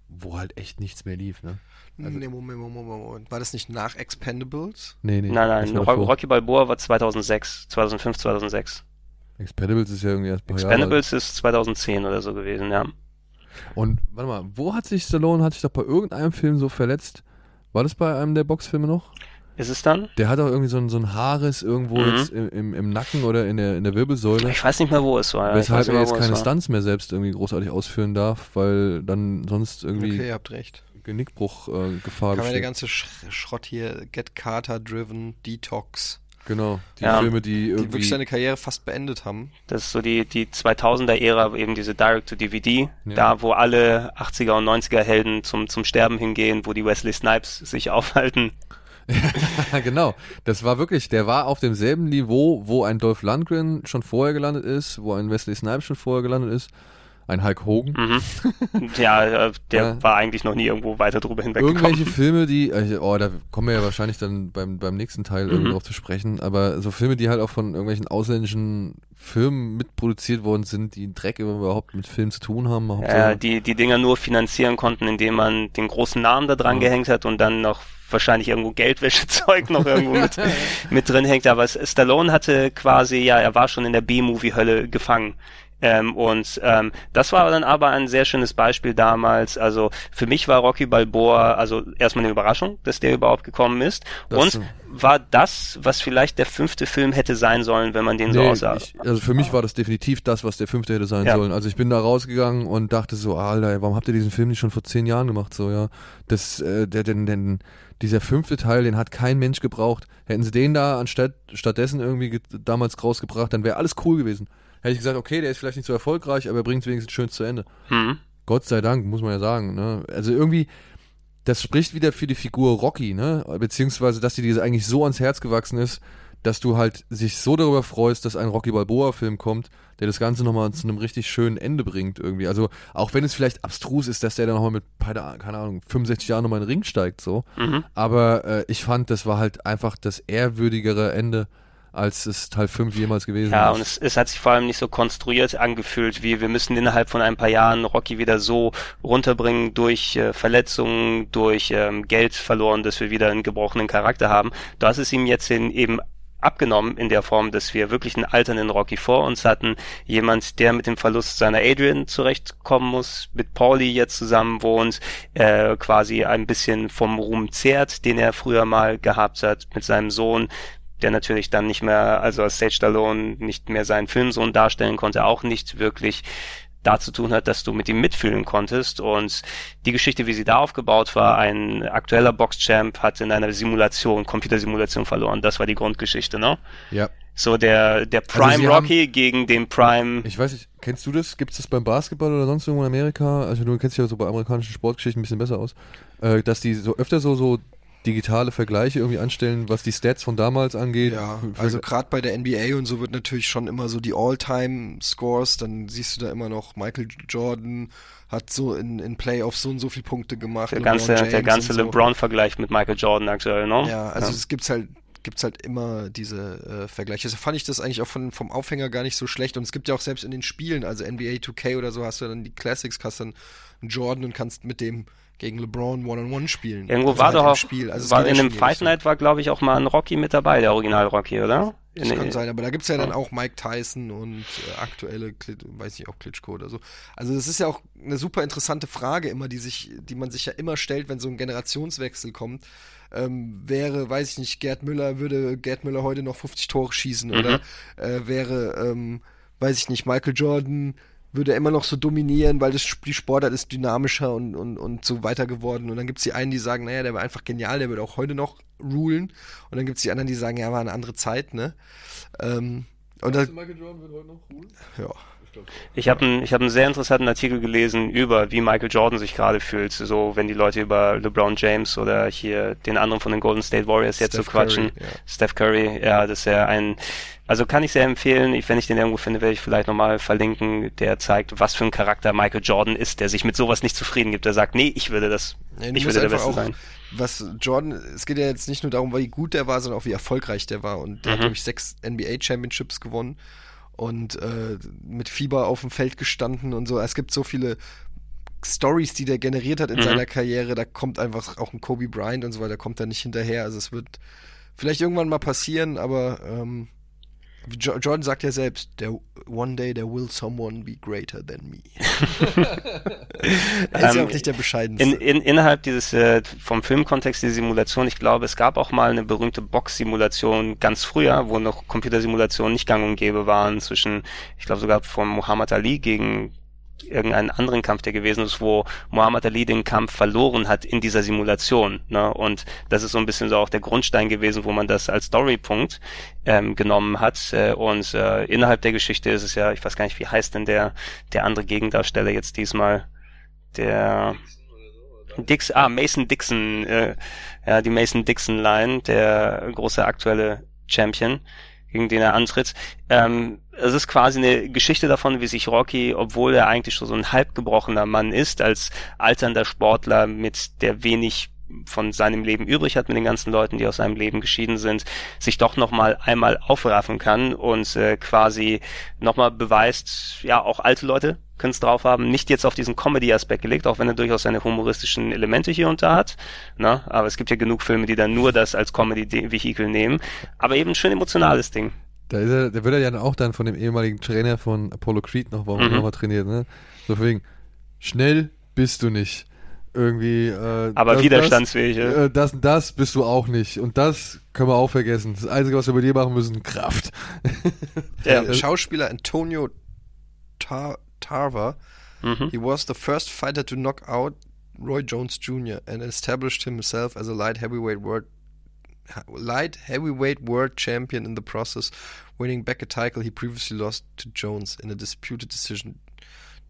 wo halt echt nichts mehr lief, ne? Also, nee, Moment, Moment, Moment. War das nicht nach Expendables? Nee, nee. Nein, nein, Rocky Balboa war 2006, 2005, 2006. Expendables ist ja irgendwie erst paar Expendables Jahre ist 2010 oder so gewesen, ja. Und, warte mal, wo hat sich Stallone, hat sich doch bei irgendeinem Film so verletzt? War das bei einem der Boxfilme noch? Ist es dann? Der hat auch irgendwie so ein, so ein Haares irgendwo mhm. jetzt im, im, im, Nacken oder in der, in der Wirbelsäule. Ich weiß nicht mehr, wo es war. Weshalb er jetzt keine Stunts mehr selbst irgendwie großartig ausführen darf, weil dann sonst irgendwie okay, ihr habt recht. Genickbruch äh, Gefahr Kann man der ganze Sch Schrott hier, Get Carter Driven, Detox. Genau, die ja. Filme, die irgendwie... Die wirklich seine Karriere fast beendet haben. Das ist so die, die 2000er-Ära, eben diese Direct-to-DVD, ja. da wo alle 80er und 90er Helden zum, zum Sterben hingehen, wo die Wesley Snipes sich aufhalten. Genau. Das war wirklich, der war auf demselben Niveau, wo ein Dolph Lundgren schon vorher gelandet ist, wo ein Wesley Snipes schon vorher gelandet ist. Ein Hulk Hogan. Mhm. Ja, äh, der war eigentlich noch nie irgendwo weiter drüber hinweggekommen. Irgendwelche Filme, die, äh, oh, da kommen wir ja wahrscheinlich dann beim, beim nächsten Teil mhm. drauf zu sprechen, aber so Filme, die halt auch von irgendwelchen ausländischen Firmen mitproduziert worden sind, die Dreck überhaupt mit Film zu tun haben. Ja, die, die Dinger nur finanzieren konnten, indem man den großen Namen da dran ja. gehängt hat und dann noch wahrscheinlich irgendwo Geldwäschezeug noch irgendwo mit, mit drin hängt. Aber Stallone hatte quasi, ja, er war schon in der B-Movie-Hölle gefangen. Ähm, und ähm, das war dann aber ein sehr schönes Beispiel damals. Also für mich war Rocky Balboa also erstmal eine Überraschung, dass der überhaupt gekommen ist. Das und war das, was vielleicht der fünfte Film hätte sein sollen, wenn man den nee, so aussah. Ich, also für mich war das definitiv das, was der fünfte hätte sein ja. sollen. Also ich bin da rausgegangen und dachte so, Alter, warum habt ihr diesen Film nicht schon vor zehn Jahren gemacht? So ja, das, äh, der, den, den, dieser fünfte Teil, den hat kein Mensch gebraucht. Hätten sie den da anstatt stattdessen irgendwie damals rausgebracht, dann wäre alles cool gewesen. Hätte ich gesagt, okay, der ist vielleicht nicht so erfolgreich, aber er bringt es wenigstens schön zu Ende. Hm. Gott sei Dank, muss man ja sagen. Ne? Also irgendwie, das spricht wieder für die Figur Rocky, ne? Beziehungsweise, dass die dir eigentlich so ans Herz gewachsen ist, dass du halt sich so darüber freust, dass ein Rocky Balboa-Film kommt, der das Ganze nochmal zu einem richtig schönen Ende bringt irgendwie. Also auch wenn es vielleicht abstrus ist, dass der dann nochmal mit, keine Ahnung, 65 Jahren nochmal in den Ring steigt, so. Mhm. Aber äh, ich fand, das war halt einfach das ehrwürdigere Ende als es Teil 5 jemals gewesen Ja, ist. und es, es hat sich vor allem nicht so konstruiert angefühlt, wie wir müssen innerhalb von ein paar Jahren Rocky wieder so runterbringen durch äh, Verletzungen, durch ähm, Geld verloren, dass wir wieder einen gebrochenen Charakter haben. Du hast es ihm jetzt in, eben abgenommen in der Form, dass wir wirklich einen alternden Rocky vor uns hatten. Jemand, der mit dem Verlust seiner Adrian zurechtkommen muss, mit Pauli jetzt zusammen wohnt, äh, quasi ein bisschen vom Ruhm zehrt, den er früher mal gehabt hat, mit seinem Sohn, der natürlich dann nicht mehr, also als Sage Stallone nicht mehr seinen Filmsohn darstellen konnte, auch nicht wirklich dazu tun hat, dass du mit ihm mitfühlen konntest. Und die Geschichte, wie sie da aufgebaut war, ein aktueller Boxchamp hat in einer Simulation, Computersimulation verloren. Das war die Grundgeschichte, ne? Ja. So der, der Also Prime sie Rocky gegen den Prime. Ich weiß nicht, kennst du das? Gibt es das beim Basketball oder sonst irgendwo in Amerika? Also du kennst dich ja so bei amerikanischen Sportgeschichten ein bisschen besser aus. Äh, dass die so öfter so, so digitale Vergleiche irgendwie anstellen, was die Stats von damals angeht. Ja, also gerade bei der NBA und so wird natürlich schon immer so die All-Time-Scores, dann siehst du da immer noch Michael Jordan hat so in, in Playoffs so und so viele Punkte gemacht. Der ganze, der ganze so. LeBron-Vergleich mit Michael Jordan aktuell, ne? Ja, also es gibt's halt gibt's halt immer diese äh, Vergleiche. Also fand ich das eigentlich auch von, vom Aufhänger gar nicht so schlecht. Und es gibt ja auch selbst in den Spielen, also NBA 2K oder so, hast du dann die Classics, hast dann einen Jordan und kannst mit dem gegen LeBron One-on-One spielen. Irgendwo also war halt doch auch, Spiel. Also es war in dem Fight. Night war, glaube ich, auch mal ein Rocky mit dabei, der Original Rocky, oder? Das In- kann sein, aber da gibt's ja dann auch Mike Tyson und äh, aktuelle, weiß nicht, auch Klitschko oder so. Also das ist ja auch eine super interessante Frage immer, die sich, die man sich ja immer stellt, wenn so ein Generationswechsel kommt. Ähm, wäre, weiß ich nicht, Gerd Müller, würde Gerd Müller heute noch 50 Tore schießen oder äh, wäre, ähm, weiß ich nicht, Michael Jordan würde er immer noch so dominieren, weil das die Sportart ist dynamischer und, und, und so weiter geworden. Und dann gibt's die einen, die sagen, naja, der war einfach genial, der würde auch heute noch rulen. Und dann gibt's die anderen, die sagen, ja, war eine andere Zeit, ne? Ähm, und da, Michael Jordan wird heute noch cool? ja. Ich habe einen ich hab einen sehr interessanten Artikel gelesen über, wie Michael Jordan sich gerade fühlt. So, wenn die Leute über LeBron James oder hier den anderen von den Golden State Warriors jetzt so Steph quatschen. Curry, ja. Steph Curry, ja, das ist ja ein, also kann ich sehr empfehlen. Ich, wenn ich den irgendwo finde, werde ich vielleicht nochmal verlinken. Der zeigt, was für ein Charakter Michael Jordan ist, der sich mit sowas nicht zufrieden gibt. Der sagt, nee, ich würde das, du ich würde der Beste auch, sein. was Jordan, es geht ja jetzt nicht nur darum, wie gut der war, sondern auch wie erfolgreich der war. Und der hat, Mhm. glaube ich, sechs NBA Championships gewonnen und äh, mit Fieber auf dem Feld gestanden und so. Es gibt so viele Stories, die der generiert hat in Mhm. seiner Karriere. Da kommt einfach auch ein Kobe Bryant und so weiter, kommt da nicht hinterher. Also es wird vielleicht irgendwann mal passieren, aber ähm, Jordan sagt ja selbst, there, one day there will someone be greater than me. er ist ja Ähm, auch nicht der bescheidenste. In, in, innerhalb dieses, äh, vom Filmkontext, die Simulation, ich glaube, es gab auch mal eine berühmte Box-Simulation ganz früher, wo noch Computersimulationen nicht gang und gäbe waren, zwischen, ich glaube sogar von Muhammad Ali gegen irgendeinen anderen Kampf, der gewesen ist, wo Muhammad Ali den Kampf verloren hat in dieser Simulation. Ne? Und das ist so ein bisschen so auch der Grundstein gewesen, wo man das als Storypunkt ähm, genommen hat. Äh, und äh, innerhalb der Geschichte ist es ja, ich weiß gar nicht, wie heißt denn der, der andere Gegendarsteller jetzt diesmal, der Dix, ah, Mason Dixon, äh, ja, die Mason Dixon Line, der große aktuelle Champion, gegen den er antritt. Ähm, es ist quasi eine Geschichte davon, wie sich Rocky, obwohl er eigentlich schon so ein halbgebrochener Mann ist, als alternder Sportler mit der wenig von seinem Leben übrig hat mit den ganzen Leuten, die aus seinem Leben geschieden sind, sich doch noch mal einmal aufraffen kann und äh, quasi noch mal beweist, ja, auch alte Leute können es drauf haben, nicht jetzt auf diesen Comedy-Aspekt gelegt, auch wenn er durchaus seine humoristischen Elemente hier und da hat, ne? aber es gibt ja genug Filme, die dann nur das als Comedy-Vehikel nehmen, aber eben ein schön emotionales Ding. Da, ist er, da wird er ja auch dann von dem ehemaligen Trainer von Apollo Creed noch, warum Mhm. noch mal trainiert, ne? So von wegen, schnell bist du nicht. Irgendwie, äh, Aber das, widerstandsfähig, Das, ja. äh, das und das bist du auch nicht. Und das können wir auch vergessen. Das Einzige, was wir bei dir machen müssen, Kraft. Ja. Der Schauspieler Antonio Tar Tarver, Mhm. he was the first fighter to knock out Roy Jones Jr. and established himself as a light heavyweight world light heavyweight world champion in the process, winning back a title he previously lost to Jones in a disputed decision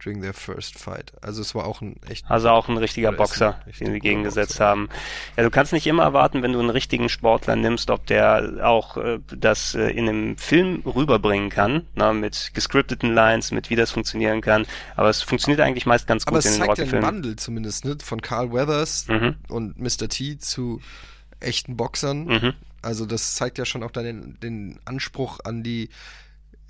during their first fight. Also es war auch ein echt Also auch ein richtiger ist ein Boxer, richtig den sie gegengesetzt Boxer. haben. Ja, du kannst nicht immer erwarten, wenn du einen richtigen Sportler nimmst, ob der auch äh, das äh, in einem Film rüberbringen kann, na, mit gescripteten Lines, mit wie das funktionieren kann. Aber es funktioniert eigentlich meist ganz gut Aber in es den zeigt ja einen Rocky-Filmen. Wandel zumindest, ne? Von Carl Weathers Mhm. und Mr. T zu echten Boxern. Mhm. Also das zeigt ja schon auch dann den, den Anspruch an die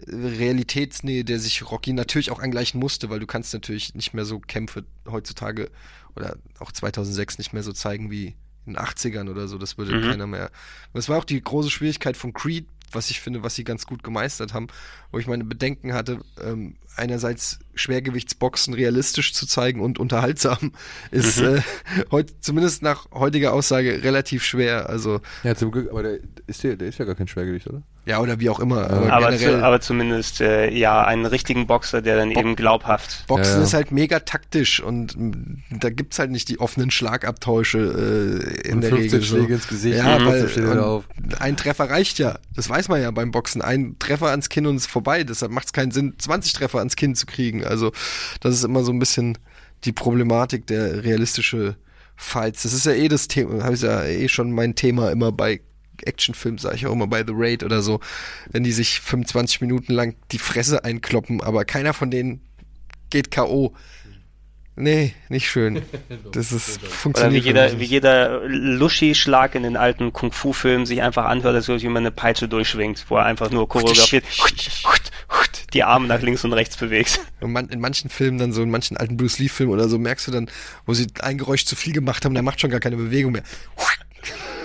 Realitätsnähe, der sich Rocky natürlich auch angleichen musste, weil du kannst natürlich nicht mehr so Kämpfe heutzutage oder auch 2006 nicht mehr so zeigen wie in den 80ern oder so. Das würde Mhm. keiner mehr. Das war auch die große Schwierigkeit von Creed, was ich finde, was sie ganz gut gemeistert haben, wo ich meine Bedenken hatte, ähm, einerseits Schwergewichtsboxen realistisch zu zeigen und unterhaltsam, ist Mhm. äh, heute, zumindest nach heutiger Aussage relativ schwer. Also, Ja, zum Glück, aber der ist, der, der ist ja gar kein Schwergewicht, oder? Ja, oder wie auch immer. Aber, Aber, generell, zu, aber zumindest äh, ja einen richtigen Boxer, der dann Bo- eben glaubhaft. Boxen Ja, ja. ist halt mega taktisch und da gibt's halt nicht die offenen Schlagabtäusche äh, in Und der 15 Regel. so. Schläge ins Gesicht Ja, weil ein Treffer reicht ja. Das weiß man ja beim Boxen. Ein Treffer ans Kinn und es ist vorbei. Deshalb macht es keinen Sinn, 20 Treffer ans Kinn zu kriegen. Also das ist immer so ein bisschen die Problematik der realistische Fights. Das ist ja eh das Thema, habe ich ja eh schon mein Thema immer bei Actionfilmen, sage ich auch immer bei The Raid oder so, wenn die sich 25 Minuten lang die Fresse einkloppen, aber keiner von denen geht K.O. Nee, nicht schön. Das ist Oder wie funktioniert für mich jeder, wie jeder Luschi-Schlag in den alten Kung-Fu-Filmen sich einfach anhört, als würde jemand eine Peitsche durchschwingt, wo er einfach nur choreografiert die Arme nach links und rechts bewegt. Und man, in manchen Filmen dann so, in manchen alten Bruce Lee-Filmen oder so, merkst du dann, wo sie ein Geräusch zu viel gemacht haben, der macht schon gar keine Bewegung mehr.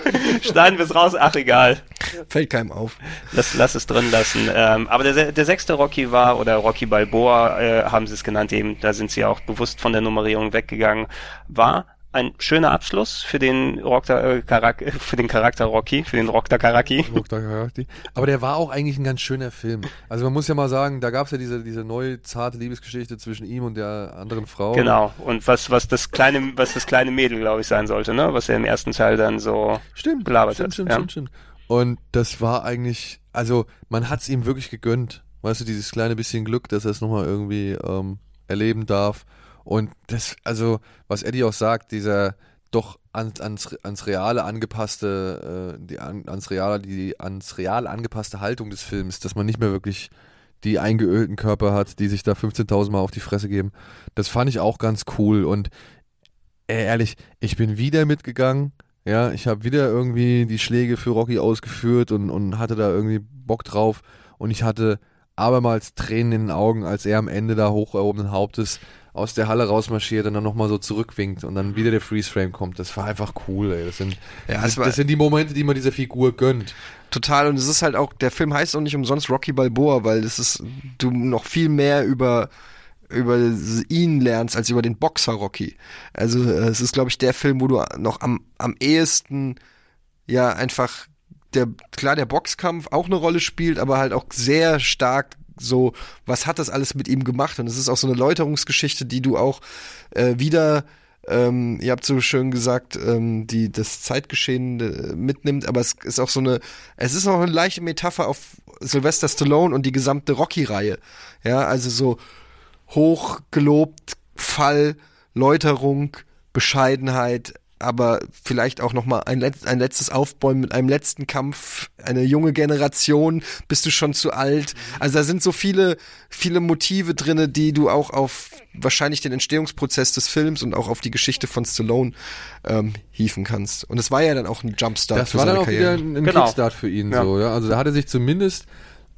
Schneiden wir es raus, ach egal. Fällt keinem auf. Lass, lass es drin lassen. Ähm, aber der, der sechste Rocky war, oder Rocky Balboa, äh, haben sie es genannt eben, da sind sie auch bewusst von der Nummerierung weggegangen, war ein schöner Abschluss für den, Rockter, äh, für den Charakter Rocky, für den Rockter Karaki. Dr. Karate. Aber der war auch eigentlich ein ganz schöner Film. Also man muss ja mal sagen, da gab es ja diese, diese neue zarte Liebesgeschichte zwischen ihm und der anderen Frau. Genau. Und was, was das kleine, was das kleine Mädel, glaube ich, sein sollte, ne? Was er im ersten Teil dann so Stimmt, gelabert stimmt, hat. stimmt, ja. stimmt, stimmt. Und das war eigentlich, also man hat es ihm wirklich gegönnt. Weißt du, dieses kleine bisschen Glück, dass er es nochmal irgendwie ähm, erleben darf. Und das, also, was Eddie auch sagt, dieser doch ans, ans, ans Reale angepasste, äh, die, an, ans Reale, die ans Real angepasste Haltung des Films, dass man nicht mehr wirklich die eingeölten Körper hat, die sich da 15.000 Mal auf die Fresse geben. Das fand ich auch ganz cool und äh, ehrlich, ich bin wieder mitgegangen. Ja, ich habe wieder irgendwie die Schläge für Rocky ausgeführt und, und hatte da irgendwie Bock drauf. Und ich hatte abermals Tränen in den Augen, als er am Ende da hoch erhobenen Hauptes aus der Halle rausmarschiert und dann nochmal so zurückwinkt und dann wieder der Freeze-Frame kommt. Das war einfach cool, ey. Das sind, Ja, das, das sind die Momente, die man dieser Figur gönnt. Total. Und es ist halt auch, der Film heißt auch nicht umsonst Rocky Balboa, weil es ist, du noch viel mehr über, über ihn lernst, als über den Boxer Rocky. Also, äh, es ist, glaube ich, der Film, wo du noch am, am ehesten, ja, einfach, der, klar, der Boxkampf auch eine Rolle spielt, aber halt auch sehr stark so, was hat das alles mit ihm gemacht? Und es ist auch so eine Läuterungsgeschichte, die du auch äh, wieder ähm, ihr habt so schön gesagt, ähm, die das Zeitgeschehen äh, mitnimmt, aber es ist auch so eine, es ist auch eine leichte Metapher auf Sylvester Stallone und die gesamte Rocky-Reihe. Ja, also so hoch gelobt, Fall, Läuterung, Bescheidenheit, aber vielleicht auch noch mal ein, letz ein letztes Aufbäumen mit einem letzten Kampf, eine junge Generation, bist du schon zu alt. Also da sind so viele, viele Motive drinne, die du auch auf wahrscheinlich den Entstehungsprozess des Films und auch auf die Geschichte von Stallone ähm, hieven kannst. Und es war ja dann auch ein Jumpstart Das für war dann seine auch Karriere. wieder ein, ein Genau. Kickstart für ihn. Ja. So, ja. Also da hat er sich zumindest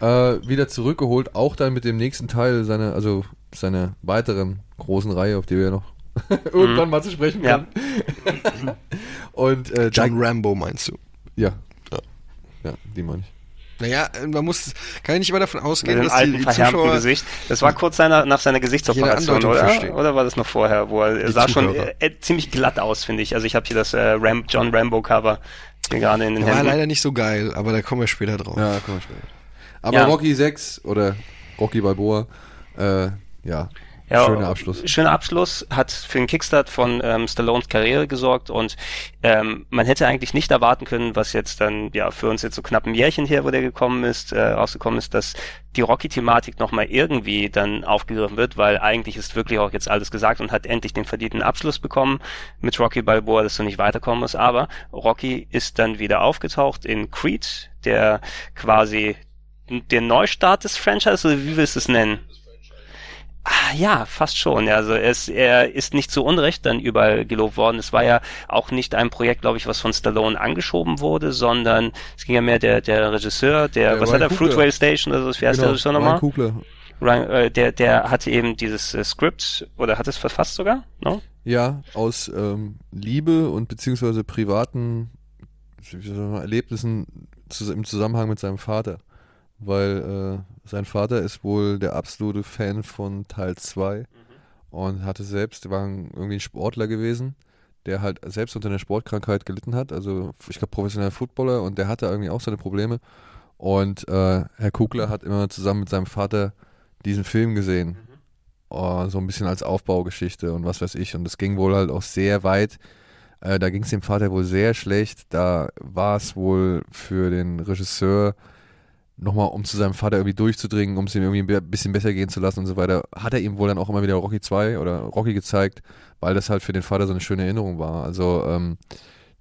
äh, wieder zurückgeholt, auch dann mit dem nächsten Teil seiner, also seiner weiteren großen Reihe, auf die wir ja noch irgendwann mal zu sprechen Ja. kommen. Und äh, John Rambo meinst du? ja. Ja. Ja, die meine ich. Naja, man muss, kann ja nicht immer davon ausgehen, dass die, alten, die Zuschauer Gesicht. Das war kurz seiner, nach seiner Gesichtsoperation, oder? verstehen. Oder war das noch vorher, wo er, Die sah schon Zuhörer. äh, äh, ziemlich glatt aus, finde ich. Also ich habe hier das äh, Ram John Rambo Cover gerade in den Der war Händen. leider nicht so geil, aber da kommen wir später drauf. Ja, komm mal später. Aber Ja. Rocky 6 oder Rocky Balboa, äh, ja, Ja, schöner Abschluss. Schöner Abschluss, hat für einen Kickstart von ähm, Stallones Karriere gesorgt und ähm, man hätte eigentlich nicht erwarten können, was jetzt dann ja für uns jetzt so knapp ein Jährchen her, wo der gekommen ist, äh, rausgekommen ist, dass die Rocky-Thematik nochmal irgendwie dann aufgegriffen wird, weil eigentlich ist wirklich auch jetzt alles gesagt und hat endlich den verdienten Abschluss bekommen mit Rocky Balboa, dass du nicht weiterkommen musst. Aber Rocky ist dann wieder aufgetaucht in Creed, der quasi der Neustart des Franchise, oder wie willst du es nennen? Ah, ja, fast schon. Also er ist, er ist nicht zu Unrecht dann überall gelobt worden. Es war ja auch nicht ein Projekt, glaube ich, was von Stallone angeschoben wurde, sondern es ging ja mehr der, der Regisseur, der, Der was Ryan hat er, Coogler. Fruitvale Station oder so, wie heißt der Regisseur Ryan nochmal? Coogler. Ryan, äh, der, der hatte eben dieses äh, Skript oder hat es verfasst sogar, no? Ja, aus ähm, Liebe und beziehungsweise privaten Erlebnissen im Zusammenhang mit seinem Vater. Weil äh, sein Vater ist wohl der absolute Fan von Teil 2 und hatte selbst, war irgendwie ein Sportler gewesen, der halt selbst unter einer Sportkrankheit gelitten hat. Also ich glaube professioneller Footballer und der hatte irgendwie auch seine Probleme. Und äh, Herr Kugler hat immer zusammen mit seinem Vater diesen Film gesehen. Oh, so ein bisschen als Aufbaugeschichte und was weiß ich. Und das ging wohl halt auch sehr weit. Äh, da ging es dem Vater wohl sehr schlecht. Da war es wohl für den Regisseur nochmal, um zu seinem Vater irgendwie durchzudringen, um es ihm irgendwie ein bisschen besser gehen zu lassen und so weiter, hat er ihm wohl dann auch immer wieder Rocky 2 oder Rocky gezeigt, weil das halt für den Vater so eine schöne Erinnerung war. Also ähm,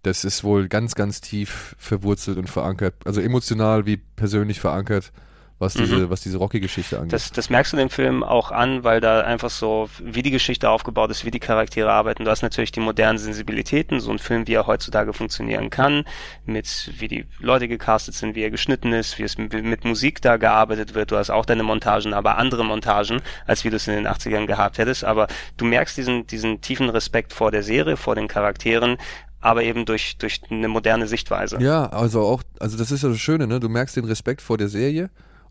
das ist wohl ganz, ganz tief verwurzelt und verankert, also emotional wie persönlich verankert, was Mhm. diese, was diese Rocky-Geschichte angeht. Das, das merkst du dem Film auch an, weil da einfach so, wie die Geschichte aufgebaut ist, wie die Charaktere arbeiten. Du hast natürlich die modernen Sensibilitäten, so ein Film, wie er heutzutage funktionieren kann, mit wie die Leute gecastet sind, wie er geschnitten ist, wie es mit, mit Musik da gearbeitet wird. Du hast auch deine Montagen, aber andere Montagen, als wie du es in den 80ern gehabt hättest. Aber du merkst diesen, diesen tiefen Respekt vor der Serie, vor den Charakteren, aber eben durch, durch eine moderne Sichtweise. Ja, also auch, also das ist ja das Schöne, ne? Du merkst den Respekt vor der Serie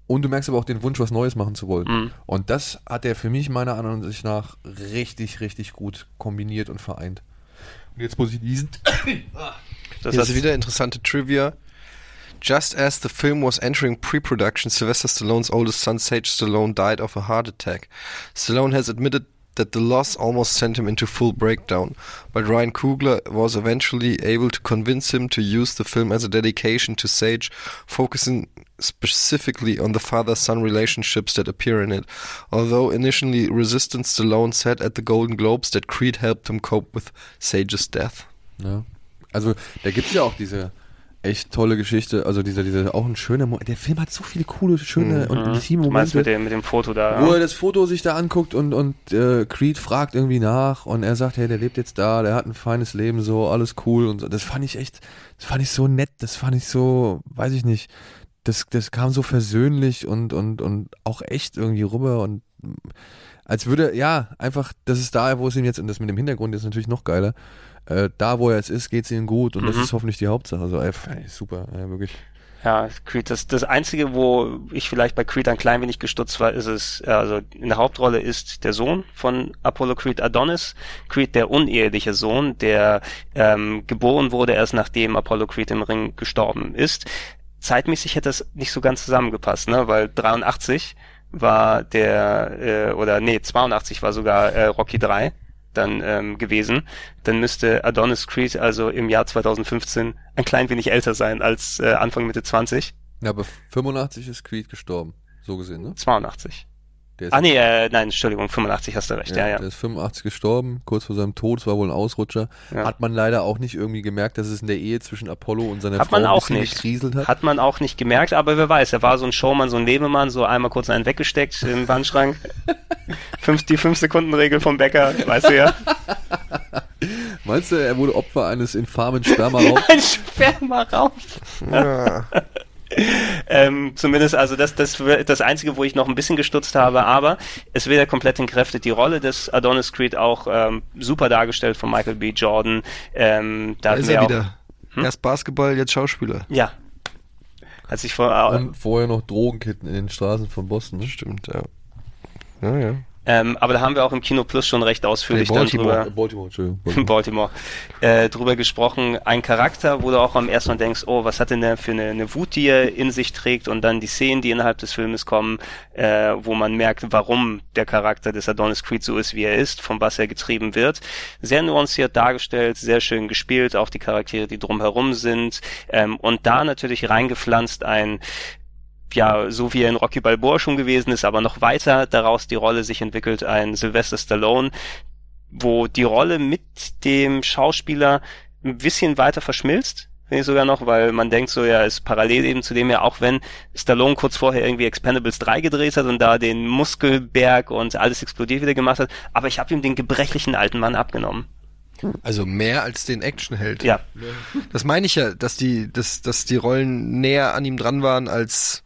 und du merkst aber auch den Wunsch, was Neues machen zu wollen. Mhm. Und das hat er für mich meiner Ansicht nach richtig, richtig gut kombiniert und vereint. Und jetzt muss ich diesen. Das ist wieder interessante Trivia. Just as the film was entering pre-production, Sylvester Stallone's oldest son, Sage Stallone, died of a heart attack. Stallone has admitted that the loss almost sent him into full breakdown, but Ryan Coogler was eventually able to convince him to use the film as a dedication to Sage, focusing specifically on the father-son relationships that appear in it. Although initially resistant, Stallone said at the Golden Globes that Creed helped him cope with Sage's death. Ja. Also, da gibt es ja auch diese echt tolle Geschichte, also dieser, dieser, auch ein schöner Mo Der Film hat so viele coole, schöne und intime du meinst Momente. mit dem, mit dem Foto da. Wo er das Foto sich da anguckt und, und äh, Creed fragt irgendwie nach und er sagt, hey, der lebt jetzt da, der hat ein feines Leben, so, alles cool und so. Das fand ich echt, das fand ich so nett, das fand ich so, weiß ich nicht, das, das kam so versöhnlich und, und, und auch echt irgendwie rüber und als würde, ja, einfach, das ist da, wo es ihm jetzt, und das mit dem Hintergrund ist natürlich noch geiler, äh, da, wo er jetzt ist, geht's ihm gut und das Mhm. ist hoffentlich die Hauptsache. So, ey, super, ey, wirklich. Ja, Creed, das, das Einzige, wo ich vielleicht bei Creed ein klein wenig gestutzt war, ist es, also in der Hauptrolle ist der Sohn von Apollo Creed Adonis, Creed der uneheliche Sohn, der ähm, geboren wurde erst nachdem Apollo Creed im Ring gestorben ist. Zeitmäßig hätte das nicht so ganz zusammengepasst, ne, weil 83 war der, äh, oder nee, 82 war sogar äh, Rocky 3 dann ähm, gewesen, dann müsste Adonis Creed also im Jahr 2015 ein klein wenig älter sein als äh, Anfang Mitte 20. Ja, aber 85 ist Creed gestorben, so gesehen, ne? 82. Der ist Ah nee, äh, nein, Entschuldigung, 85 hast du recht, ja, ja. Der ist 85 gestorben, kurz vor seinem Tod, es war wohl ein Ausrutscher. Ja. Hat man leider auch nicht irgendwie gemerkt, dass es in der Ehe zwischen Apollo und seiner Hat Frau man ein auch bisschen nicht. gekriselt hat. Hat man auch nicht gemerkt, aber wer weiß, er war so ein Showman, so ein Lebemann, so einmal kurz einen weggesteckt im Wandschrank. Fünf, die 5-Sekunden-Regel vom Bäcker, weißt du ja. Meinst du, er wurde Opfer eines infamen Spermaraubs? Ein Sperma raus. Ja. Ähm, zumindest, also das, das das Einzige, wo ich noch ein bisschen gestutzt habe, aber es wird ja komplett entkräftet. Die Rolle des Adonis Creed auch ähm, super dargestellt von Michael B. Jordan. Ähm, da Da ist er auch, wieder. Hm? Erst Basketball, jetzt Schauspieler. Ja. Als ich vor, Und vorher noch Drogenkitten in den Straßen von Boston. Ne? Stimmt, ja. Ja, ja. Ähm, aber da haben wir auch im Kino Plus schon recht ausführlich dann Baltimore. drüber. Äh, Baltimore, Entschuldigung. in Baltimore, äh, drüber gesprochen. Ein Charakter, wo du auch am ersten Mal denkst, oh, was hat denn der für eine, eine Wut, die er in sich trägt und dann die Szenen, die innerhalb des Filmes kommen, äh, wo man merkt, warum der Charakter des Adonis Creed so ist, wie er ist, von was er getrieben wird. Sehr nuanciert dargestellt, sehr schön gespielt, auch die Charaktere, die drumherum sind ähm, und da natürlich reingepflanzt ein ja, so wie er in Rocky Balboa schon gewesen ist, aber noch weiter daraus die Rolle sich entwickelt, ein Sylvester Stallone, wo die Rolle mit dem Schauspieler ein bisschen weiter verschmilzt, finde ich sogar noch, weil man denkt so, ja, ist parallel eben zu dem ja, auch wenn Stallone kurz vorher irgendwie Expendables 3 gedreht hat und da den Muskelberg und alles explodiert wieder gemacht hat, aber ich habe ihm den gebrechlichen alten Mann abgenommen. Also mehr als den Actionheld. Ja. Das meine ich ja, dass die, dass, dass die Rollen näher an ihm dran waren als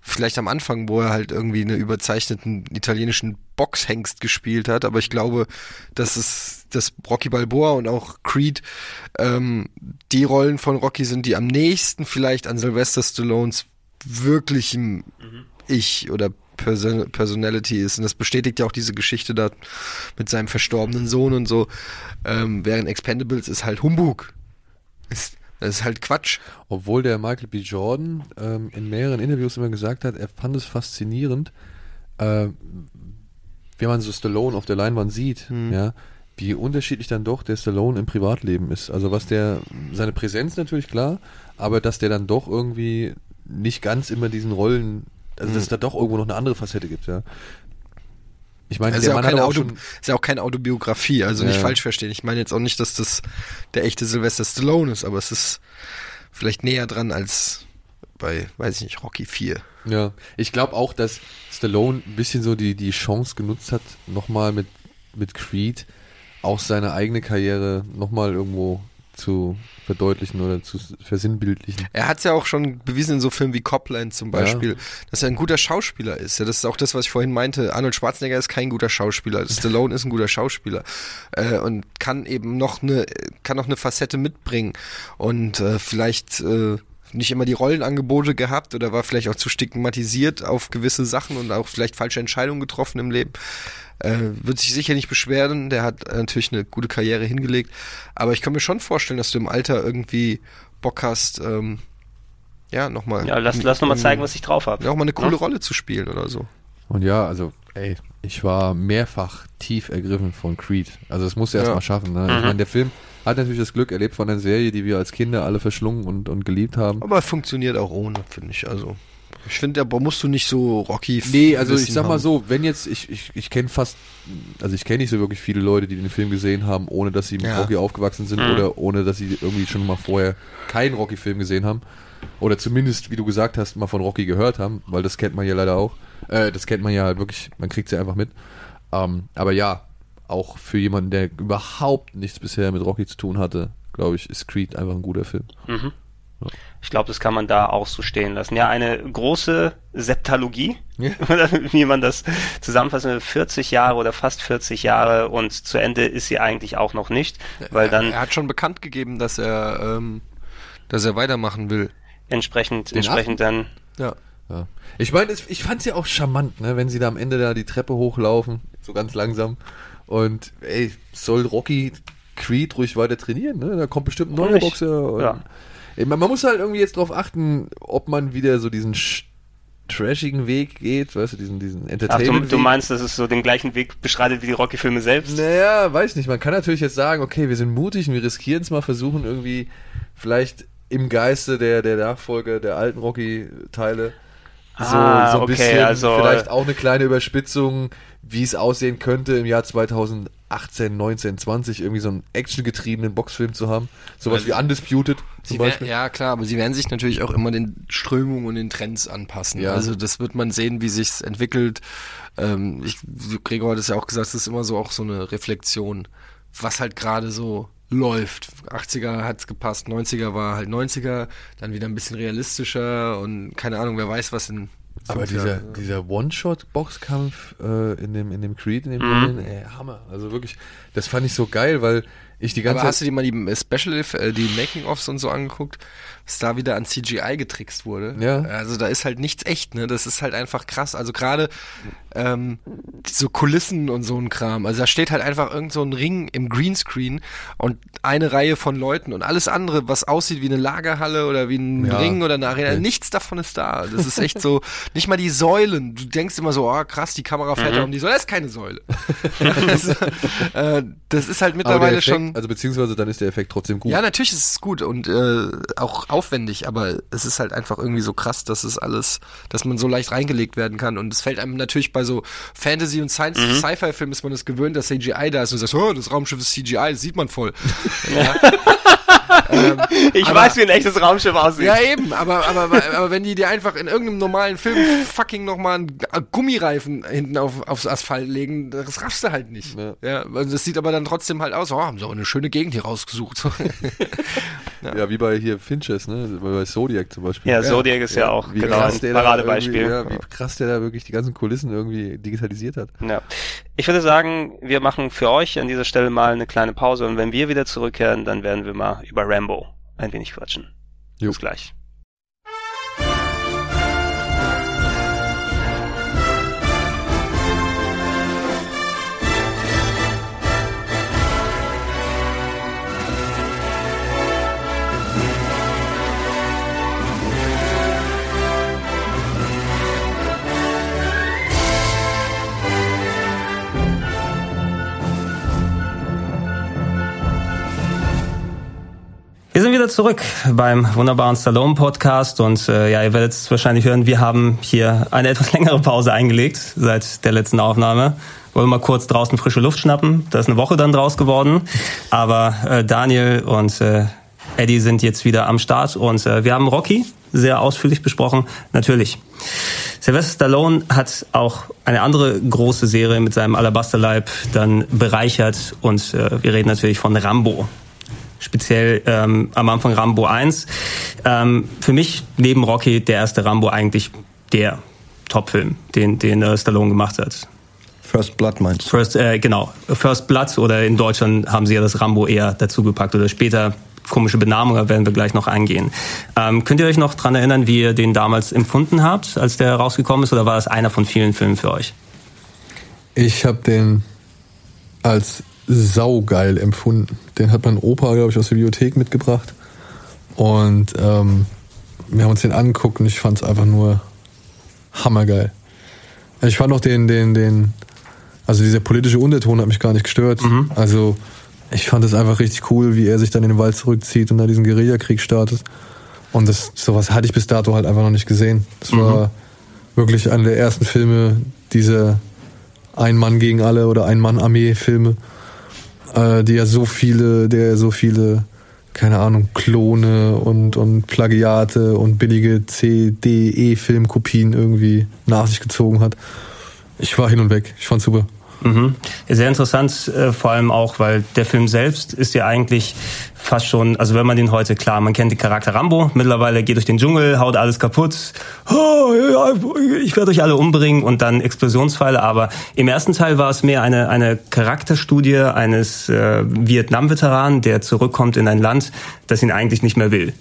vielleicht am Anfang, wo er halt irgendwie einen überzeichneten italienischen Boxhengst gespielt hat. Aber ich glaube, dass es, dass Rocky Balboa und auch Creed ähm, die Rollen von Rocky sind, die am nächsten vielleicht an Sylvester Stallones wirklichem Ich oder Person Personality ist. Und das bestätigt ja auch diese Geschichte da mit seinem verstorbenen Sohn und so. Ähm, während Expendables ist halt Humbug. Ist, das ist halt Quatsch. Obwohl der Michael B. Jordan ähm, in mehreren Interviews immer gesagt hat, er fand es faszinierend, äh, wenn man so Stallone auf der Leinwand sieht, ja, wie unterschiedlich dann doch der Stallone im Privatleben ist. Also was der, seine Präsenz natürlich klar, aber dass der dann doch irgendwie nicht ganz immer diesen Rollen, also dass es da doch irgendwo noch eine andere Facette gibt, ja. Ich meine, ist der ja, auch Mann auch Auto, ist ja auch keine Autobiografie, also nicht Ja. falsch verstehen. Ich meine jetzt auch nicht, dass das der echte Sylvester Stallone ist, aber es ist vielleicht näher dran als bei, weiß ich nicht, Rocky 4. Ja, ich glaube auch, dass Stallone ein bisschen so die, die Chance genutzt hat, nochmal mit, mit Creed auch seine eigene Karriere nochmal irgendwo zu verdeutlichen oder zu versinnbildlichen. Er hat es ja auch schon bewiesen in so Filmen wie Copland zum Beispiel, dass er ein guter Schauspieler ist. Ja, das ist auch das, was ich vorhin meinte. Arnold Schwarzenegger ist kein guter Schauspieler. Stallone ist ein guter Schauspieler äh, und kann eben noch eine, kann noch eine Facette mitbringen und äh, vielleicht äh, nicht immer die Rollenangebote gehabt oder war vielleicht auch zu stigmatisiert auf gewisse Sachen und auch vielleicht falsche Entscheidungen getroffen im Leben. Äh, wird sich sicher nicht beschweren, der hat äh, natürlich eine gute Karriere hingelegt. Aber ich kann mir schon vorstellen, dass du im Alter irgendwie Bock hast, ähm, ja, nochmal. Ja, lass, lass noch mal zeigen, was ich drauf habe. Ja, auch mal eine coole Ja? Rolle zu spielen oder so. Und ja, also, ey, ich war mehrfach tief ergriffen von Creed. Also das musst du erst Ja. mal schaffen. Ne? Ich Mhm. meine, der Film hat natürlich das Glück erlebt von einer Serie, die wir als Kinder alle verschlungen und, und geliebt haben. Aber funktioniert auch ohne, finde ich. Also, ich finde, da musst du nicht so Rocky. Nee, also ich sag mal haben. so, wenn jetzt, ich, ich, ich kenne fast, also ich kenne nicht so wirklich viele Leute, die den Film gesehen haben, ohne dass sie mit Ja. Rocky aufgewachsen sind Mhm. oder ohne dass sie irgendwie schon mal vorher keinen Rocky-Film gesehen haben. Oder zumindest, wie du gesagt hast, mal von Rocky gehört haben, weil das kennt man ja leider auch. Äh, das kennt man ja halt wirklich, man kriegt sie einfach mit. Ähm, aber ja, auch für jemanden, der überhaupt nichts bisher mit Rocky zu tun hatte, glaube ich, ist Creed einfach ein guter Film. Mhm. Ich glaube, das kann man da auch so stehen lassen. Ja, eine große Septalogie, Ja. wie man das zusammenfassen will, 40 Jahre oder fast 40 Jahre und zu Ende ist sie eigentlich auch noch nicht, weil er, dann er hat schon bekannt gegeben, dass er, ähm, dass er weitermachen will. entsprechend, Den entsprechend dann Ja. Ja. Ich meine, es- ich fand's ja auch charmant, ne, wenn sie da am Ende da die Treppe hochlaufen, so ganz langsam. Und ey, soll Rocky Creed ruhig weiter trainieren, ne? Da kommt bestimmt ein neuer? Boxer. Ja. Ey, man, man muss halt irgendwie jetzt drauf achten, ob man wieder so diesen trashigen Weg geht, weißt du, diesen, diesen Ach, du, Entertainment du meinst, dass es so den gleichen Weg beschreitet wie die Rocky-Filme selbst? Naja, weiß nicht. Man kann natürlich jetzt sagen, okay, wir sind mutig und wir riskieren es mal, versuchen irgendwie vielleicht im Geiste der, der Nachfolger der alten Rocky-Teile Ah, so ein okay, bisschen, also- vielleicht auch eine kleine Überspitzung, wie es aussehen könnte im Jahr 2018, 19, 20, irgendwie so einen actiongetriebenen Boxfilm zu haben. Sowas wie Undisputed zum wär, Beispiel. ja, klar, aber sie werden sich natürlich auch immer den Strömungen und den Trends anpassen. Ja. Also das wird man sehen, wie sich's entwickelt. Ähm, ich, Gregor hat es ja auch gesagt, es ist immer so auch so eine Reflexion, was halt gerade so läuft. 80er hat's gepasst, 90er war halt 90er, dann wieder ein bisschen realistischer und keine Ahnung, wer weiß, was in Aber dieser, Jahren- dieser One-Shot-Boxkampf äh, in, dem, in dem Creed, in dem Mhm. neuen, ey, Hammer. Also wirklich, das fand ich so geil, weil ich die ganze Aber hast du dir mal die Special, äh, die Making-ofs und so angeguckt, was da wieder an CGI getrickst wurde? Ja. Also da ist halt nichts echt, ne? Das ist halt einfach krass. Also gerade ähm, so Kulissen und so ein Kram. Also da steht halt einfach irgend so ein Ring im Greenscreen und eine Reihe von Leuten und alles andere, was aussieht wie eine Lagerhalle oder wie ein Ja. Ring oder eine Arena, Okay. nichts davon ist da. Das ist echt so, nicht mal die Säulen. Du denkst immer so, oh krass, die Kamera fährt da um die Säule. Das ist keine Säule. das, äh, das ist halt mittlerweile Effekt, schon. also beziehungsweise dann ist der Effekt trotzdem gut. Ja, natürlich ist es gut und äh, auch aufwendig, aber es ist halt einfach irgendwie so krass, dass es alles, dass man so leicht reingelegt werden kann. Und es fällt einem natürlich bei so Fantasy- und Science- Sci-Fi-Filmen ist man es gewöhnt, dass CGI da ist und du sagst, oh, das Raumschiff ist CGI, das sieht man voll. ja. Ähm, ich aber, weiß, wie ein echtes Raumschiff aussieht. Ja, eben, aber, aber, aber, aber wenn die dir einfach in irgendeinem normalen Film fucking nochmal einen Gummireifen hinten auf, aufs Asphalt legen, das raffst du halt nicht. Ja. ja das sieht aber dann trotzdem halt aus, oh, haben sie auch eine schöne Gegend hier rausgesucht. ja. ja. wie bei hier Finches, ne? Bei Zodiac zum Beispiel. Ja, Zodiac ist ja, auch wie genau ein Paradebeispiel. Ja, wie krass der da wirklich die ganzen Kulissen irgendwie digitalisiert hat. Ja. Ich würde sagen, wir machen für euch an dieser Stelle mal eine kleine Pause und wenn wir wieder zurückkehren, dann werden wir mal über Rambo ein wenig quatschen. Jo. Bis gleich. Wir sind wieder zurück beim wunderbaren Stallone Podcast und äh, ja, ihr werdet es wahrscheinlich hören, wir haben hier eine etwas längere Pause eingelegt seit der letzten Aufnahme. Wollen mal kurz draußen frische Luft schnappen. Da ist eine Woche dann draus geworden. Aber äh, Daniel und äh, Eddie sind jetzt wieder am Start und äh, wir haben Rocky sehr ausführlich besprochen. Natürlich. Sylvester Stallone hat auch eine andere große Serie mit seinem Alabasterleib dann bereichert und äh, wir reden natürlich von Rambo speziell ähm, am Anfang Rambo 1. Ähm, für mich neben Rocky der erste Rambo eigentlich der Top-Film, den, den äh, Stallone gemacht hat. First Blood meinst du? First, äh, genau. First Blood oder in Deutschland haben sie ja das Rambo eher dazugepackt oder später komische Benamung, da werden wir gleich noch eingehen. Ähm, könnt ihr euch noch dran erinnern, wie ihr den damals empfunden habt, als der rausgekommen ist, oder war das einer von vielen Filmen für euch? Ich habe den als saugeil empfunden. Den hat mein Opa, glaube ich, aus der Bibliothek mitgebracht. Und ähm, wir haben uns den angeguckt und ich fand es einfach nur hammergeil. Ich fand auch den, den, den, also dieser politische Unterton hat mich gar nicht gestört. Mhm. Also ich fand es einfach richtig cool, wie er sich dann in den Wald zurückzieht und da diesen Guerillakrieg startet. Und das, sowas hatte ich bis dato halt einfach noch nicht gesehen. Das mhm. war wirklich einer der ersten Filme, diese Ein Mann gegen alle oder Ein Mann Armee Filme äh, die ja so viele, der so viele, keine Ahnung, Klone und, und Plagiate und billige C, D, E-Filmkopien irgendwie nach sich gezogen hat. Ich war hin und weg. Ich fand's super. Mhm. Sehr interessant, äh, vor allem auch, weil der Film selbst ist ja eigentlich fast schon, also wenn man den heute, klar, man kennt den Charakter Rambo, mittlerweile geht durch den Dschungel, haut alles kaputt, oh, ich werde euch alle umbringen und dann Explosionspfeile, aber im ersten Teil war es mehr eine, eine Charakterstudie eines äh, Vietnam-Veteranen, der zurückkommt in ein Land, das ihn eigentlich nicht mehr will.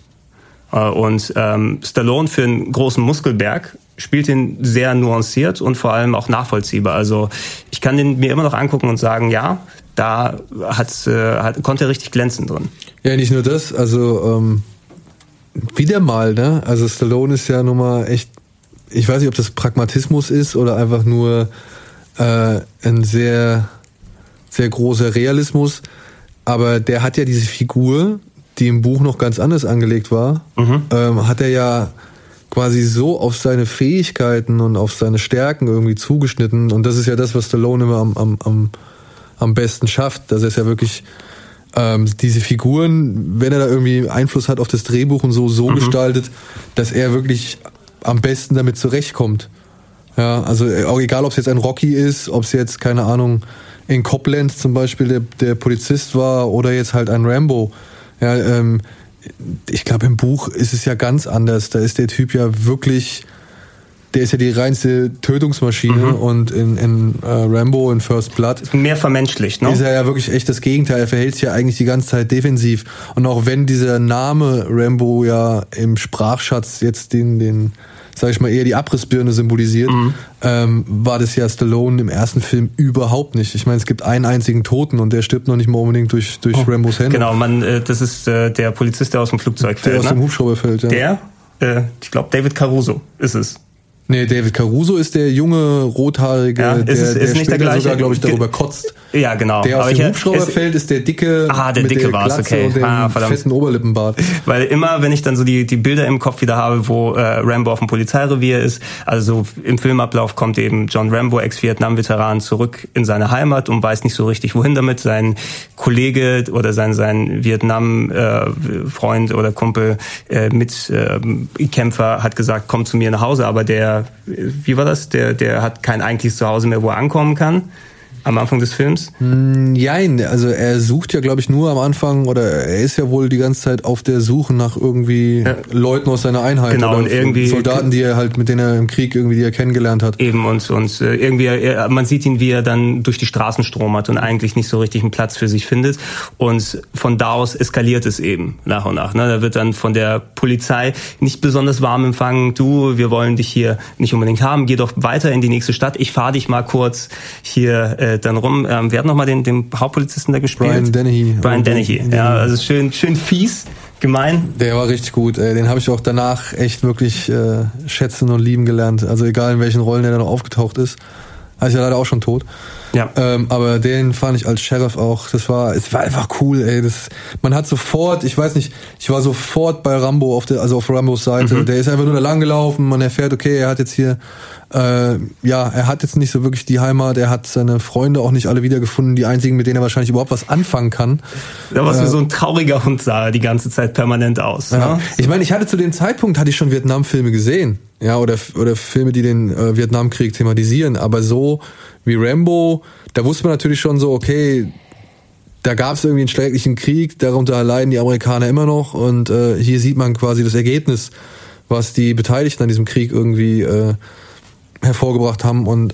Äh, und ähm, Stallone für einen großen Muskelberg spielt ihn sehr nuanciert und vor allem auch nachvollziehbar. Also ich kann den mir immer noch angucken und sagen, ja, da hat's, äh, hat, konnte er richtig glänzen drin. Ja, nicht nur das, also ähm, wieder mal, ne? Also Stallone ist ja nun mal echt, ich weiß nicht, ob das Pragmatismus ist oder einfach nur äh, ein sehr, sehr großer Realismus, aber der hat ja diese Figur, die im Buch noch ganz anders angelegt war, mhm. ähm, hat er ja quasi so auf seine Fähigkeiten und auf seine Stärken irgendwie zugeschnitten. Und das ist ja das, was Stallone immer am, am, am, am besten schafft, dass er es ja wirklich ähm, diese Figuren, wenn er da irgendwie Einfluss hat auf das Drehbuch und so, so mhm. gestaltet, dass er wirklich am besten damit zurechtkommt. Ja, also äh, auch egal, ob es jetzt ein Rocky ist, ob es jetzt, keine Ahnung, in Copland zum Beispiel der, der Polizist war oder jetzt halt ein Rambo. Ja, ähm, ich glaube, im Buch ist es ja ganz anders. Da ist der Typ ja wirklich, der ist ja die reinste Tötungsmaschine mhm. und in, in äh, Rambo in First Blood. Mehr vermenschlicht, ne? Ist er ja wirklich echt das Gegenteil. Er verhält sich ja eigentlich die ganze Zeit defensiv. Und auch wenn dieser Name Rambo ja im Sprachschatz jetzt den, den sag ich mal, eher die Abrissbirne symbolisiert, mhm. ähm, war das ja Stallone im ersten Film überhaupt nicht. Ich meine, es gibt einen einzigen Toten und der stirbt noch nicht mal unbedingt durch, durch oh. Rambos Hände. Genau, man, äh, das ist äh, der Polizist, der aus dem Flugzeug fällt. Der aus ne? dem Hubschrauber fällt, ja. Der, äh, ich glaube, David Caruso ist es. Nee, David Caruso ist der junge, rothaarige, Ja, ist der, es- ist der nicht der später gleiche. sogar, glaube ich, darüber kotzt. Ja, genau. Der aus Aber dem Hubschrauber fällt, ist der dicke Ah, der mit dicke der war's, okay. und dem Ah, verdammt. fetten Oberlippenbart. Weil immer, wenn ich dann so die, die Bilder im Kopf wieder habe, wo äh, Rambo auf dem Polizeirevier ist, also im Filmablauf kommt eben John Rambo, Ex-Vietnam-Veteran, zurück in seine Heimat und weiß nicht so richtig, wohin damit. Sein Kollege oder sein, sein Vietnam-Freund oder Kumpel, äh, Mitkämpfer hat gesagt, komm zu mir nach Hause, aber der, wie war das? Der, der hat kein eigentliches Zuhause mehr, wo er ankommen kann. Am Anfang des Films. Nein, also er sucht ja, glaube ich, nur am Anfang oder er ist ja wohl die ganze Zeit auf der Suche nach irgendwie Leuten aus seiner Einheit Genau, oder und irgendwie- Soldaten, die er halt mit denen er im Krieg irgendwie die er kennengelernt hat. Eben und, und äh, irgendwie, er, man sieht ihn, wie er dann durch die Straßen stromert und eigentlich nicht so richtig einen Platz für sich findet. Und von da aus eskaliert es eben nach und nach. Ne? Da wird dann von der Polizei nicht besonders warm empfangen. Du, wir wollen dich hier nicht unbedingt haben. Geh doch weiter in die nächste Stadt. Ich fahre dich mal kurz hier äh, dann rum. Ähm, wer hat nochmal den, den Hauptpolizisten da gespielt? Brian Dennehy. Brian Dennehy. Ja, also schön, schön fies, gemein. Der war richtig gut. Ey. Den habe ich auch danach echt wirklich äh, schätzen und lieben gelernt. Also egal in welchen Rollen er dann aufgetaucht ist. Er ist ja leider auch schon tot. Ja. Ähm, aber den fand ich als Sheriff auch, das war, es war einfach cool, ey. Das, man hat sofort, ich weiß nicht, ich war sofort bei Rambo auf der, also auf Rambos Seite. Mhm. Der ist einfach nur da lang gelaufen, man erfährt, okay, er hat jetzt hier, äh, ja, er hat jetzt nicht so wirklich die Heimat, er hat seine Freunde auch nicht alle wiedergefunden, die einzigen, mit denen er wahrscheinlich überhaupt was anfangen kann. Da war es wie so ein trauriger Hund sah er die ganze Zeit permanent aus. Ja. Ne? Ich meine, ich hatte zu dem Zeitpunkt hatte ich schon Vietnam-Filme gesehen, ja, oder oder Filme, die den äh, Vietnamkrieg thematisieren, aber so wie Rambo, da wusste man natürlich schon so, okay, da gab es irgendwie einen schrecklichen Krieg, darunter leiden die Amerikaner immer noch und äh, hier sieht man quasi das Ergebnis, was die Beteiligten an diesem Krieg irgendwie äh, hervorgebracht haben und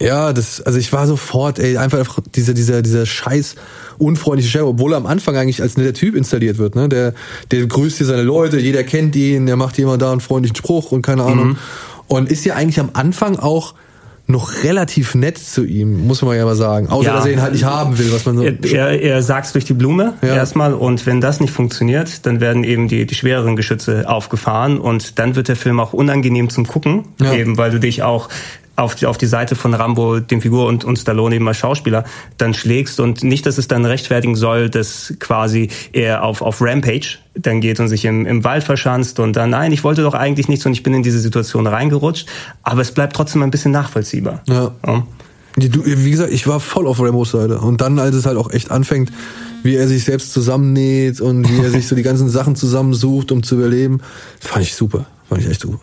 ja, das, also ich war sofort, ey, einfach, dieser, dieser, dieser scheiß unfreundliche Chef, obwohl er am Anfang eigentlich als netter Typ installiert wird, ne? Der, der grüßt hier seine Leute, jeder kennt ihn, der macht jemand da einen freundlichen Spruch und keine Ahnung. Und ist ja eigentlich am Anfang auch noch relativ nett zu ihm, muss man ja mal sagen. Außer, Ja. dass er ihn halt nicht haben will, was man so. Er, er, er sagt's durch die Blume Ja. erstmal und wenn das nicht funktioniert, dann werden eben die, die schwereren Geschütze aufgefahren und dann wird der Film auch unangenehm zum Gucken, Ja. eben weil du dich auch auf die, auf die Seite von Rambo, dem Figur und, und Stallone eben als Schauspieler, dann schlägst und nicht, dass es dann rechtfertigen soll, dass quasi er auf, auf Rampage dann geht und sich im, im Wald verschanzt und dann, nein, ich wollte doch eigentlich nichts und ich bin in diese Situation reingerutscht, aber es bleibt trotzdem ein bisschen nachvollziehbar. Ja. Ja. Wie gesagt, ich war voll auf Ramos Seite. Und dann, als es halt auch echt anfängt, wie er sich selbst zusammennäht und wie er sich so die ganzen Sachen zusammensucht, um zu überleben, fand ich super. Fand ich echt super.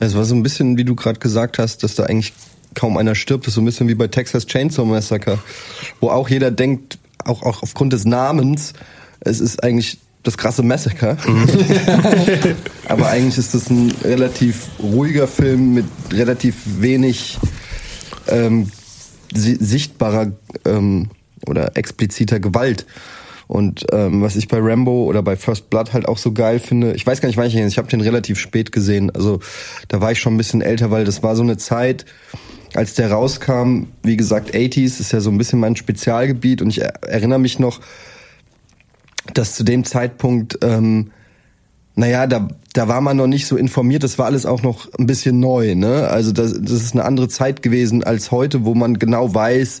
Es war so ein bisschen, wie du gerade gesagt hast, dass da eigentlich kaum einer stirbt. Das ist so ein bisschen wie bei Texas Chainsaw Massacre, wo auch jeder denkt, auch, auch aufgrund des Namens, es ist eigentlich das krasse Massacre. Aber eigentlich ist das ein relativ ruhiger Film mit relativ wenig ähm, si sichtbarer ähm, oder expliziter Gewalt. Und ähm, was ich bei Rambo oder bei First Blood halt auch so geil finde, ich weiß gar nicht, wann ich ihn, ich habe den relativ spät gesehen. Also da war ich schon ein bisschen älter, weil das war so eine Zeit, als der rauskam, wie gesagt, 80s ist ja so ein bisschen mein Spezialgebiet und ich er erinnere mich noch, dass zu dem Zeitpunkt, ähm, naja, da, da war man noch nicht so informiert, das war alles auch noch ein bisschen neu, ne? Also das, das ist eine andere Zeit gewesen als heute, wo man genau weiß,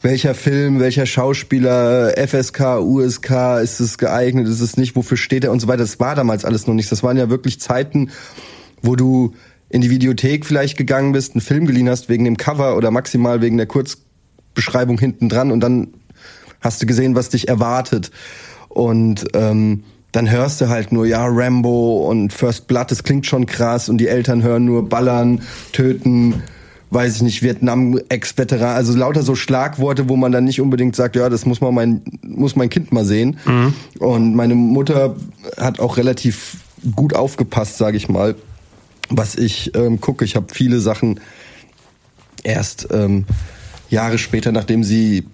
welcher Film, welcher Schauspieler, FSK, USK, ist es geeignet, ist es nicht, wofür steht er und so weiter. Das war damals alles noch nicht. Das waren ja wirklich Zeiten, wo du in die Videothek vielleicht gegangen bist, einen Film geliehen hast wegen dem Cover oder maximal wegen der Kurzbeschreibung hinten dran und dann hast du gesehen, was dich erwartet. Und ähm, dann hörst du halt nur, ja, Rambo und First Blood, das klingt schon krass und die Eltern hören nur Ballern, Töten, weiß ich nicht, Vietnam, Ex-Veteran, also lauter so Schlagworte, wo man dann nicht unbedingt sagt, ja, das muss man mein, muss mein Kind mal sehen. Und meine Mutter hat auch relativ gut aufgepasst, sage ich mal, was ich ähm, gucke. Ich habe viele Sachen erst ähm, Jahre später, nachdem sie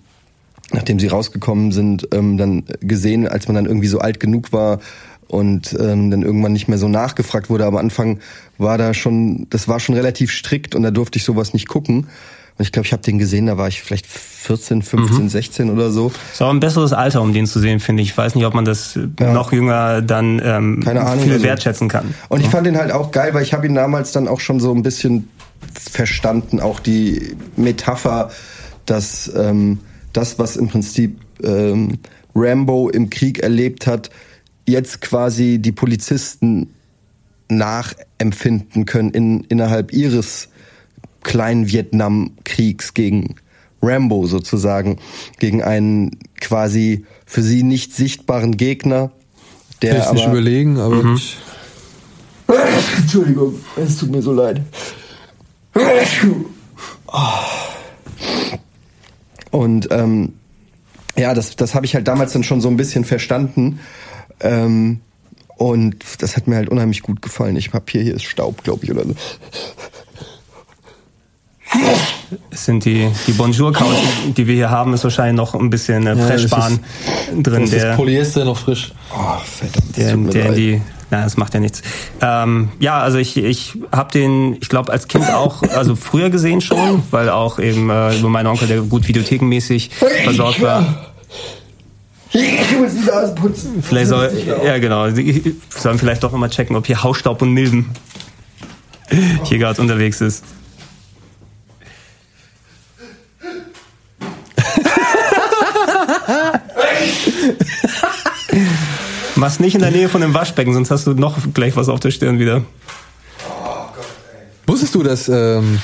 nachdem sie rausgekommen sind, ähm, dann gesehen, als man dann irgendwie so alt genug war und ähm, dann irgendwann nicht mehr so nachgefragt wurde. Am Anfang war da schon, das war schon relativ strikt und da durfte ich sowas nicht gucken, Und ich glaube, ich habe den gesehen, da war ich vielleicht 14, 15, 16 oder so. Ist auch ein besseres Alter, um den zu sehen, finde ich. Ich weiß nicht, ob man das Ja. noch jünger dann ähm, Keine Ahnung, viel also- wertschätzen kann. Und ich fand ihn halt auch geil, weil ich habe ihn damals dann auch schon so ein bisschen verstanden, auch die Metapher, dass ähm, das, was im Prinzip ähm, Rambo im Krieg erlebt hat, jetzt quasi die Polizisten nachempfinden können in, innerhalb ihres kleinen Vietnamkriegs gegen Rambo sozusagen, gegen einen quasi für sie nicht sichtbaren Gegner, der Technisch aber überlegen, aber ich, Entschuldigung, es tut mir so leid. Und ähm, ja, das, das habe ich halt damals dann schon so ein bisschen verstanden. Ähm, und das hat mir halt unheimlich gut gefallen. Ich hab hier, hier ist Staub, glaube ich, oder so. Es sind die, die Bonjour-Couch, die wir hier haben, ist wahrscheinlich noch ein bisschen äh, Ja, das Pressspan drin, das der, ist Polyester noch frisch. Oh, verdammt, das der, tut mir der in die, na, das macht ja nichts. Ähm, ja, also ich, ich habe den, ich glaube, als Kind auch, also früher gesehen schon, weil auch eben äh, über meinen Onkel, der gut videothekenmäßig versorgt war. Ich muss die Nase putzen. Vielleicht soll, ja genau, Sie sollen vielleicht doch nochmal checken, ob hier Hausstaub und Milben hier gerade unterwegs ist. Mach's nicht in der Nähe von dem Waschbecken, sonst hast du noch gleich was auf der Stirn wieder. Wusstest du, dass ähm,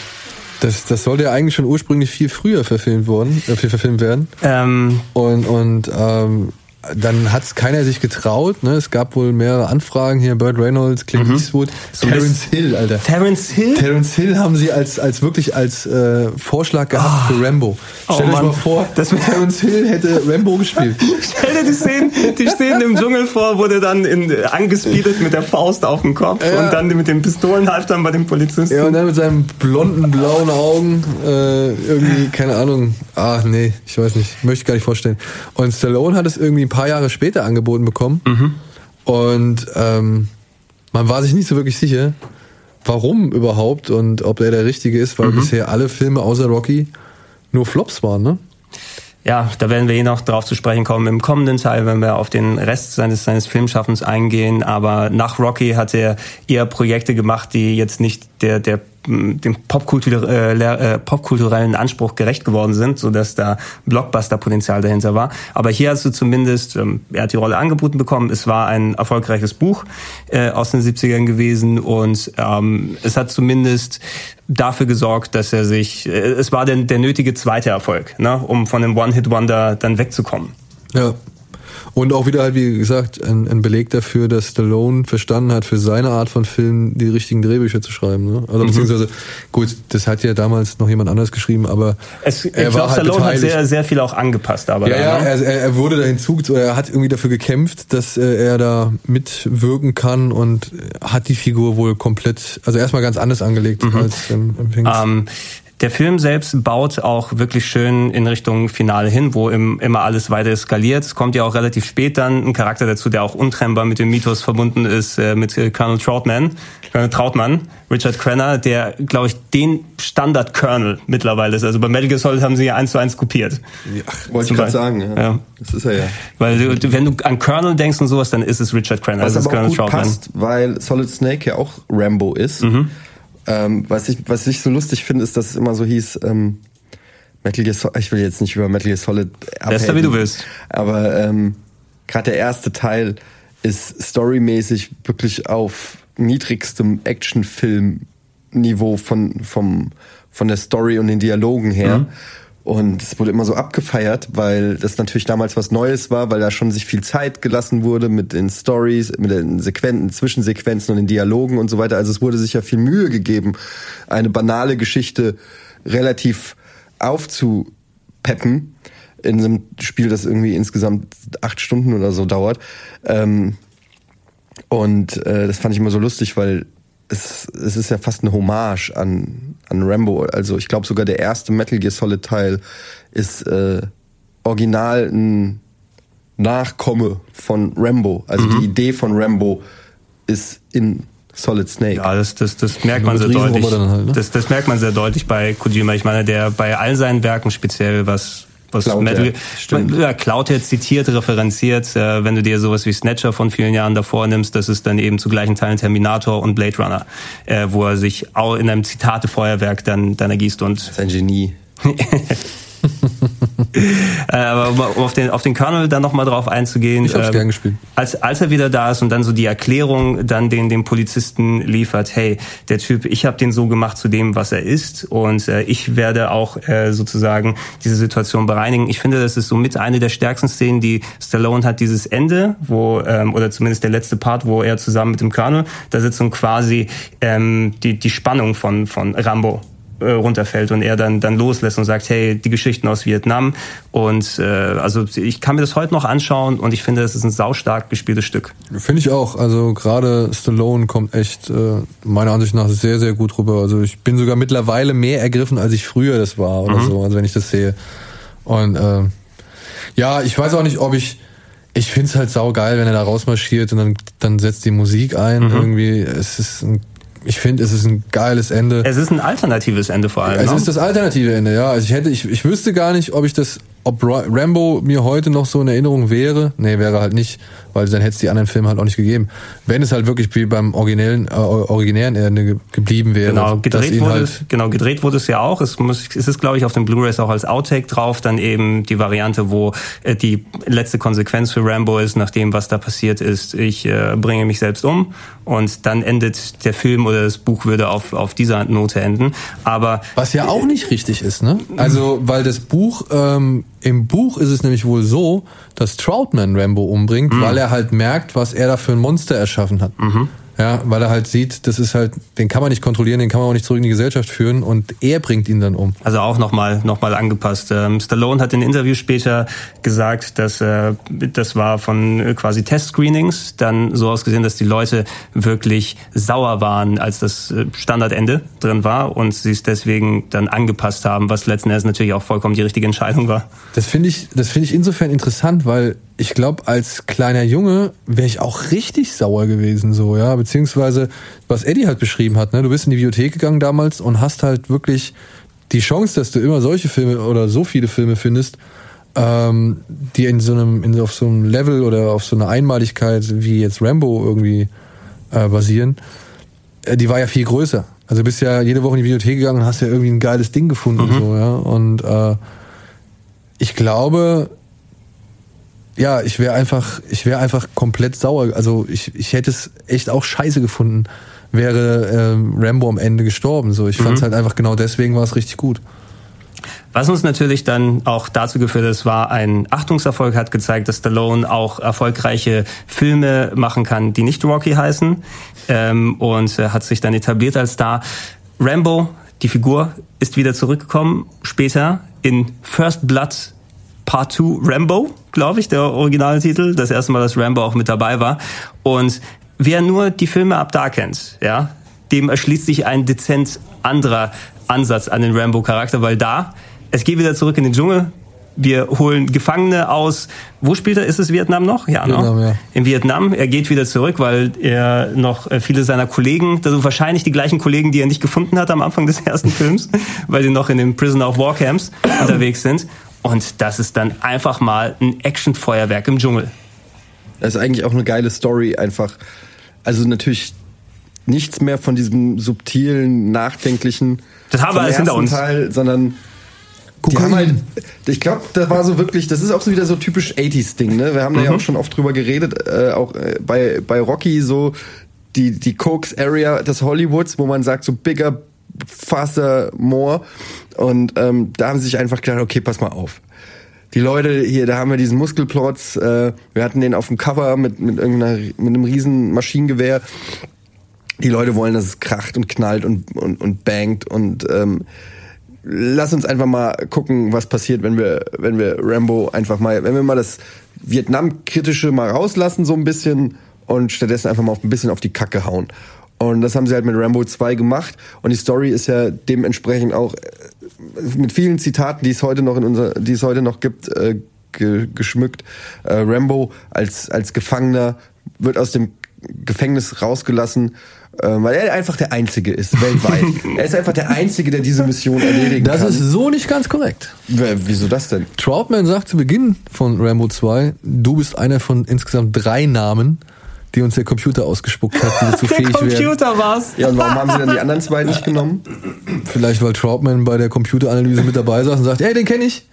das, das sollte ja eigentlich schon ursprünglich viel früher verfilmt worden, äh, viel verfilmt werden? Ähm, Und, und ähm, dann hat es keiner sich getraut. Ne? Es gab wohl mehrere Anfragen hier, Burt Reynolds, Clint Eastwood, So Terence Hill, Alter. Terence Hill? Terence Hill haben sie als, als wirklich als äh, Vorschlag gehabt für Rambo. Oh Stell euch Mann. mal vor, Das wär- Terence Hill hätte Rambo gespielt. Stell dir die Szenen, die Szenen im Dschungel vor, wo der dann in, angespeedet mit der Faust auf dem Kopf Ja. und dann mit dem Pistolenhalftern bei den Polizisten. Ja, und dann mit seinen blonden, blauen Augen, äh, irgendwie, keine Ahnung. Ah, nee, ich weiß nicht. Möchte ich gar nicht vorstellen. Und Stallone hat es irgendwie ein paar Jahre später angeboten bekommen. Und ähm, man war sich nicht so wirklich sicher, warum überhaupt und ob er der Richtige ist, weil bisher alle Filme außer Rocky nur Flops waren, ne? Ja, da werden wir eh noch drauf zu sprechen kommen im kommenden Teil, wenn wir auf den Rest seines, seines Filmschaffens eingehen. Aber nach Rocky hat er eher Projekte gemacht, die jetzt nicht der, der dem Popkultur, äh, leer- äh, popkulturellen Anspruch gerecht geworden sind, so da Blockbuster-Potenzial dahinter war. Aber hier hast du zumindest, ähm, er hat die Rolle angeboten bekommen. Es war ein erfolgreiches Buch äh, aus den 70ern gewesen und ähm, es hat zumindest dafür gesorgt, dass er sich, äh, es war der, der nötige zweite Erfolg, ne, um von dem One-Hit-Wonder dann wegzukommen. Ja. Und auch wieder halt, wie gesagt, ein, ein Beleg dafür, dass Stallone verstanden hat, für seine Art von Film die richtigen Drehbücher zu schreiben. Ne? Mhm. Also beziehungsweise, gut, das hat ja damals noch jemand anders geschrieben, aber Es, ich er war glaube, halt Stallone hat beteiligt. sehr, sehr viel auch angepasst, aber Ja, ja, da, ne? er, er wurde da hinzu, er hat irgendwie dafür gekämpft, dass äh, er da mitwirken kann und hat die Figur wohl komplett, also erstmal ganz anders angelegt als im, im. Mhm. Ähm, der Film selbst baut auch wirklich schön in Richtung Finale hin, wo im, immer alles weiter eskaliert. Es kommt ja auch relativ spät dann ein Charakter dazu, der auch untrennbar mit dem Mythos verbunden ist, äh, mit äh, Colonel Troutman, Colonel Trautmann, Richard Crenner, der, glaube ich, den Standard-Colonel mittlerweile ist. Also bei Metal Gear Solid haben sie ja eins zu eins kopiert. Wollte Zum ich gerade sagen, ja. Ja. Das ist er ja. Weil wenn du an Colonel denkst und sowas, dann ist es Richard Crenner. Was das ist aber auch Colonel gut Troutman. passt, weil Solid Snake ja auch Rambo ist. Mhm. Ähm, was, ich, was ich so lustig finde, ist, dass es immer so hieß, ähm, Metal Gear Solid, ich will jetzt nicht über Metal Gear Solid Bester, wie du willst. Aber ähm, gerade der erste Teil ist storymäßig wirklich auf niedrigstem Actionfilm-Niveau von, vom, von der Story und den Dialogen her. Mhm. Und es wurde immer so abgefeiert, weil das natürlich damals was Neues war, weil da schon sich viel Zeit gelassen wurde mit den Stories, mit den Sequenzen, Zwischensequenzen und den Dialogen und so weiter. Also es wurde sich ja viel Mühe gegeben, eine banale Geschichte relativ aufzupeppen in einem Spiel, das irgendwie insgesamt acht Stunden oder so dauert. Ähm, und äh, das fand ich immer so lustig, weil es, es ist ja fast eine Hommage an, an Rambo. Also ich glaube sogar der erste Metal Gear Solid Teil ist äh, original ein Nachkomme von Rambo. Also die Idee von Rambo ist in Solid Snake. Ja, das, das, das merkt man sehr deutlich. Halt, ne? das, das merkt man sehr deutlich bei Kojima. Ich meine, der bei all seinen Werken speziell was was Klaut Metal, er, stimmt. ja, klaut er, zitiert, referenziert. Äh, wenn du dir sowas wie Snatcher von vielen Jahren davor nimmst, das ist dann eben zu gleichen Teilen Terminator und Blade Runner, äh, wo er sich auch in einem Zitate-Feuerwerk dann, dann ergießt und Das ist ein Genie. Äh, aber um auf den, auf den Colonel dann nochmal drauf einzugehen. Ich hab's ähm, gern gespielt. Als, als er wieder da ist und dann so die Erklärung dann den, den Polizisten liefert, hey, der Typ, ich habe den so gemacht zu dem, was er ist und äh, ich werde auch äh, sozusagen diese Situation bereinigen. Ich finde, das ist so mit eine der stärksten Szenen, die Stallone hat, dieses Ende, wo, ähm, oder zumindest der letzte Part, wo er zusammen mit dem Colonel da sitzt und quasi ähm, die, die Spannung von, von Rambo äh, runterfällt und er dann dann loslässt und sagt, hey, die Geschichten aus Vietnam und äh, also ich kann mir das heute noch anschauen und ich finde, das ist ein saustark gespieltes Stück. Finde ich auch. Also gerade Stallone kommt echt äh, meiner Ansicht nach sehr, sehr gut rüber. Also ich bin sogar mittlerweile mehr ergriffen, als ich früher das war oder so, also wenn ich das sehe. Und äh, ja, ich weiß auch nicht, ob ich. Ich find's halt saugeil, wenn er da rausmarschiert und dann, dann setzt die Musik ein. Irgendwie, es ist ein, ich finde, es ist ein geiles Ende. Es ist ein alternatives Ende vor allem. Es ne? ist das alternative Ende, ja. Also ich hätte, ich, ich wüsste gar nicht, ob ich das, ob Ra- Rambo mir heute noch so in Erinnerung wäre. Nee, wäre halt nicht, weil dann hätte es die anderen Filme halt auch nicht gegeben. Wenn es halt wirklich wie beim originellen, äh, originären Ende ge geblieben wäre. Genau, gedreht wurde, halt, es, genau, gedreht wurde es ja auch. Es, muss, es ist, glaube ich, auf den Blu-rays auch als Outtake drauf. Dann eben die Variante, wo äh, die letzte Konsequenz für Rambo ist, nach dem, was da passiert ist, ich äh, bringe mich selbst um. Und dann endet der Film oder das Buch würde auf, auf dieser Note enden. Aber Was ja auch nicht richtig ist, ne? Also, weil das Buch, ähm, im Buch ist es nämlich wohl so, dass Troutman Rambo umbringt, weil er halt merkt, was er da für ein Monster erschaffen hat. Ja, weil er halt sieht, das ist halt, den kann man nicht kontrollieren, den kann man auch nicht zurück in die Gesellschaft führen und er bringt ihn dann um. Also auch nochmal noch mal angepasst. Ähm, Stallone hat in Interviews später gesagt, dass äh, das war von äh, quasi Testscreenings dann so ausgesehen, dass die Leute wirklich sauer waren, als das äh, Standardende drin war und sie es deswegen dann angepasst haben, was letzten Endes natürlich auch vollkommen die richtige Entscheidung war. Das finde ich, das finde ich insofern interessant, weil ich glaube, als kleiner Junge wäre ich auch richtig sauer gewesen, so, ja, beziehungsweise, was Eddie halt beschrieben hat, ne, du bist in die Bibliothek gegangen damals und hast halt wirklich die Chance, dass du immer solche Filme oder so viele Filme findest, ähm, die in so einem, in, auf so einem Level oder auf so einer Einmaligkeit wie jetzt Rambo irgendwie äh, basieren, äh, die war ja viel größer. Also du bist ja jede Woche in die Bibliothek gegangen und hast ja irgendwie ein geiles Ding gefunden, so, ja, und äh, ich glaube, ja, ich wäre einfach, ich wäre einfach komplett sauer. Also ich, ich hätte es echt auch scheiße gefunden, wäre ähm, Rambo am Ende gestorben. So, ich fand es halt einfach genau deswegen war es richtig gut. Was uns natürlich dann auch dazu geführt hat, es war ein Achtungserfolg, hat gezeigt, dass Stallone auch erfolgreiche Filme machen kann, die nicht Rocky heißen ähm, und hat sich dann etabliert als Star. Rambo, die Figur, ist wieder zurückgekommen, später in First Blood Part 2 Rambo, glaube ich, der Originaltitel. Das erste Mal, dass Rambo auch mit dabei war. Und wer nur die Filme ab da kennt, ja, dem erschließt sich ein dezent anderer Ansatz an den Rambo-Charakter, weil da, es geht wieder zurück in den Dschungel. Wir holen Gefangene aus. Wo spielt er? Ist es Vietnam noch? Ja, Vietnam, ne? ja. In Vietnam. Er geht wieder zurück, weil er noch äh, viele seiner Kollegen, also wahrscheinlich die gleichen Kollegen, die er nicht gefunden hat am Anfang des ersten Films, weil die noch in den Prisoner of War Camps unterwegs sind. Und das ist dann einfach mal ein Actionfeuerwerk im Dschungel. Das ist eigentlich auch eine geile Story, einfach. Also natürlich nichts mehr von diesem subtilen, nachdenklichen. Das haben wir alles hinter uns. Teil, sondern die Kokain. haben halt, ich glaube, das war so wirklich, das ist auch so wieder so typisch 80s-Ding, ne? Wir haben da ja auch schon oft drüber geredet, äh, auch äh, bei, bei Rocky so die, die Cokes-Area des Hollywoods, wo man sagt so bigger, faster, more. Und ähm, da haben sie sich einfach gedacht, okay, pass mal auf. Die Leute hier, da haben wir diesen Muskelplotz, äh, wir hatten den auf dem Cover mit, mit irgendeiner, mit einem riesen Maschinengewehr. Die Leute wollen, dass es kracht und knallt und, und, und bangt und ähm, lass uns einfach mal gucken, was passiert, wenn wir, wenn wir Rambo einfach mal, wenn wir mal das Vietnam-Kritische mal rauslassen, so ein bisschen, und stattdessen einfach mal auf, ein bisschen auf die Kacke hauen. Und das haben sie halt mit Rambo 2 gemacht. Und die Story ist ja dementsprechend auch äh, mit vielen Zitaten, die es heute noch in unser, die es heute noch gibt, äh, ge geschmückt. Äh, Rambo als, als Gefangener wird aus dem Gefängnis rausgelassen Ähm, weil er einfach der Einzige ist, weltweit. er ist einfach der Einzige, der diese Mission erledigen Das kann. ist so nicht ganz korrekt. Wieso das denn? Troutman sagt zu Beginn von Rambo 2, du bist einer von insgesamt drei Namen, die uns der Computer ausgespuckt hat, die wir zu fähig wären. war's. Ja, und warum haben sie dann die anderen zwei nicht genommen? Vielleicht, weil Troutman bei der Computeranalyse mit dabei saß und sagt, ey, den kenne ich,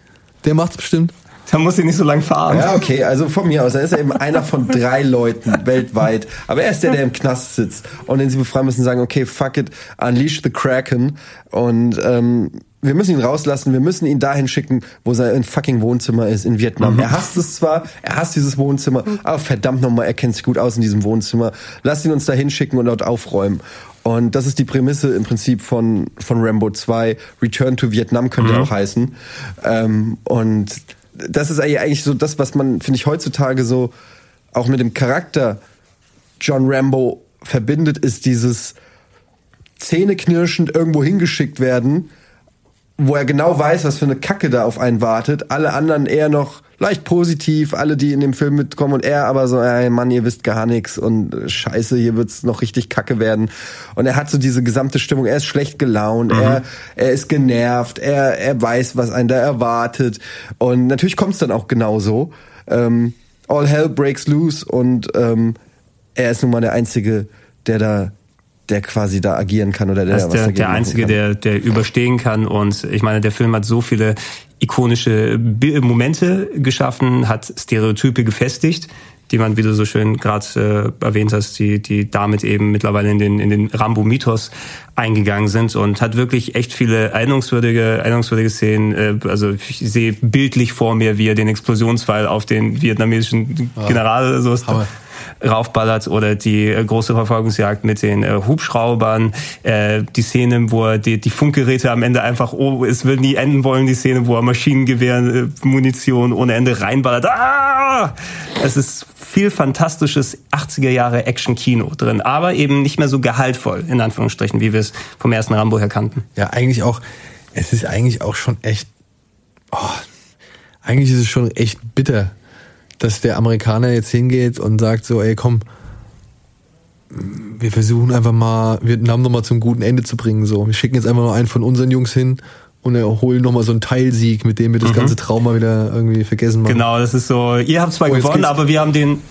der macht's bestimmt. Da muss ich nicht so lang fahren. Ja, okay, also von mir aus. Er ist ja eben einer von drei Leuten weltweit. Aber er ist der, der im Knast sitzt und den sie befreien müssen, sagen, okay, fuck it, unleash the Kraken. Und ähm, wir müssen ihn rauslassen, wir müssen ihn dahin schicken, wo sein fucking Wohnzimmer ist, in Vietnam. Er hasst es zwar, er hasst dieses Wohnzimmer, aber verdammt nochmal, er kennt sich gut aus in diesem Wohnzimmer. Lasst ihn uns dahin schicken und dort aufräumen. Und das ist die Prämisse im Prinzip von, von Rambo 2. Return to Vietnam könnte auch heißen. Ähm, und das ist eigentlich so das, was man, finde ich, heutzutage so auch mit dem Charakter John Rambo verbindet, ist dieses zähneknirschend irgendwo hingeschickt werden, wo er genau weiß, was für eine Kacke da auf einen wartet. Alle anderen eher noch leicht positiv, alle, die in dem Film mitkommen und er aber so, ey Mann, ihr wisst gar nichts und äh, scheiße, hier wird's noch richtig kacke werden. Und er hat so diese gesamte Stimmung, er ist schlecht gelaunt, er, er ist genervt, er, er weiß, was einen da erwartet. Und natürlich kommt's dann auch genauso. Ähm, all hell breaks loose und ähm, er ist nun mal der Einzige, der da der quasi da agieren kann oder der Er da ist der, der Einzige, kann. der, der überstehen kann. Und ich meine, der Film hat so viele ikonische Momente geschaffen, hat Stereotype gefestigt, die man, wie du so schön gerade äh, erwähnt hast, die, die damit eben mittlerweile in den, in den Rambo-Mythos eingegangen sind und hat wirklich echt viele erinnerungswürdige, erinnerungswürdige Szenen. Äh, also ich sehe bildlich vor mir, wie er den Explosionsfall auf den vietnamesischen General so Hammer. Raufballert oder die äh, große Verfolgungsjagd mit den äh, Hubschraubern, äh, die Szene, wo er die, die Funkgeräte am Ende einfach, oh, es will nie enden wollen, die Szene, wo er Maschinengewehr, äh, Munition ohne Ende reinballert. Ah! Es ist viel fantastisches 80er Jahre Action-Kino drin, aber eben nicht mehr so gehaltvoll, in Anführungsstrichen, wie wir es vom ersten Rambo her kannten. Ja, eigentlich auch, es ist eigentlich auch schon echt, oh, eigentlich ist es schon echt bitter, dass der Amerikaner jetzt hingeht und sagt so, ey, komm, wir versuchen einfach mal Vietnam nochmal zum guten Ende zu bringen, so. Wir schicken jetzt einfach noch einen von unseren Jungs hin und erholen nochmal so einen Teilsieg, mit dem wir das ganze Trauma wieder irgendwie vergessen machen. Genau, das ist so, ihr habt zwar Oh, gewonnen, aber wir haben den,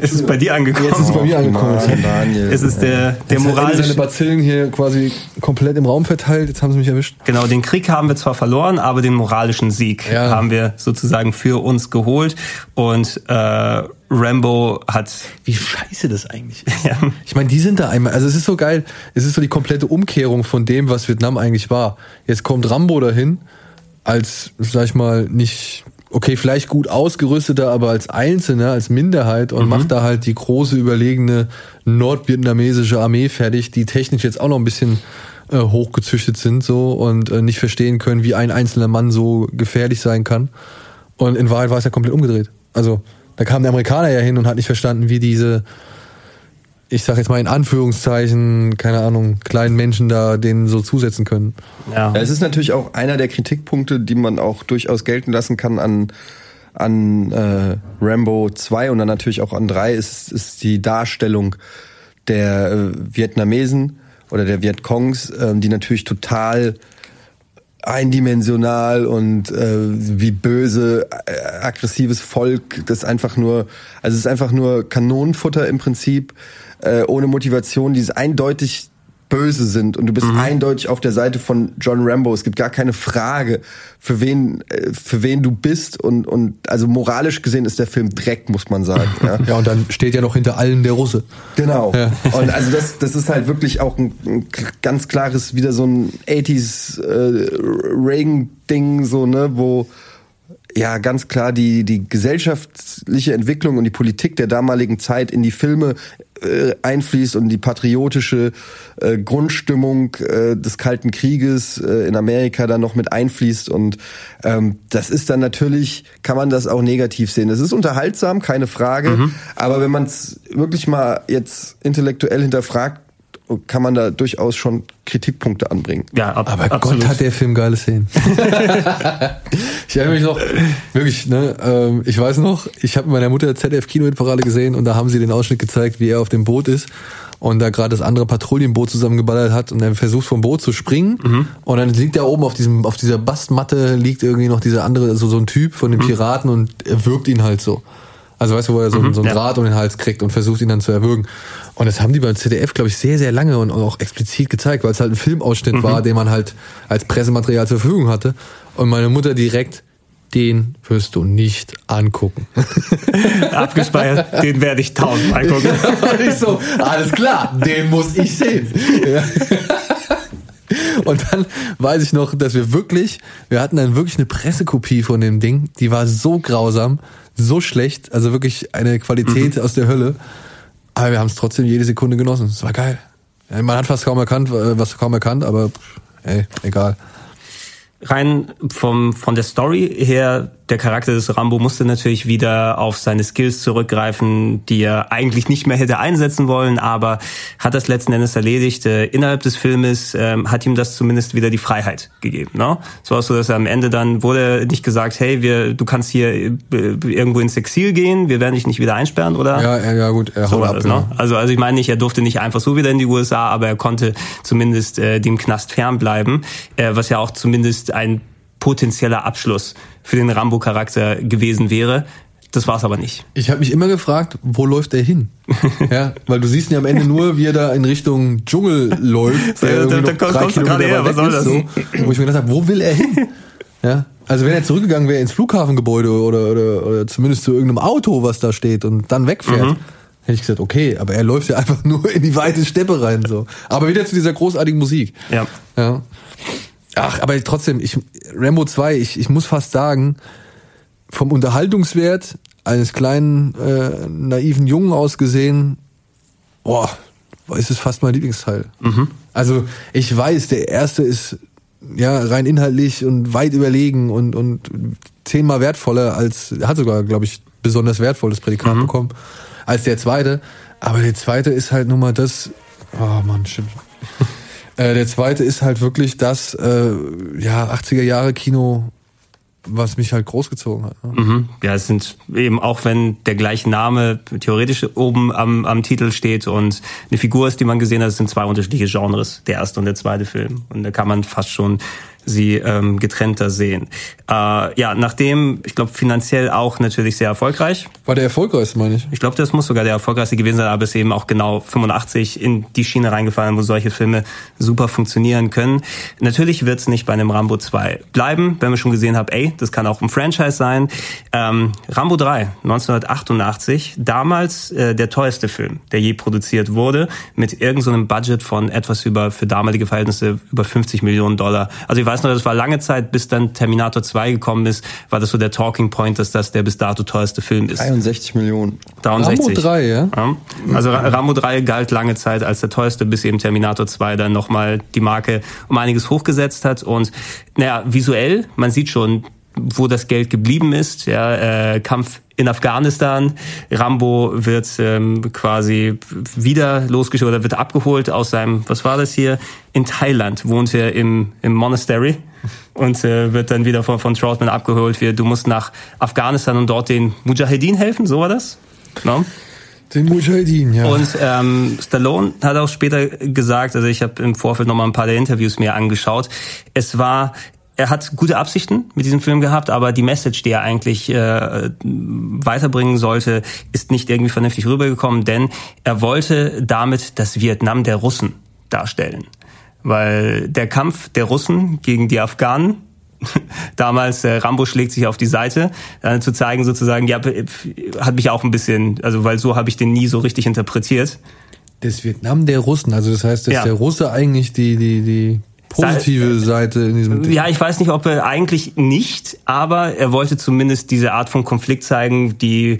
es ist bei dir angekommen. Jetzt ist es bei mir angekommen. Mann, Daniel. Es ist der, der Jetzt moralische, seine Bazillen hier quasi komplett im Raum verteilt, jetzt haben sie mich erwischt. Genau, den Krieg haben wir zwar verloren, aber den moralischen Sieg Ja. haben wir sozusagen für uns geholt. Und äh, Rambo hat Wie scheiße das eigentlich ist. Ich meine, die sind da einmal, also es ist so geil, es ist so die komplette Umkehrung von dem, was Vietnam eigentlich war. Jetzt kommt Rambo dahin, als, sag ich mal, nicht, okay, vielleicht gut ausgerüsteter, aber als Einzelner, als Minderheit und macht da halt die große, überlegene nordvietnamesische Armee fertig, die technisch jetzt auch noch ein bisschen äh, hochgezüchtet sind so und äh, nicht verstehen können, wie ein einzelner Mann so gefährlich sein kann. Und in Wahrheit war es ja komplett umgedreht. Also da kam der Amerikaner ja hin und hat nicht verstanden, wie diese, ich sag jetzt mal in Anführungszeichen, keine Ahnung, kleinen Menschen da denen so zusetzen können. ja, Ja, es ist natürlich auch einer der Kritikpunkte, die man auch durchaus gelten lassen kann an, an äh, Rambo 2 und dann natürlich auch an 3, ist, ist die Darstellung der äh, Vietnamesen oder der Vietcongs, ähm, die natürlich total eindimensional und äh, wie böse, äh, aggressives Volk, das einfach nur, also es ist einfach nur Kanonenfutter im Prinzip, äh, ohne Motivation, die eindeutig böse sind und du bist eindeutig auf der Seite von John Rambo. Es gibt gar keine Frage, für wen, äh, für wen du bist und, und also moralisch gesehen ist der Film Dreck, muss man sagen. Ja. Ja, und dann steht ja noch hinter allen der Russe. Genau. Ja. Und also das, das ist halt wirklich auch ein, ein ganz klares, wieder so ein 80s äh, Reagan-Ding, so, ne, wo ja ganz klar die, die gesellschaftliche Entwicklung und die Politik der damaligen Zeit in die Filme äh, einfließt und die patriotische äh, Grundstimmung äh, des Kalten Krieges äh, in Amerika dann noch mit einfließt und ähm, das ist dann natürlich, kann man das auch negativ sehen. Es ist unterhaltsam, keine Frage, aber wenn man es wirklich mal jetzt intellektuell hinterfragt, kann man da durchaus schon Kritikpunkte anbringen. Ja, ab, Aber absolut. Gott hat der Film geile Szenen. ich erinnere mich noch, wirklich, ne, ähm, ich weiß noch, ich habe mit meiner Mutter ZDF Kinoparade gesehen und da haben sie den Ausschnitt gezeigt, wie er auf dem Boot ist und da gerade das andere Patrouillenboot zusammengeballert hat und er versucht vom Boot zu springen und dann liegt da oben auf diesem auf dieser Bastmatte liegt irgendwie noch dieser andere so so ein Typ von den Piraten und er wirkt ihn halt so. Also weißt du, wo er so, so einen ja. Draht um den Hals kriegt und versucht ihn dann zu erwürgen. Und das haben die beim ZDF, glaube ich, sehr, sehr lange und auch explizit gezeigt, weil es halt ein Filmausschnitt war, den man halt als Pressematerial zur Verfügung hatte. Und meine Mutter direkt, den wirst du nicht angucken. abgespeichert, den werde ich tausendmal gucken. Und ich so, alles klar, den muss ich sehen. Ja. Und dann weiß ich noch, dass wir wirklich, wir hatten dann wirklich eine Pressekopie von dem Ding, die war so grausam, so schlecht, also wirklich eine Qualität aus der Hölle. Aber wir haben es trotzdem jede Sekunde genossen. Es war geil. Man hat fast kaum erkannt, äh, was kaum erkannt, aber ey, egal. Rein vom, von der Story her, der Charakter des Rambo musste natürlich wieder auf seine Skills zurückgreifen, die er eigentlich nicht mehr hätte einsetzen wollen, aber hat das letzten Endes erledigt. Äh, innerhalb des Filmes ähm, hat ihm das zumindest wieder die Freiheit gegeben. Ne? So war es so, dass er am Ende dann wurde nicht gesagt, hey, wir, du kannst hier äh, irgendwo ins Exil gehen, wir werden dich nicht wieder einsperren, oder? Ja, ja, ja gut, er So war das, ne? Also, also ich meine nicht, er durfte nicht einfach so wieder in die USA, aber er konnte zumindest äh, dem Knast fernbleiben, äh, was ja auch zumindest ein potenzieller Abschluss für den Rambo-Charakter gewesen wäre. Das war es aber nicht. Ich habe mich immer gefragt, wo läuft er hin? ja, weil du siehst ja am Ende nur, wie er da in Richtung Dschungel läuft. Irgendwie da- da noch kommst- du gerade her, was soll das? So, wo ich mir gedacht habe, wo will er hin? Ja, also wenn er zurückgegangen wäre ins Flughafengebäude oder, oder, oder zumindest zu irgendeinem Auto, was da steht und dann wegfährt, Mhm. hätte ich gesagt, okay, aber er läuft ja einfach nur in die weite Steppe rein. so. Aber wieder zu dieser großartigen Musik. Ja. Ja. Ach, aber trotzdem, ich, Rambo 2, ich, ich muss fast sagen, vom Unterhaltungswert eines kleinen, äh, naiven Jungen aus gesehen, boah, ist es fast mein Lieblingsteil. Also, ich weiß, der erste ist ja rein inhaltlich und weit überlegen und, und zehnmal wertvoller als, hat sogar, glaube ich, besonders wertvolles Prädikat bekommen, als der zweite. Aber der zweite ist halt nun mal das, oh Mann, stimmt. Äh, der zweite ist halt wirklich das, äh, ja, 80er Jahre Kino, was mich halt großgezogen hat. Ne? Mhm. Ja, es sind eben auch wenn der gleiche Name theoretisch oben am, am Titel steht und eine Figur ist, die man gesehen hat, es sind zwei unterschiedliche Genres, der erste und der zweite Film. Und da kann man fast schon sie ähm, getrennter sehen. Äh, ja, nachdem, ich glaube, finanziell auch natürlich sehr erfolgreich. War der erfolgreichste, meine ich. Ich glaube, das muss sogar der erfolgreichste gewesen sein, aber es ist eben auch genau 85 in die Schiene reingefallen, wo solche Filme super funktionieren können. Natürlich wird es nicht bei einem Rambo 2 bleiben, wenn wir schon gesehen haben, ey, das kann auch ein Franchise sein. Ähm, Rambo 3, 1988, damals äh, der teuerste Film, der je produziert wurde, mit irgendeinem so einem Budget von etwas über, für damalige Verhältnisse, über 50 Millionen Dollar. Also ich weiß noch, das war lange Zeit, bis dann Terminator 2 gekommen ist, war das so der Talking Point, dass das der bis dato teuerste Film ist. 63 Millionen. 63. Rambo 3, ja? Ja. Also Ra- Rambo 3 galt lange Zeit als der teuerste, bis eben Terminator 2 dann nochmal die Marke um einiges hochgesetzt hat. Und naja, visuell, man sieht schon, wo das Geld geblieben ist. Ja, äh, Kampf in Afghanistan. Rambo wird ähm, quasi wieder losgeschickt oder wird abgeholt aus seinem, was war das hier? In Thailand wohnt er im, im Monastery und äh, wird dann wieder von, von Troutman abgeholt. Wir, du musst nach Afghanistan und dort den Mujahedin helfen, so war das? No? Den Mujahideen, ja. Und ähm, Stallone hat auch später gesagt, also ich habe im Vorfeld noch mal ein paar der Interviews mir angeschaut, es war er hat gute Absichten mit diesem Film gehabt, aber die Message, die er eigentlich äh, weiterbringen sollte, ist nicht irgendwie vernünftig rübergekommen, denn er wollte damit das Vietnam der Russen darstellen. Weil der Kampf der Russen gegen die Afghanen damals äh, Rambo schlägt sich auf die Seite, äh, zu zeigen sozusagen, ja, hat mich auch ein bisschen, also weil so habe ich den nie so richtig interpretiert. Das Vietnam der Russen, also das heißt, dass Ja. der Russe eigentlich die, die, die positive Seite in diesem. Ja, ich weiß nicht, ob er eigentlich nicht, aber er wollte zumindest diese Art von Konflikt zeigen, die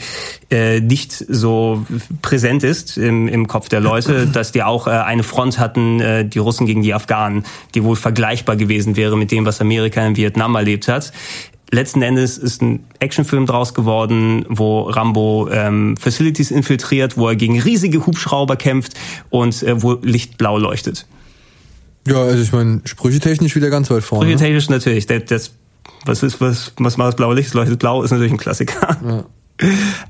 äh, nicht so präsent ist im, im Kopf der Leute, dass die auch äh, eine Front hatten, äh, die Russen gegen die Afghanen, die wohl vergleichbar gewesen wäre mit dem, was Amerika in Vietnam erlebt hat. letzten Endes ist ein Actionfilm draus geworden, wo Rambo ähm, Facilities infiltriert, wo er gegen riesige Hubschrauber kämpft und äh, wo Licht blau leuchtet. Ja, also ich meine, sprüchetechnisch wieder ganz weit vorne. ne? Sprüchetechnisch natürlich. Das, das, was ist, was, was macht das blaue Licht? Es leuchtet blau, ist natürlich ein Klassiker. Ja.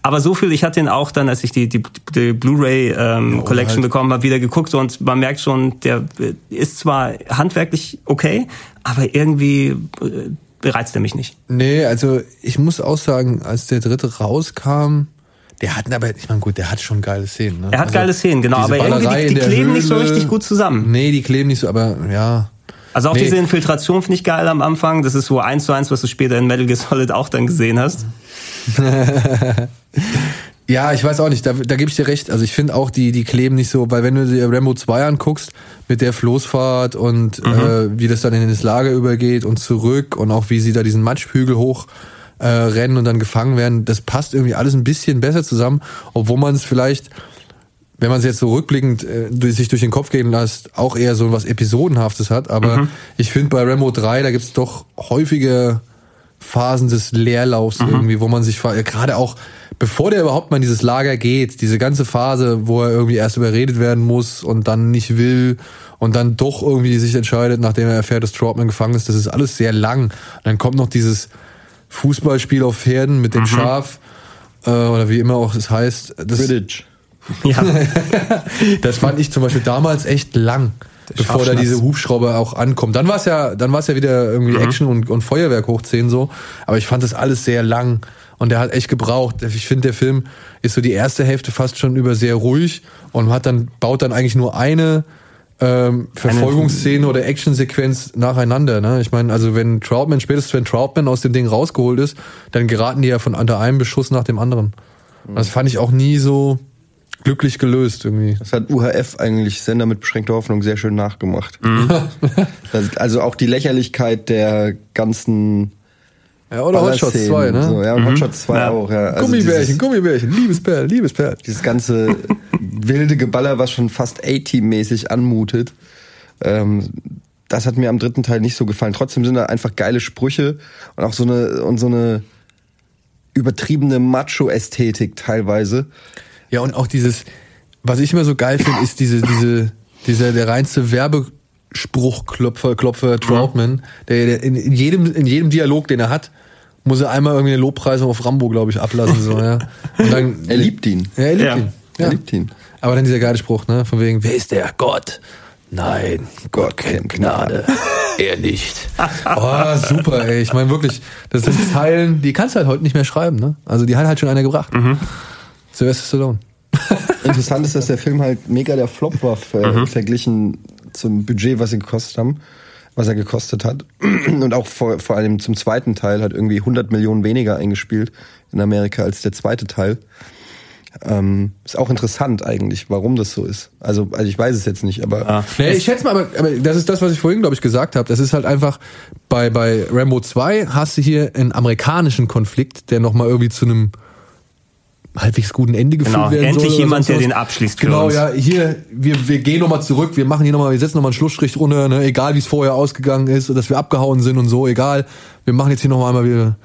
Aber so viel, ich hatte ihn auch dann, als ich die, die, die Blu-ray ähm, Collection halt. bekommen habe, wieder geguckt und man merkt schon, der äh, ist zwar handwerklich okay, aber irgendwie äh, reizt er mich nicht. Nee, also ich muss auch sagen, als der dritte rauskam, der hat aber, ich meine, gut, der hat schon geile Szenen. Ne? Er hat also, geile Szenen, genau, aber irgendwie die, die kleben nicht so Höhle. richtig gut zusammen. Nee, die kleben nicht so, aber ja. Also auch Nee. diese Infiltration finde ich geil am Anfang. Das ist so eins zu eins, was du später in Metal Gear Solid auch dann gesehen hast. Ja, ich weiß auch nicht, da, da gebe ich dir recht. Also ich finde auch, die, die kleben nicht so, weil wenn du dir Rambo 2 anguckst, mit der Floßfahrt und äh, wie das dann in das Lager übergeht und zurück und auch wie sie da diesen Matschhügel hoch äh, rennen und dann gefangen werden, das passt irgendwie alles ein bisschen besser zusammen, obwohl man es vielleicht, wenn man es jetzt so rückblickend äh, durch, sich durch den Kopf gehen lässt, auch eher so was Episodenhaftes hat. Aber ich finde bei Rambo 3, da gibt's doch häufige Phasen des Leerlaufs irgendwie, wo man sich gerade auch, bevor der überhaupt mal in dieses Lager geht, diese ganze Phase, wo er irgendwie erst überredet werden muss und dann nicht will und dann doch irgendwie sich entscheidet, nachdem er erfährt, dass Troutman gefangen ist, das ist alles sehr lang. Und dann kommt noch dieses Fußballspiel auf Pferden mit dem Schaf äh, oder wie immer auch es heißt. Das, Quidditch. Ja, das fand ich zum Beispiel damals echt lang, bevor da diese Hubschrauber auch ankommen. Dann war es ja, dann war es ja wieder irgendwie Action und, und Feuerwerk hochziehen so. Aber ich fand das alles sehr lang und der hat echt gebraucht. Ich finde, der Film ist so die erste Hälfte fast schon über sehr ruhig und hat dann baut dann eigentlich nur eine ähm, Verfolgungsszene oder Actionsequenz nacheinander. Ne? Ich meine, also wenn Troutman, spätestens wenn Troutman aus dem Ding rausgeholt ist, dann geraten die ja von unter einem Beschuss nach dem anderen. Das fand ich auch nie so glücklich gelöst irgendwie. Das hat UHF eigentlich Sender mit beschränkter Hoffnung sehr schön nachgemacht. Das, also auch die Lächerlichkeit der ganzen Ja, oder Hot Shots Ballerszenen, 2, ne? So, ja, und Hot Shots 2 Ja. auch, ja. Also Gummibärchen, dieses, Gummibärchen, Liebesperl, Liebesperl. dieses ganze wilde Geballer, was schon fast A-Team-mäßig anmutet. Ähm, das hat mir am dritten Teil nicht so gefallen. Trotzdem sind da einfach geile Sprüche und auch so eine und so eine übertriebene Macho-Ästhetik teilweise. Ja, und auch dieses, was ich immer so geil finde, ist diese, diese, dieser, der reinste Werbespruchklopfer, Klopfer Troutman, der, der in, in jedem, in jedem Dialog, den er hat, muss er einmal irgendwie eine Lobpreisung auf Rambo, glaube ich, ablassen, so, ja. Und dann, Er liebt ihn. ja, er liebt Ja. ihn. Er Ja. liebt ihn. Aber dann dieser geile Spruch, ne, von wegen, wer ist der Gott? Nein, Gott kennt Gnade. er nicht. Oh, super, ey. Ich meine wirklich, das sind Zeilen, die kannst du halt heute nicht mehr schreiben, ne? Also die hat halt schon einer gebracht. Sylvester Stallone. Interessant ist, dass der Film halt mega der Flop war ver verglichen zum Budget, was sie gekostet haben, was er gekostet hat. Und auch vor, vor allem zum zweiten Teil hat irgendwie 100 Millionen weniger eingespielt in Amerika als der zweite Teil. Ähm, ist auch interessant eigentlich, warum das so ist. Also, also ich weiß es jetzt nicht, aber Nee, ich schätze mal, aber, aber das ist das, was ich vorhin, glaube ich, gesagt habe. Das ist halt einfach, bei, bei Rambo 2 hast du hier einen amerikanischen Konflikt, der nochmal irgendwie zu einem halbwegs guten Ende geführt Genau, werden soll. endlich oder jemand, der den abschließt für Genau, uns. ja, hier, wir, wir gehen nochmal zurück, wir machen hier nochmal, wir setzen nochmal einen Schlussstrich drunter, ne, egal wie es vorher ausgegangen ist, dass wir abgehauen sind und so, egal. Wir machen jetzt hier nochmal einmal wieder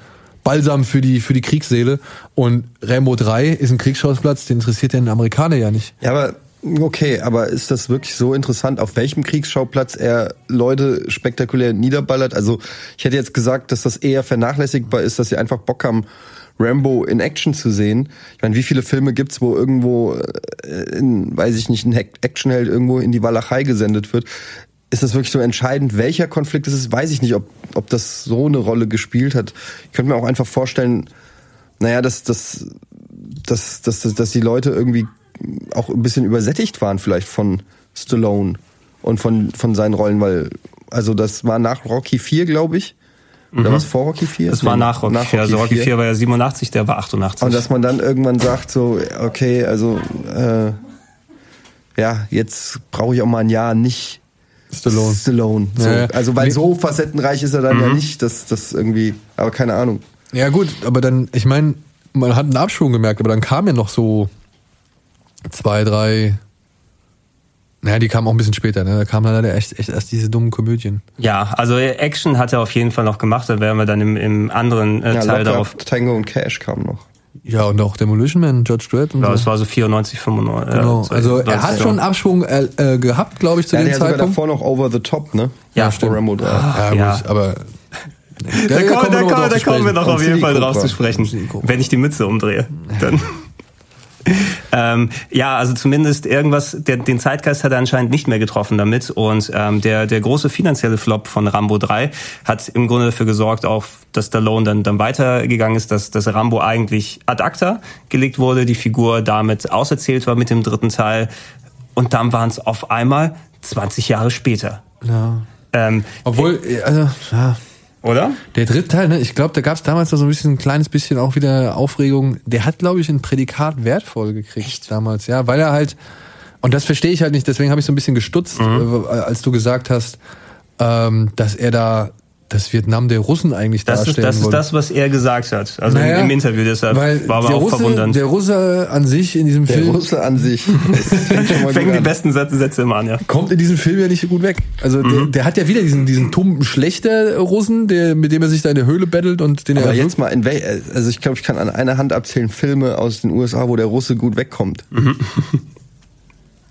Balsam für die, für die Kriegsseele. Und Rambo 3 ist ein Kriegsschauplatz, den interessiert den Amerikaner ja nicht. Ja, aber okay, aber ist das wirklich so interessant, auf welchem Kriegsschauplatz er Leute spektakulär niederballert? Also ich hätte jetzt gesagt, dass das eher vernachlässigbar ist, dass sie einfach Bock haben, Rambo in Action zu sehen. Ich meine, wie viele Filme gibt's, wo irgendwo, äh, in, weiß ich nicht, ein Actionheld irgendwo in die Walachei gesendet wird? Ist das wirklich so entscheidend, welcher Konflikt es ist? Weiß ich nicht, ob, ob das so eine Rolle gespielt hat. Ich könnte mir auch einfach vorstellen, naja, dass, dass, dass, dass, dass, dass die Leute irgendwie auch ein bisschen übersättigt waren vielleicht von Stallone und von, von seinen Rollen, weil, also das war nach Rocky 4, glaube ich. Oder was vor Rocky 4? Das war nach Rocky 4. Also Rocky 4 war ja 87, der war 88. Und dass man dann irgendwann sagt, so, okay, also, äh, ja, jetzt brauche ich auch mal ein Jahr nicht Stallone. Stallone. So. Ja, ja. Also, weil Nee. so facettenreich ist er dann ja nicht, dass das irgendwie, aber keine Ahnung. Ja gut, aber dann, ich meine, man hat einen Abschwung gemerkt, aber dann kam ja noch so zwei, drei Naja, die kamen auch ein bisschen später, ne? Da kamen leider echt, echt erst diese dummen Komödien. Ja, also Action hat er auf jeden Fall noch gemacht, da werden wir dann im, im anderen äh, Ja, Teil darauf. Tango und Cash kamen noch. Ja, und auch Demolition Man, Judge Dredd und Ja, so. es war so 94, 95. Genau. äh, Also er 20, hat ja. schon einen Abschwung äh, äh, gehabt, glaube ich, zu Ja, dem Zeitpunkt. davor noch Over the Top, ne? Ja, Vor stimmt. Rambo 3. Ja, Ja. gut, aber. Da, kommen, da, kommen, da kommen wir noch auf jeden Fall drauf zu sprechen, wenn ich die Mütze umdrehe. Dann. ähm, ja, also zumindest irgendwas, der, den Zeitgeist hat er anscheinend nicht mehr getroffen damit. Und ähm, der, der große finanzielle Flop von Rambo 3 hat im Grunde dafür gesorgt, auch, dass Stallone dann, dann weitergegangen ist, dass, dass Rambo eigentlich ad acta gelegt wurde, die Figur damit auserzählt war mit dem dritten Teil. Und dann waren es auf einmal 20 Jahre später. Ja. Ähm, Obwohl, äh, also, ja. Oder? Der dritte Teil, ne? Ich glaube, da gab es damals noch so ein bisschen ein kleines bisschen auch wieder Aufregung. Der hat, glaube ich, ein Prädikat wertvoll gekriegt damals, ja, weil er halt und das verstehe ich halt nicht. Deswegen habe ich so ein bisschen gestutzt, Mhm. äh, als du gesagt hast, ähm, dass er da das Vietnam der Russen eigentlich Das ist, darstellen das ist wollte. das, was er gesagt hat. Also Naja, im, im Interview, deshalb weil war aber der auch Russe, verwundernd. Der Russe an sich in diesem Der Film Russe an sich. Das fängt die an. besten Sätze, immer an, ja. kommt in diesem Film ja nicht so gut weg. Also Mhm. der, der hat ja wieder diesen diesen tumpen schlechter Russen, der mit dem er sich da in der Höhle bettelt und den Aber er jetzt mal, in wel also ich glaube, ich kann an einer Hand abzählen Filme aus den USA, wo der Russe gut wegkommt. Mhm.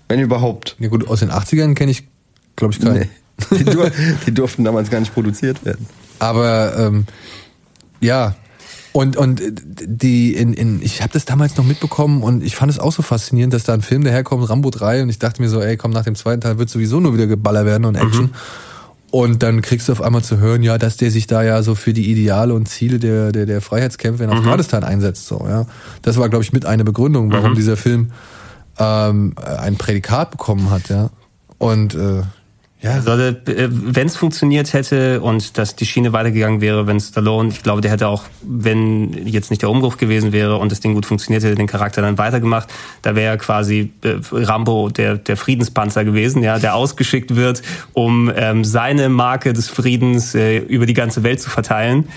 Wenn überhaupt. Ja gut, aus den 80ern kenne ich glaube ich keinen. Nee. Die, dur die durften damals gar nicht produziert werden. Aber ähm, ja. Und, und die in, in ich habe das damals noch mitbekommen und ich fand es auch so faszinierend, dass da ein Film daherkommt, Rambo 3, und ich dachte mir so, ey, komm, nach dem zweiten Teil wird sowieso nur wieder geballert werden und Action. Und dann kriegst du auf einmal zu hören, ja, dass der sich da ja so für die Ideale und Ziele der, der, der Freiheitskämpfe in Afghanistan einsetzt. So, ja. Das war, glaube ich, mit eine Begründung, warum dieser Film ähm, ein Prädikat bekommen hat, ja. Und äh, ja, Also, wenn es funktioniert hätte und dass die Schiene weitergegangen wäre, wenn Stallone, ich glaube, der hätte auch, wenn jetzt nicht der Umbruch gewesen wäre und das Ding gut funktioniert hätte, den Charakter dann weitergemacht, da wäre quasi äh, Rambo der, der Friedenspanzer gewesen, ja, der ausgeschickt wird, um ähm, seine Marke des Friedens äh, über die ganze Welt zu verteilen.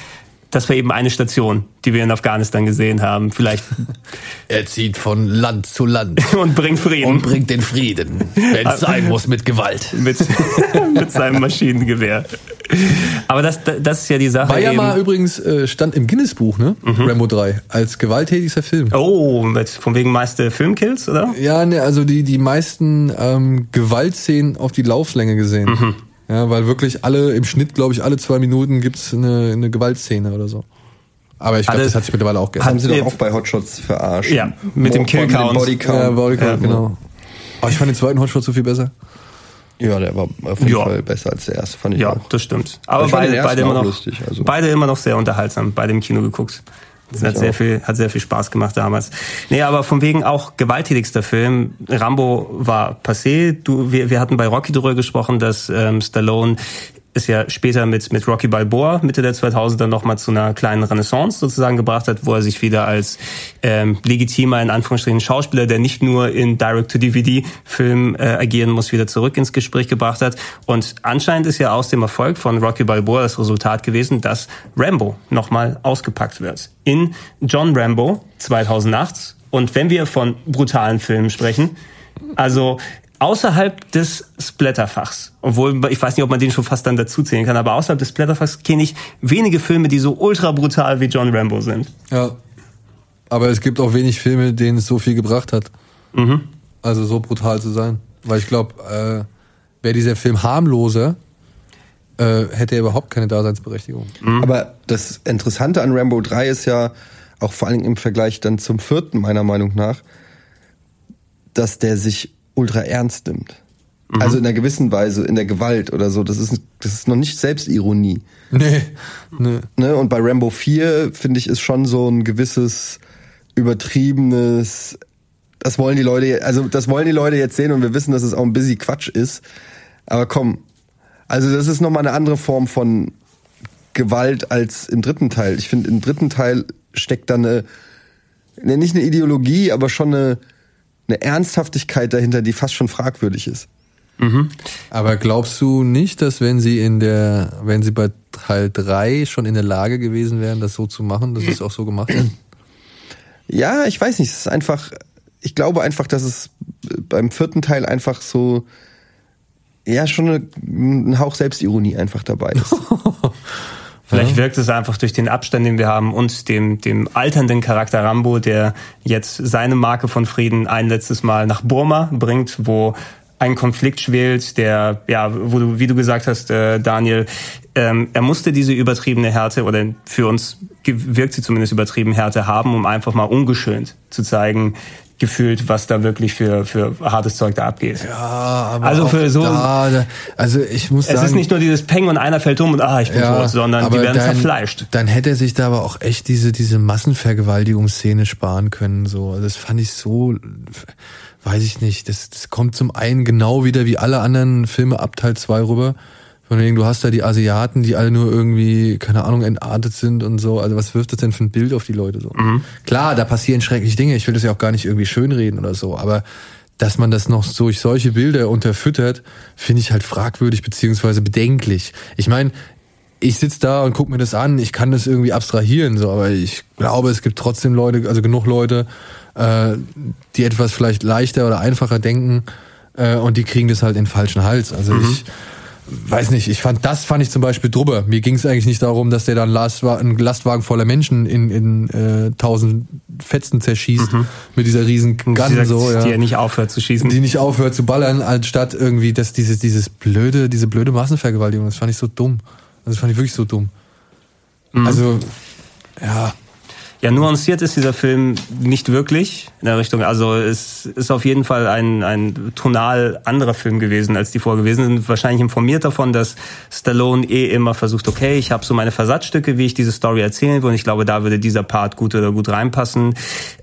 Das war eben eine Station, die wir in Afghanistan gesehen haben. Vielleicht er zieht von Land zu Land. und bringt Frieden. und bringt den Frieden, wenn es sein muss, mit Gewalt. mit, mit seinem Maschinengewehr. Aber das, das ist ja die Sache. Mal übrigens, äh, stand im Guinness-Buch, ne? Rambo 3, als gewalttätigster Film. Oh, mit, von wegen meiste Filmkills, oder? Ja, ne, also die, die meisten ähm, Gewaltszenen auf die Lauflänge gesehen. Ja, weil wirklich alle, im Schnitt, glaube ich, alle zwei Minuten gibt's eine, eine Gewaltszene oder so. Aber ich glaube, das hat sich mittlerweile auch Haben geändert. sie Äh, doch auch bei Hotshots verarscht. Ja, mit dem Kill Mit dem Count. Bodycount. Ja, Bodycount, Ja, genau. Aber ich fand den zweiten Hotshot so viel besser. Ja, der war auf jeden Ja. Fall besser als der erste, fand ich Ja, auch. das stimmt. Aber beide, beide immer noch, lustig, also. beide immer noch sehr unterhaltsam, beide im Kino geguckt. Das hat sehr auch. viel, hat sehr viel Spaß gemacht damals. Nee, aber von wegen auch gewalttätigster Film. Rambo war passé. Du, wir, wir hatten bei Rocky drüber gesprochen, dass ähm, Stallone es ja später mit, mit Rocky Balboa Mitte der 2000er nochmal zu einer kleinen Renaissance sozusagen gebracht hat, wo er sich wieder als ähm, legitimer, in Anführungsstrichen, Schauspieler, der nicht nur in Direct-to-DVD-Filmen äh, agieren muss, wieder zurück ins Gespräch gebracht hat. Und anscheinend ist ja aus dem Erfolg von Rocky Balboa das Resultat gewesen, dass Rambo nochmal ausgepackt wird. In John Rambo 2008. Und wenn wir von brutalen Filmen sprechen, also außerhalb des Splatterfachs, obwohl ich weiß nicht, ob man den schon fast dann dazu zählen kann, aber außerhalb des Splatterfachs kenne ich wenige Filme, die so ultra brutal wie John Rambo sind. Ja. Aber es gibt auch wenig Filme, denen es so viel gebracht hat. Also so brutal zu sein. Weil ich glaube, äh, wäre dieser Film harmloser, äh, hätte er überhaupt keine Daseinsberechtigung. Aber das Interessante an Rambo 3 ist ja, auch vor allem im Vergleich dann zum vierten, meiner Meinung nach, dass der sich ultra ernst nimmt. Also in einer gewissen Weise, in der Gewalt oder so. Das ist, das ist noch nicht Selbstironie. Nee. nee. Ne? Und bei Rambo 4, finde ich, ist schon so ein gewisses übertriebenes, das wollen die Leute, also das wollen die Leute jetzt sehen und wir wissen, dass es auch ein busy Quatsch ist. Aber komm, also das ist nochmal eine andere Form von Gewalt als im dritten Teil. Ich finde, im dritten Teil steckt da eine, ne, nicht eine Ideologie, aber schon eine, eine Ernsthaftigkeit dahinter, die fast schon fragwürdig ist. Aber glaubst du nicht, dass wenn sie in der, wenn sie bei Teil 3 schon in der Lage gewesen wären, das so zu machen, dass sie es auch so gemacht hätten? Ja, ich weiß nicht, es ist einfach, ich glaube einfach, dass es beim vierten Teil einfach so, ja, schon eine, ein Hauch Selbstironie einfach dabei ist. Vielleicht wirkt es einfach durch den Abstand, den wir haben und dem, dem alternden Charakter Rambo, der jetzt seine Marke von Frieden ein letztes Mal nach Burma bringt, wo ein Konflikt schwelt, der, ja, wo du, wie du gesagt hast, äh, Daniel, ähm, er musste diese übertriebene Härte oder für uns wirkt sie zumindest übertrieben Härte haben, um einfach mal ungeschönt zu zeigen, gefühlt, was da wirklich für, für hartes Zeug da abgeht. Ja, aber Also für so- da, da, also ich muss Es sagen, ist nicht nur dieses Peng und einer fällt um und ah, ich bin tot, sondern die werden dann, verfleischt. Dann hätte er sich da aber auch echt diese, diese Massenvergewaltigungsszene sparen können. So. Also das fand ich so, weiß ich nicht. Das, das kommt zum einen genau wieder wie alle anderen Filme ab Teil 2 rüber. Von wegen, du hast da die Asiaten, die alle nur irgendwie, keine Ahnung, entartet sind und so. Also was wirft das denn für ein Bild auf die Leute so? Klar, da passieren schreckliche Dinge. Ich will das ja auch gar nicht irgendwie schönreden oder so. Aber dass man das noch durch solche Bilder unterfüttert, finde ich halt fragwürdig beziehungsweise bedenklich. Ich meine, ich sitz da und guck mir das an, ich kann das irgendwie abstrahieren, so, aber ich glaube, es gibt trotzdem Leute, also genug Leute, äh, die etwas vielleicht leichter oder einfacher denken äh, und die kriegen das halt in den falschen Hals. Also ich weiß nicht, ich fand das fand ich zum Beispiel drüber. Mir ging es eigentlich nicht darum, dass der dann Lastwa einen Lastwagen voller Menschen in, in äh, tausend Fetzen zerschießt mit dieser riesen Gun Die, so, ja die er nicht aufhört zu schießen. die nicht aufhört zu ballern, anstatt irgendwie das, dieses, dieses blöde, diese blöde Massenvergewaltigung. Das fand ich so dumm. Also das fand ich wirklich so dumm. Also, ja, Ja, nuanciert ist dieser Film nicht wirklich in der Richtung. Also es ist auf jeden Fall ein, ein tonal anderer Film gewesen als die vorgewesen sind. Wahrscheinlich informiert davon, dass Stallone eh immer versucht, okay, ich habe so meine Versatzstücke, wie ich diese Story erzählen will. Und ich glaube, da würde dieser Part gut oder gut reinpassen.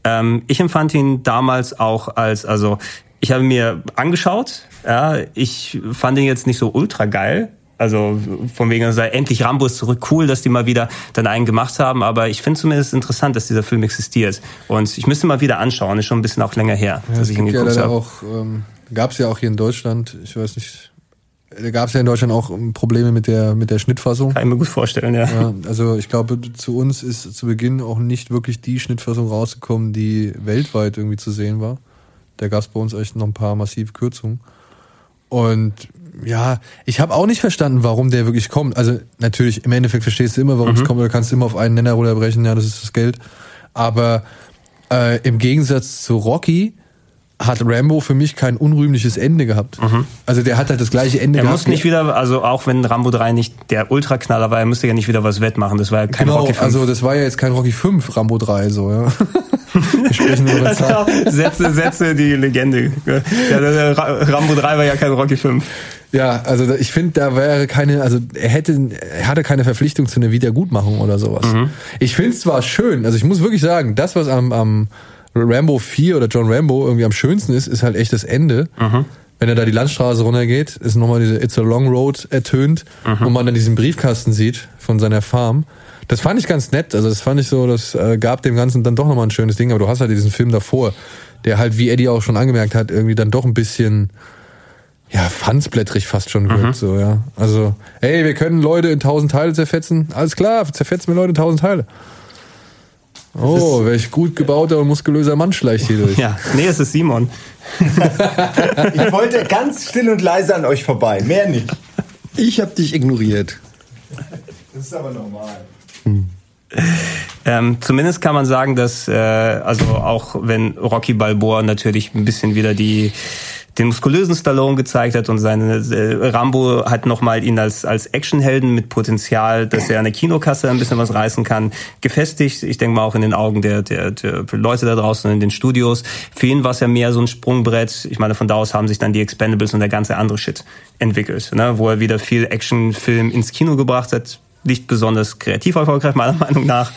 Ähm, ich empfand ihn damals auch als, also ich habe mir angeschaut, ja, ich fand ihn jetzt nicht so ultra geil. Also von wegen, sei endlich Rambo ist zurück, cool, dass die mal wieder dann einen gemacht haben. Aber ich finde zumindest interessant, dass dieser Film existiert. Und ich müsste mal wieder anschauen, ist schon ein bisschen auch länger her, ja dass ich ihn ja geguckt leider habe. auch, ähm, gab es ja auch hier in Deutschland, ich weiß nicht, da gab es ja in Deutschland auch ähm, Probleme mit der, mit der Schnittfassung. Kann ich mir gut vorstellen, ja. Ja, also ich glaube, zu uns ist zu Beginn auch nicht wirklich die Schnittfassung rausgekommen, die weltweit irgendwie zu sehen war. Da gab es bei uns echt noch ein paar massive Kürzungen. Und ja, ich habe auch nicht verstanden, warum der wirklich kommt. Also natürlich, im Endeffekt verstehst du immer, warum es kommt, oder kannst du immer auf einen Nenner runterbrechen, ja, das ist das Geld. Aber äh, im Gegensatz zu Rocky hat Rambo für mich kein unrühmliches Ende gehabt. Also der hat halt das gleiche Ende Er gehabt. muss nicht wieder, also auch wenn Rambo 3 nicht der Ultraknaller war, er müsste ja nicht wieder was wettmachen. Das war ja kein genau, Rocky 5. also das war ja jetzt kein Rocky 5, Rambo 3, so, ja. Wir sprechen über Zahlen. Genau, Sätze, Sätze, die Legende. Ja, Rambo 3 war ja kein Rocky 5. Ja, also ich finde, da wäre keine, also er hätte, er hatte keine Verpflichtung zu einer Wiedergutmachung oder sowas. Ich finde es zwar schön, also ich muss wirklich sagen, das, was am, am Rambo 4 oder John Rambo irgendwie am schönsten ist, ist halt echt das Ende. Wenn er da die Landstraße runtergeht, ist nochmal diese It's a Long Road ertönt und man dann diesen Briefkasten sieht von seiner Farm. Das fand ich ganz nett. Also das fand ich so, das äh, gab dem Ganzen dann doch nochmal ein schönes Ding. Aber du hast halt diesen Film davor, der halt, wie Eddie auch schon angemerkt hat, irgendwie dann doch ein bisschen ja, fansblättrig fast schon wirkt, so, ja. Also, hey, wir können Leute in tausend Teile zerfetzen. Alles klar, zerfetzen wir Leute in tausend Teile. Oh, welch gut gebauter und muskulöser Mann schleicht hier durch. Ja, nee, es ist Simon. Ich wollte ganz still und leise an euch vorbei, mehr nicht. Ich habe dich ignoriert. Das ist aber normal. Ähm, zumindest kann man sagen, dass äh, also auch wenn Rocky Balboa natürlich ein bisschen wieder die den muskulösen Stallone gezeigt hat und seine äh, Rambo hat nochmal ihn als als Actionhelden mit Potenzial, dass er an der Kinokasse ein bisschen was reißen kann, gefestigt. Ich denke mal auch in den Augen der, der, der Leute da draußen in den Studios. Für ihn war es ja mehr so ein Sprungbrett. Ich meine, von da aus haben sich dann die Expendables und der ganze andere Shit entwickelt, ne? wo er wieder viel Actionfilm ins Kino gebracht hat. Nicht besonders kreativ erfolgreich, meiner Meinung nach.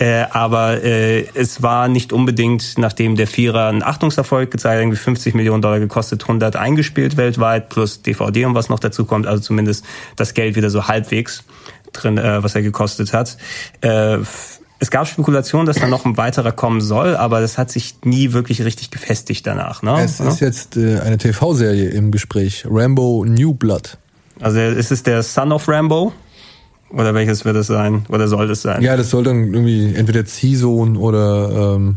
Äh, aber äh, es war nicht unbedingt, nachdem der Vierer einen Achtungserfolg gezeigt hat, irgendwie 50 Millionen Dollar gekostet, 100 eingespielt weltweit, plus DVD und was noch dazu kommt, also zumindest das Geld wieder so halbwegs drin, äh, was er gekostet hat. Äh, es gab Spekulationen, dass da noch ein weiterer kommen soll, aber das hat sich nie wirklich richtig gefestigt danach. Ne? Es ist jetzt äh, eine TV-Serie im Gespräch. Rambo New Blood. Also ist es der Son of Rambo? Oder welches wird es sein? Oder soll es sein? Ja, das soll dann irgendwie entweder Ziehsohn oder ähm,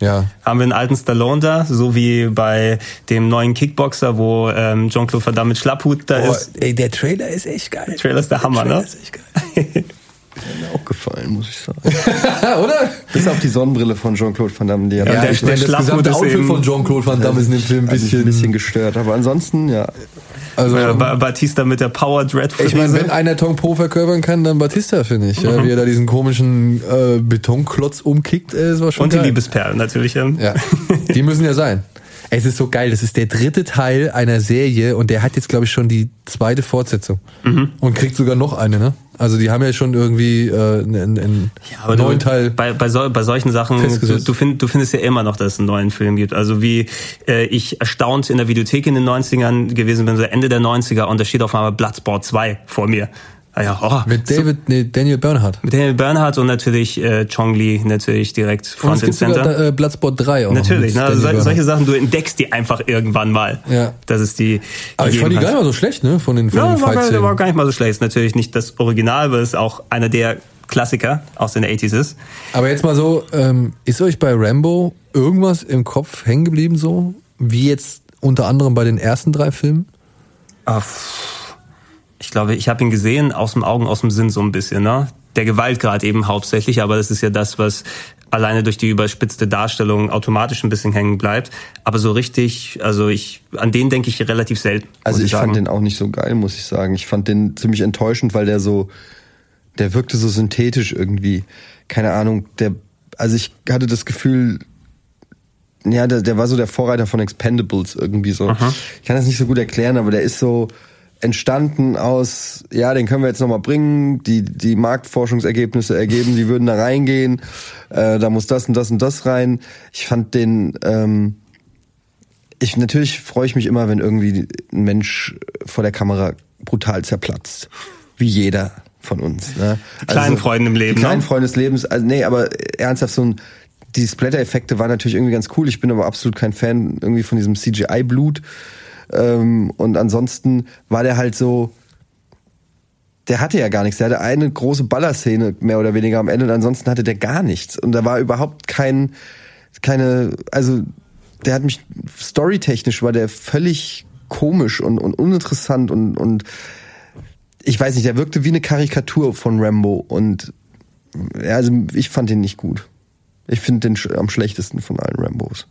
Ja. Haben wir einen alten Stallone da, so wie bei dem neuen Kickboxer, wo ähm, Jean-Claude Van Damme mit Schlapphut da Oh, ist. ey, der Trailer ist echt geil. Der Trailer ist der Hammer, Trailer ne? ist echt geil. Mir auch gefallen, muss ich sagen. Oder? Bis auf die Sonnenbrille von Jean-Claude Van Damme, die hat Ja, der- mich der das gesamte Outfit von Jean-Claude Van Damme ist in dem Film ein bisschen, ein bisschen gestört. Aber ansonsten, ja. Also, Äh, Ba- Batista mit der Power Dread ich meine, wenn einer Tom Poe verkörpern kann, dann Batista, finde ich. Ja, wie er da diesen komischen äh, Betonklotz umkickt, äh, das war schon und die geil. Liebesperlen natürlich. Ähm. Ja, die müssen ja sein. Es ist so geil, das ist der dritte Teil einer Serie und der hat jetzt, glaube ich, schon die zweite Fortsetzung. Mhm. Und kriegt sogar noch eine, ne? Also die haben ja schon irgendwie äh, einen, einen Ja, neuen du, Teil. bei, bei, sol, bei solchen Sachen, du, du, find, du findest ja immer noch, dass es einen neuen Film gibt. Also wie äh, ich erstaunt in der Videothek in den 90ern gewesen bin, so Ende der 90er und da steht auf einmal Bloodsport 2 vor mir. Ah ja, oh, Mit David, nee, Daniel Bernhardt. mit Daniel Bernhardt und natürlich äh, Chong Li natürlich direkt Und Front es and gibt sogar Center. äh, Bloodsport 3 auch Natürlich, ne? Also, solche. Sachen, du entdeckst die einfach irgendwann mal. Ja. Das ist die. Aber ich fand die gar nicht mal so schlecht, ne? Von den, von Ja, den war, gar- war gar nicht mal so schlecht. Ist natürlich nicht das Original, aber es auch einer der Klassiker aus den 80s ist. Aber jetzt mal so, ähm, ist euch bei Rambo irgendwas im Kopf hängen geblieben so? Wie jetzt unter anderem bei den ersten drei Filmen? Pff. Ich glaube, ich habe ihn gesehen, aus dem Augen, aus dem Sinn so ein bisschen. Ne? Der Gewaltgrad eben hauptsächlich, aber das ist ja das, was alleine durch die überspitzte Darstellung automatisch ein bisschen hängen bleibt. Aber so richtig, also ich, an den denke ich relativ selten. Also ich sagen. fand den auch nicht so geil, muss ich sagen. Ich fand den ziemlich enttäuschend, weil der so, der wirkte so synthetisch irgendwie. Keine Ahnung, der, also ich hatte das Gefühl, ja, der, der war so der Vorreiter von Expendables irgendwie so. Ich kann das nicht so gut erklären, aber der ist so entstanden aus, ja, den können wir jetzt nochmal bringen, die, die Marktforschungsergebnisse ergeben, die würden da reingehen, äh, da muss das und das und das rein. Ich fand den, ähm, ich natürlich freue ich mich immer, wenn irgendwie ein Mensch vor der Kamera brutal zerplatzt, wie jeder von uns. Ne? Die kleinen Freuden im Leben, Die kleinen ne? Freunde des Lebens. Also, nee, aber ernsthaft so ein die Splatter-Effekte waren natürlich irgendwie ganz cool. Ich bin aber absolut kein Fan irgendwie von diesem CGI-Blut. Ähm, und ansonsten war der halt so, der hatte ja gar nichts. Der hatte eine große Ballerszene mehr oder weniger am Ende und ansonsten hatte der gar nichts. Und da war überhaupt kein, keine, also der hat mich storytechnisch war der völlig komisch und, und uninteressant und, und ich weiß nicht, der wirkte wie eine Karikatur von Rambo und ja, also ich fand den nicht gut. Ich finde den am schlechtesten von allen Rambos.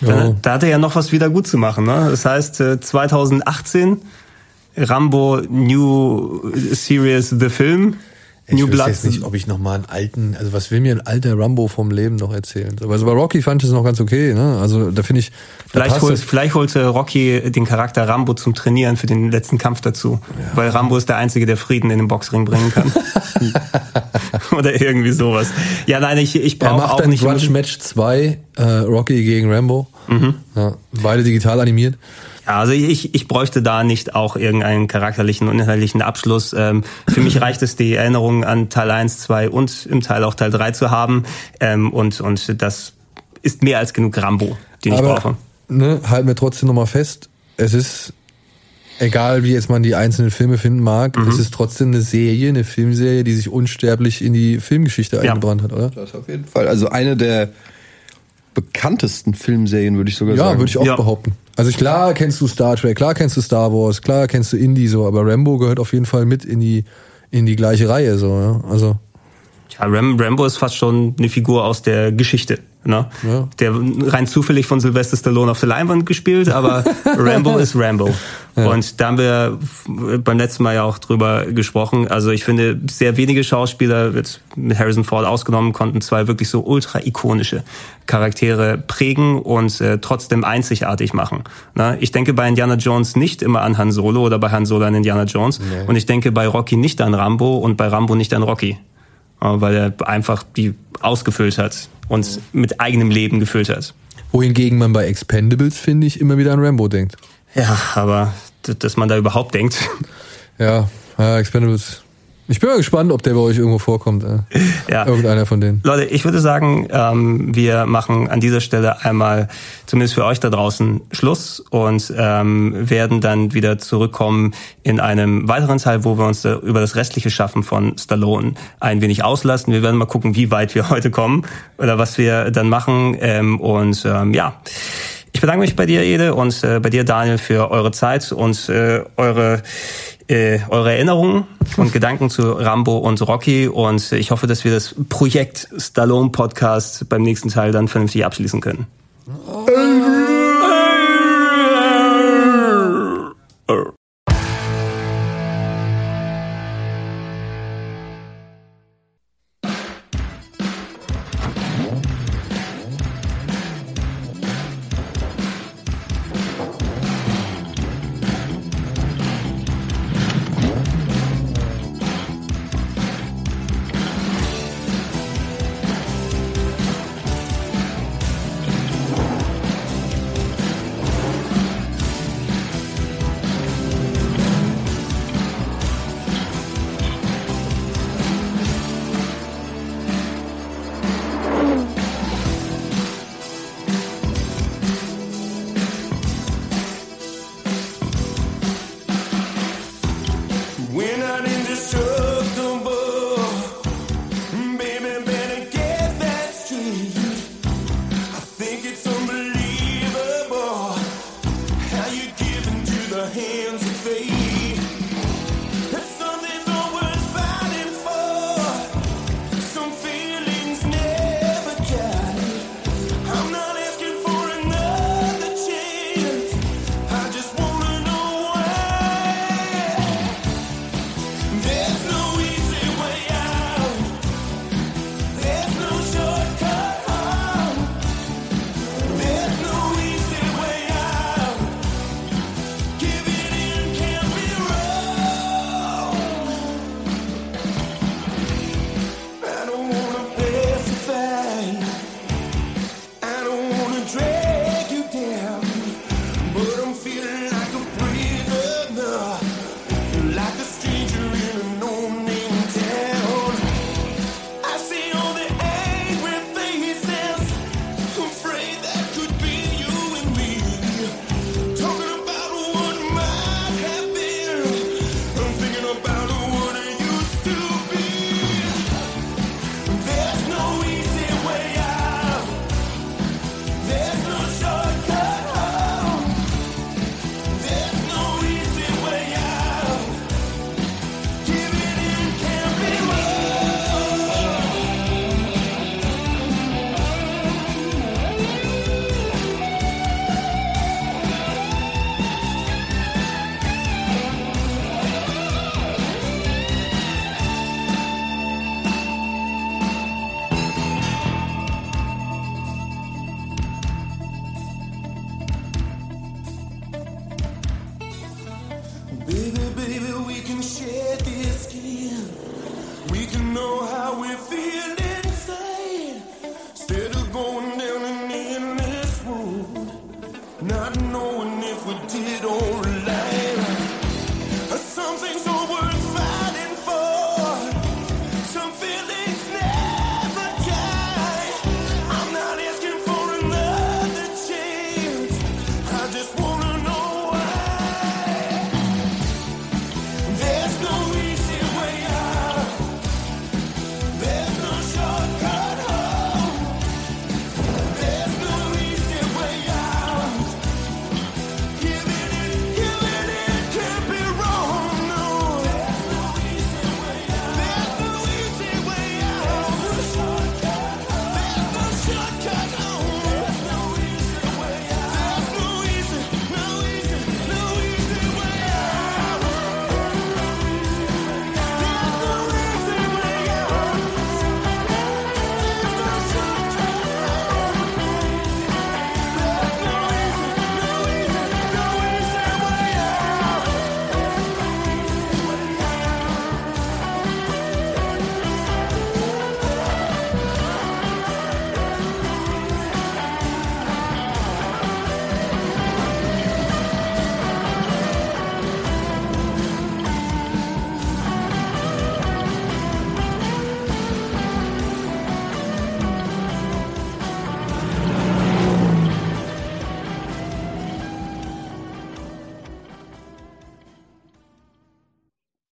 Da, Oh. da hat er ja noch was wieder gut zu machen. Ne? Das heißt, äh, 2018 Rambo New Series The Film. Ich New Blood. jetzt nicht, ob ich noch mal einen alten, also was will mir ein alter Rambo vom Leben noch erzählen? Aber also bei Rocky fand ich es noch ganz okay, ne? Also da finde ich, da Vielleicht, holt, vielleicht holte Rocky den Charakter Rambo zum Trainieren für den letzten Kampf dazu. Weil Rambo ist der Einzige, der Frieden in den Boxring bringen kann. Oder irgendwie sowas. Ja, nein, ich, ich Er brauche macht auch dann nicht Grudge Match 2, äh, Rocky gegen Rambo. Mhm. Ja, beide digital animiert. Ja, also ich, ich bräuchte da nicht auch irgendeinen charakterlichen und inhaltlichen Abschluss. Ähm, für mich reicht es, die Erinnerungen an Teil 1, 2 und im Teil auch Teil 3 zu haben. Ähm, und, und das ist mehr als genug Rambo, den ich Aber brauche. ne, halten wir trotzdem nochmal fest, es ist, egal wie jetzt man die einzelnen Filme finden mag, Mhm. es ist trotzdem eine Serie, eine Filmserie, die sich unsterblich in die Filmgeschichte Ja. eingebrannt hat, oder? Das auf jeden Fall. Also eine der bekanntesten Filmserien, würde ich sogar Ja, sagen. würde ich auch Ja. behaupten. Also klar kennst du Star Trek, klar kennst du Star Wars, klar kennst du Indie so, aber Rambo gehört auf jeden Fall mit in die in die gleiche Reihe so, ja. Also Ja, Ram, Rambo ist fast schon eine Figur aus der Geschichte. Ne? Ja. Der rein zufällig von Sylvester Stallone auf der Leinwand gespielt, aber Rambo ist Rambo. Und da haben wir beim letzten Mal ja auch drüber gesprochen. Also ich finde, sehr wenige Schauspieler, jetzt mit Harrison Ford ausgenommen, konnten zwei wirklich so ultra ikonische Charaktere prägen und äh, trotzdem einzigartig machen. Na, ich denke bei Indiana Jones nicht immer an Han Solo oder bei Han Solo an Indiana Jones. Und ich denke bei Rocky nicht an Rambo und bei Rambo nicht an Rocky. Weil er einfach die ausgefüllt hat und mit eigenem Leben gefüllt hat. wohingegen man bei Expendables finde ich immer wieder an Rambo denkt. Ja, aber dass man da überhaupt denkt. Ja, ja Expendables. Ich bin mal gespannt, ob der bei euch irgendwo vorkommt. Äh. Ja. Irgendeiner von denen. Leute, ich würde sagen, ähm, wir machen an dieser Stelle einmal, zumindest für euch da draußen, Schluss und ähm, werden dann wieder zurückkommen in einem weiteren Teil, wo wir uns da über das restliche Schaffen von Stallone ein wenig auslassen. Wir werden mal gucken, wie weit wir heute kommen oder was wir dann machen. Ähm, und ähm, ja, ich bedanke mich bei dir, Ede, und äh, bei dir, Daniel, für eure Zeit und äh, eure äh, eure Erinnerungen und Gedanken zu Rambo und Rocky und ich hoffe, dass wir das Projekt Stallone Podcast beim nächsten Teil dann vernünftig abschließen können. We're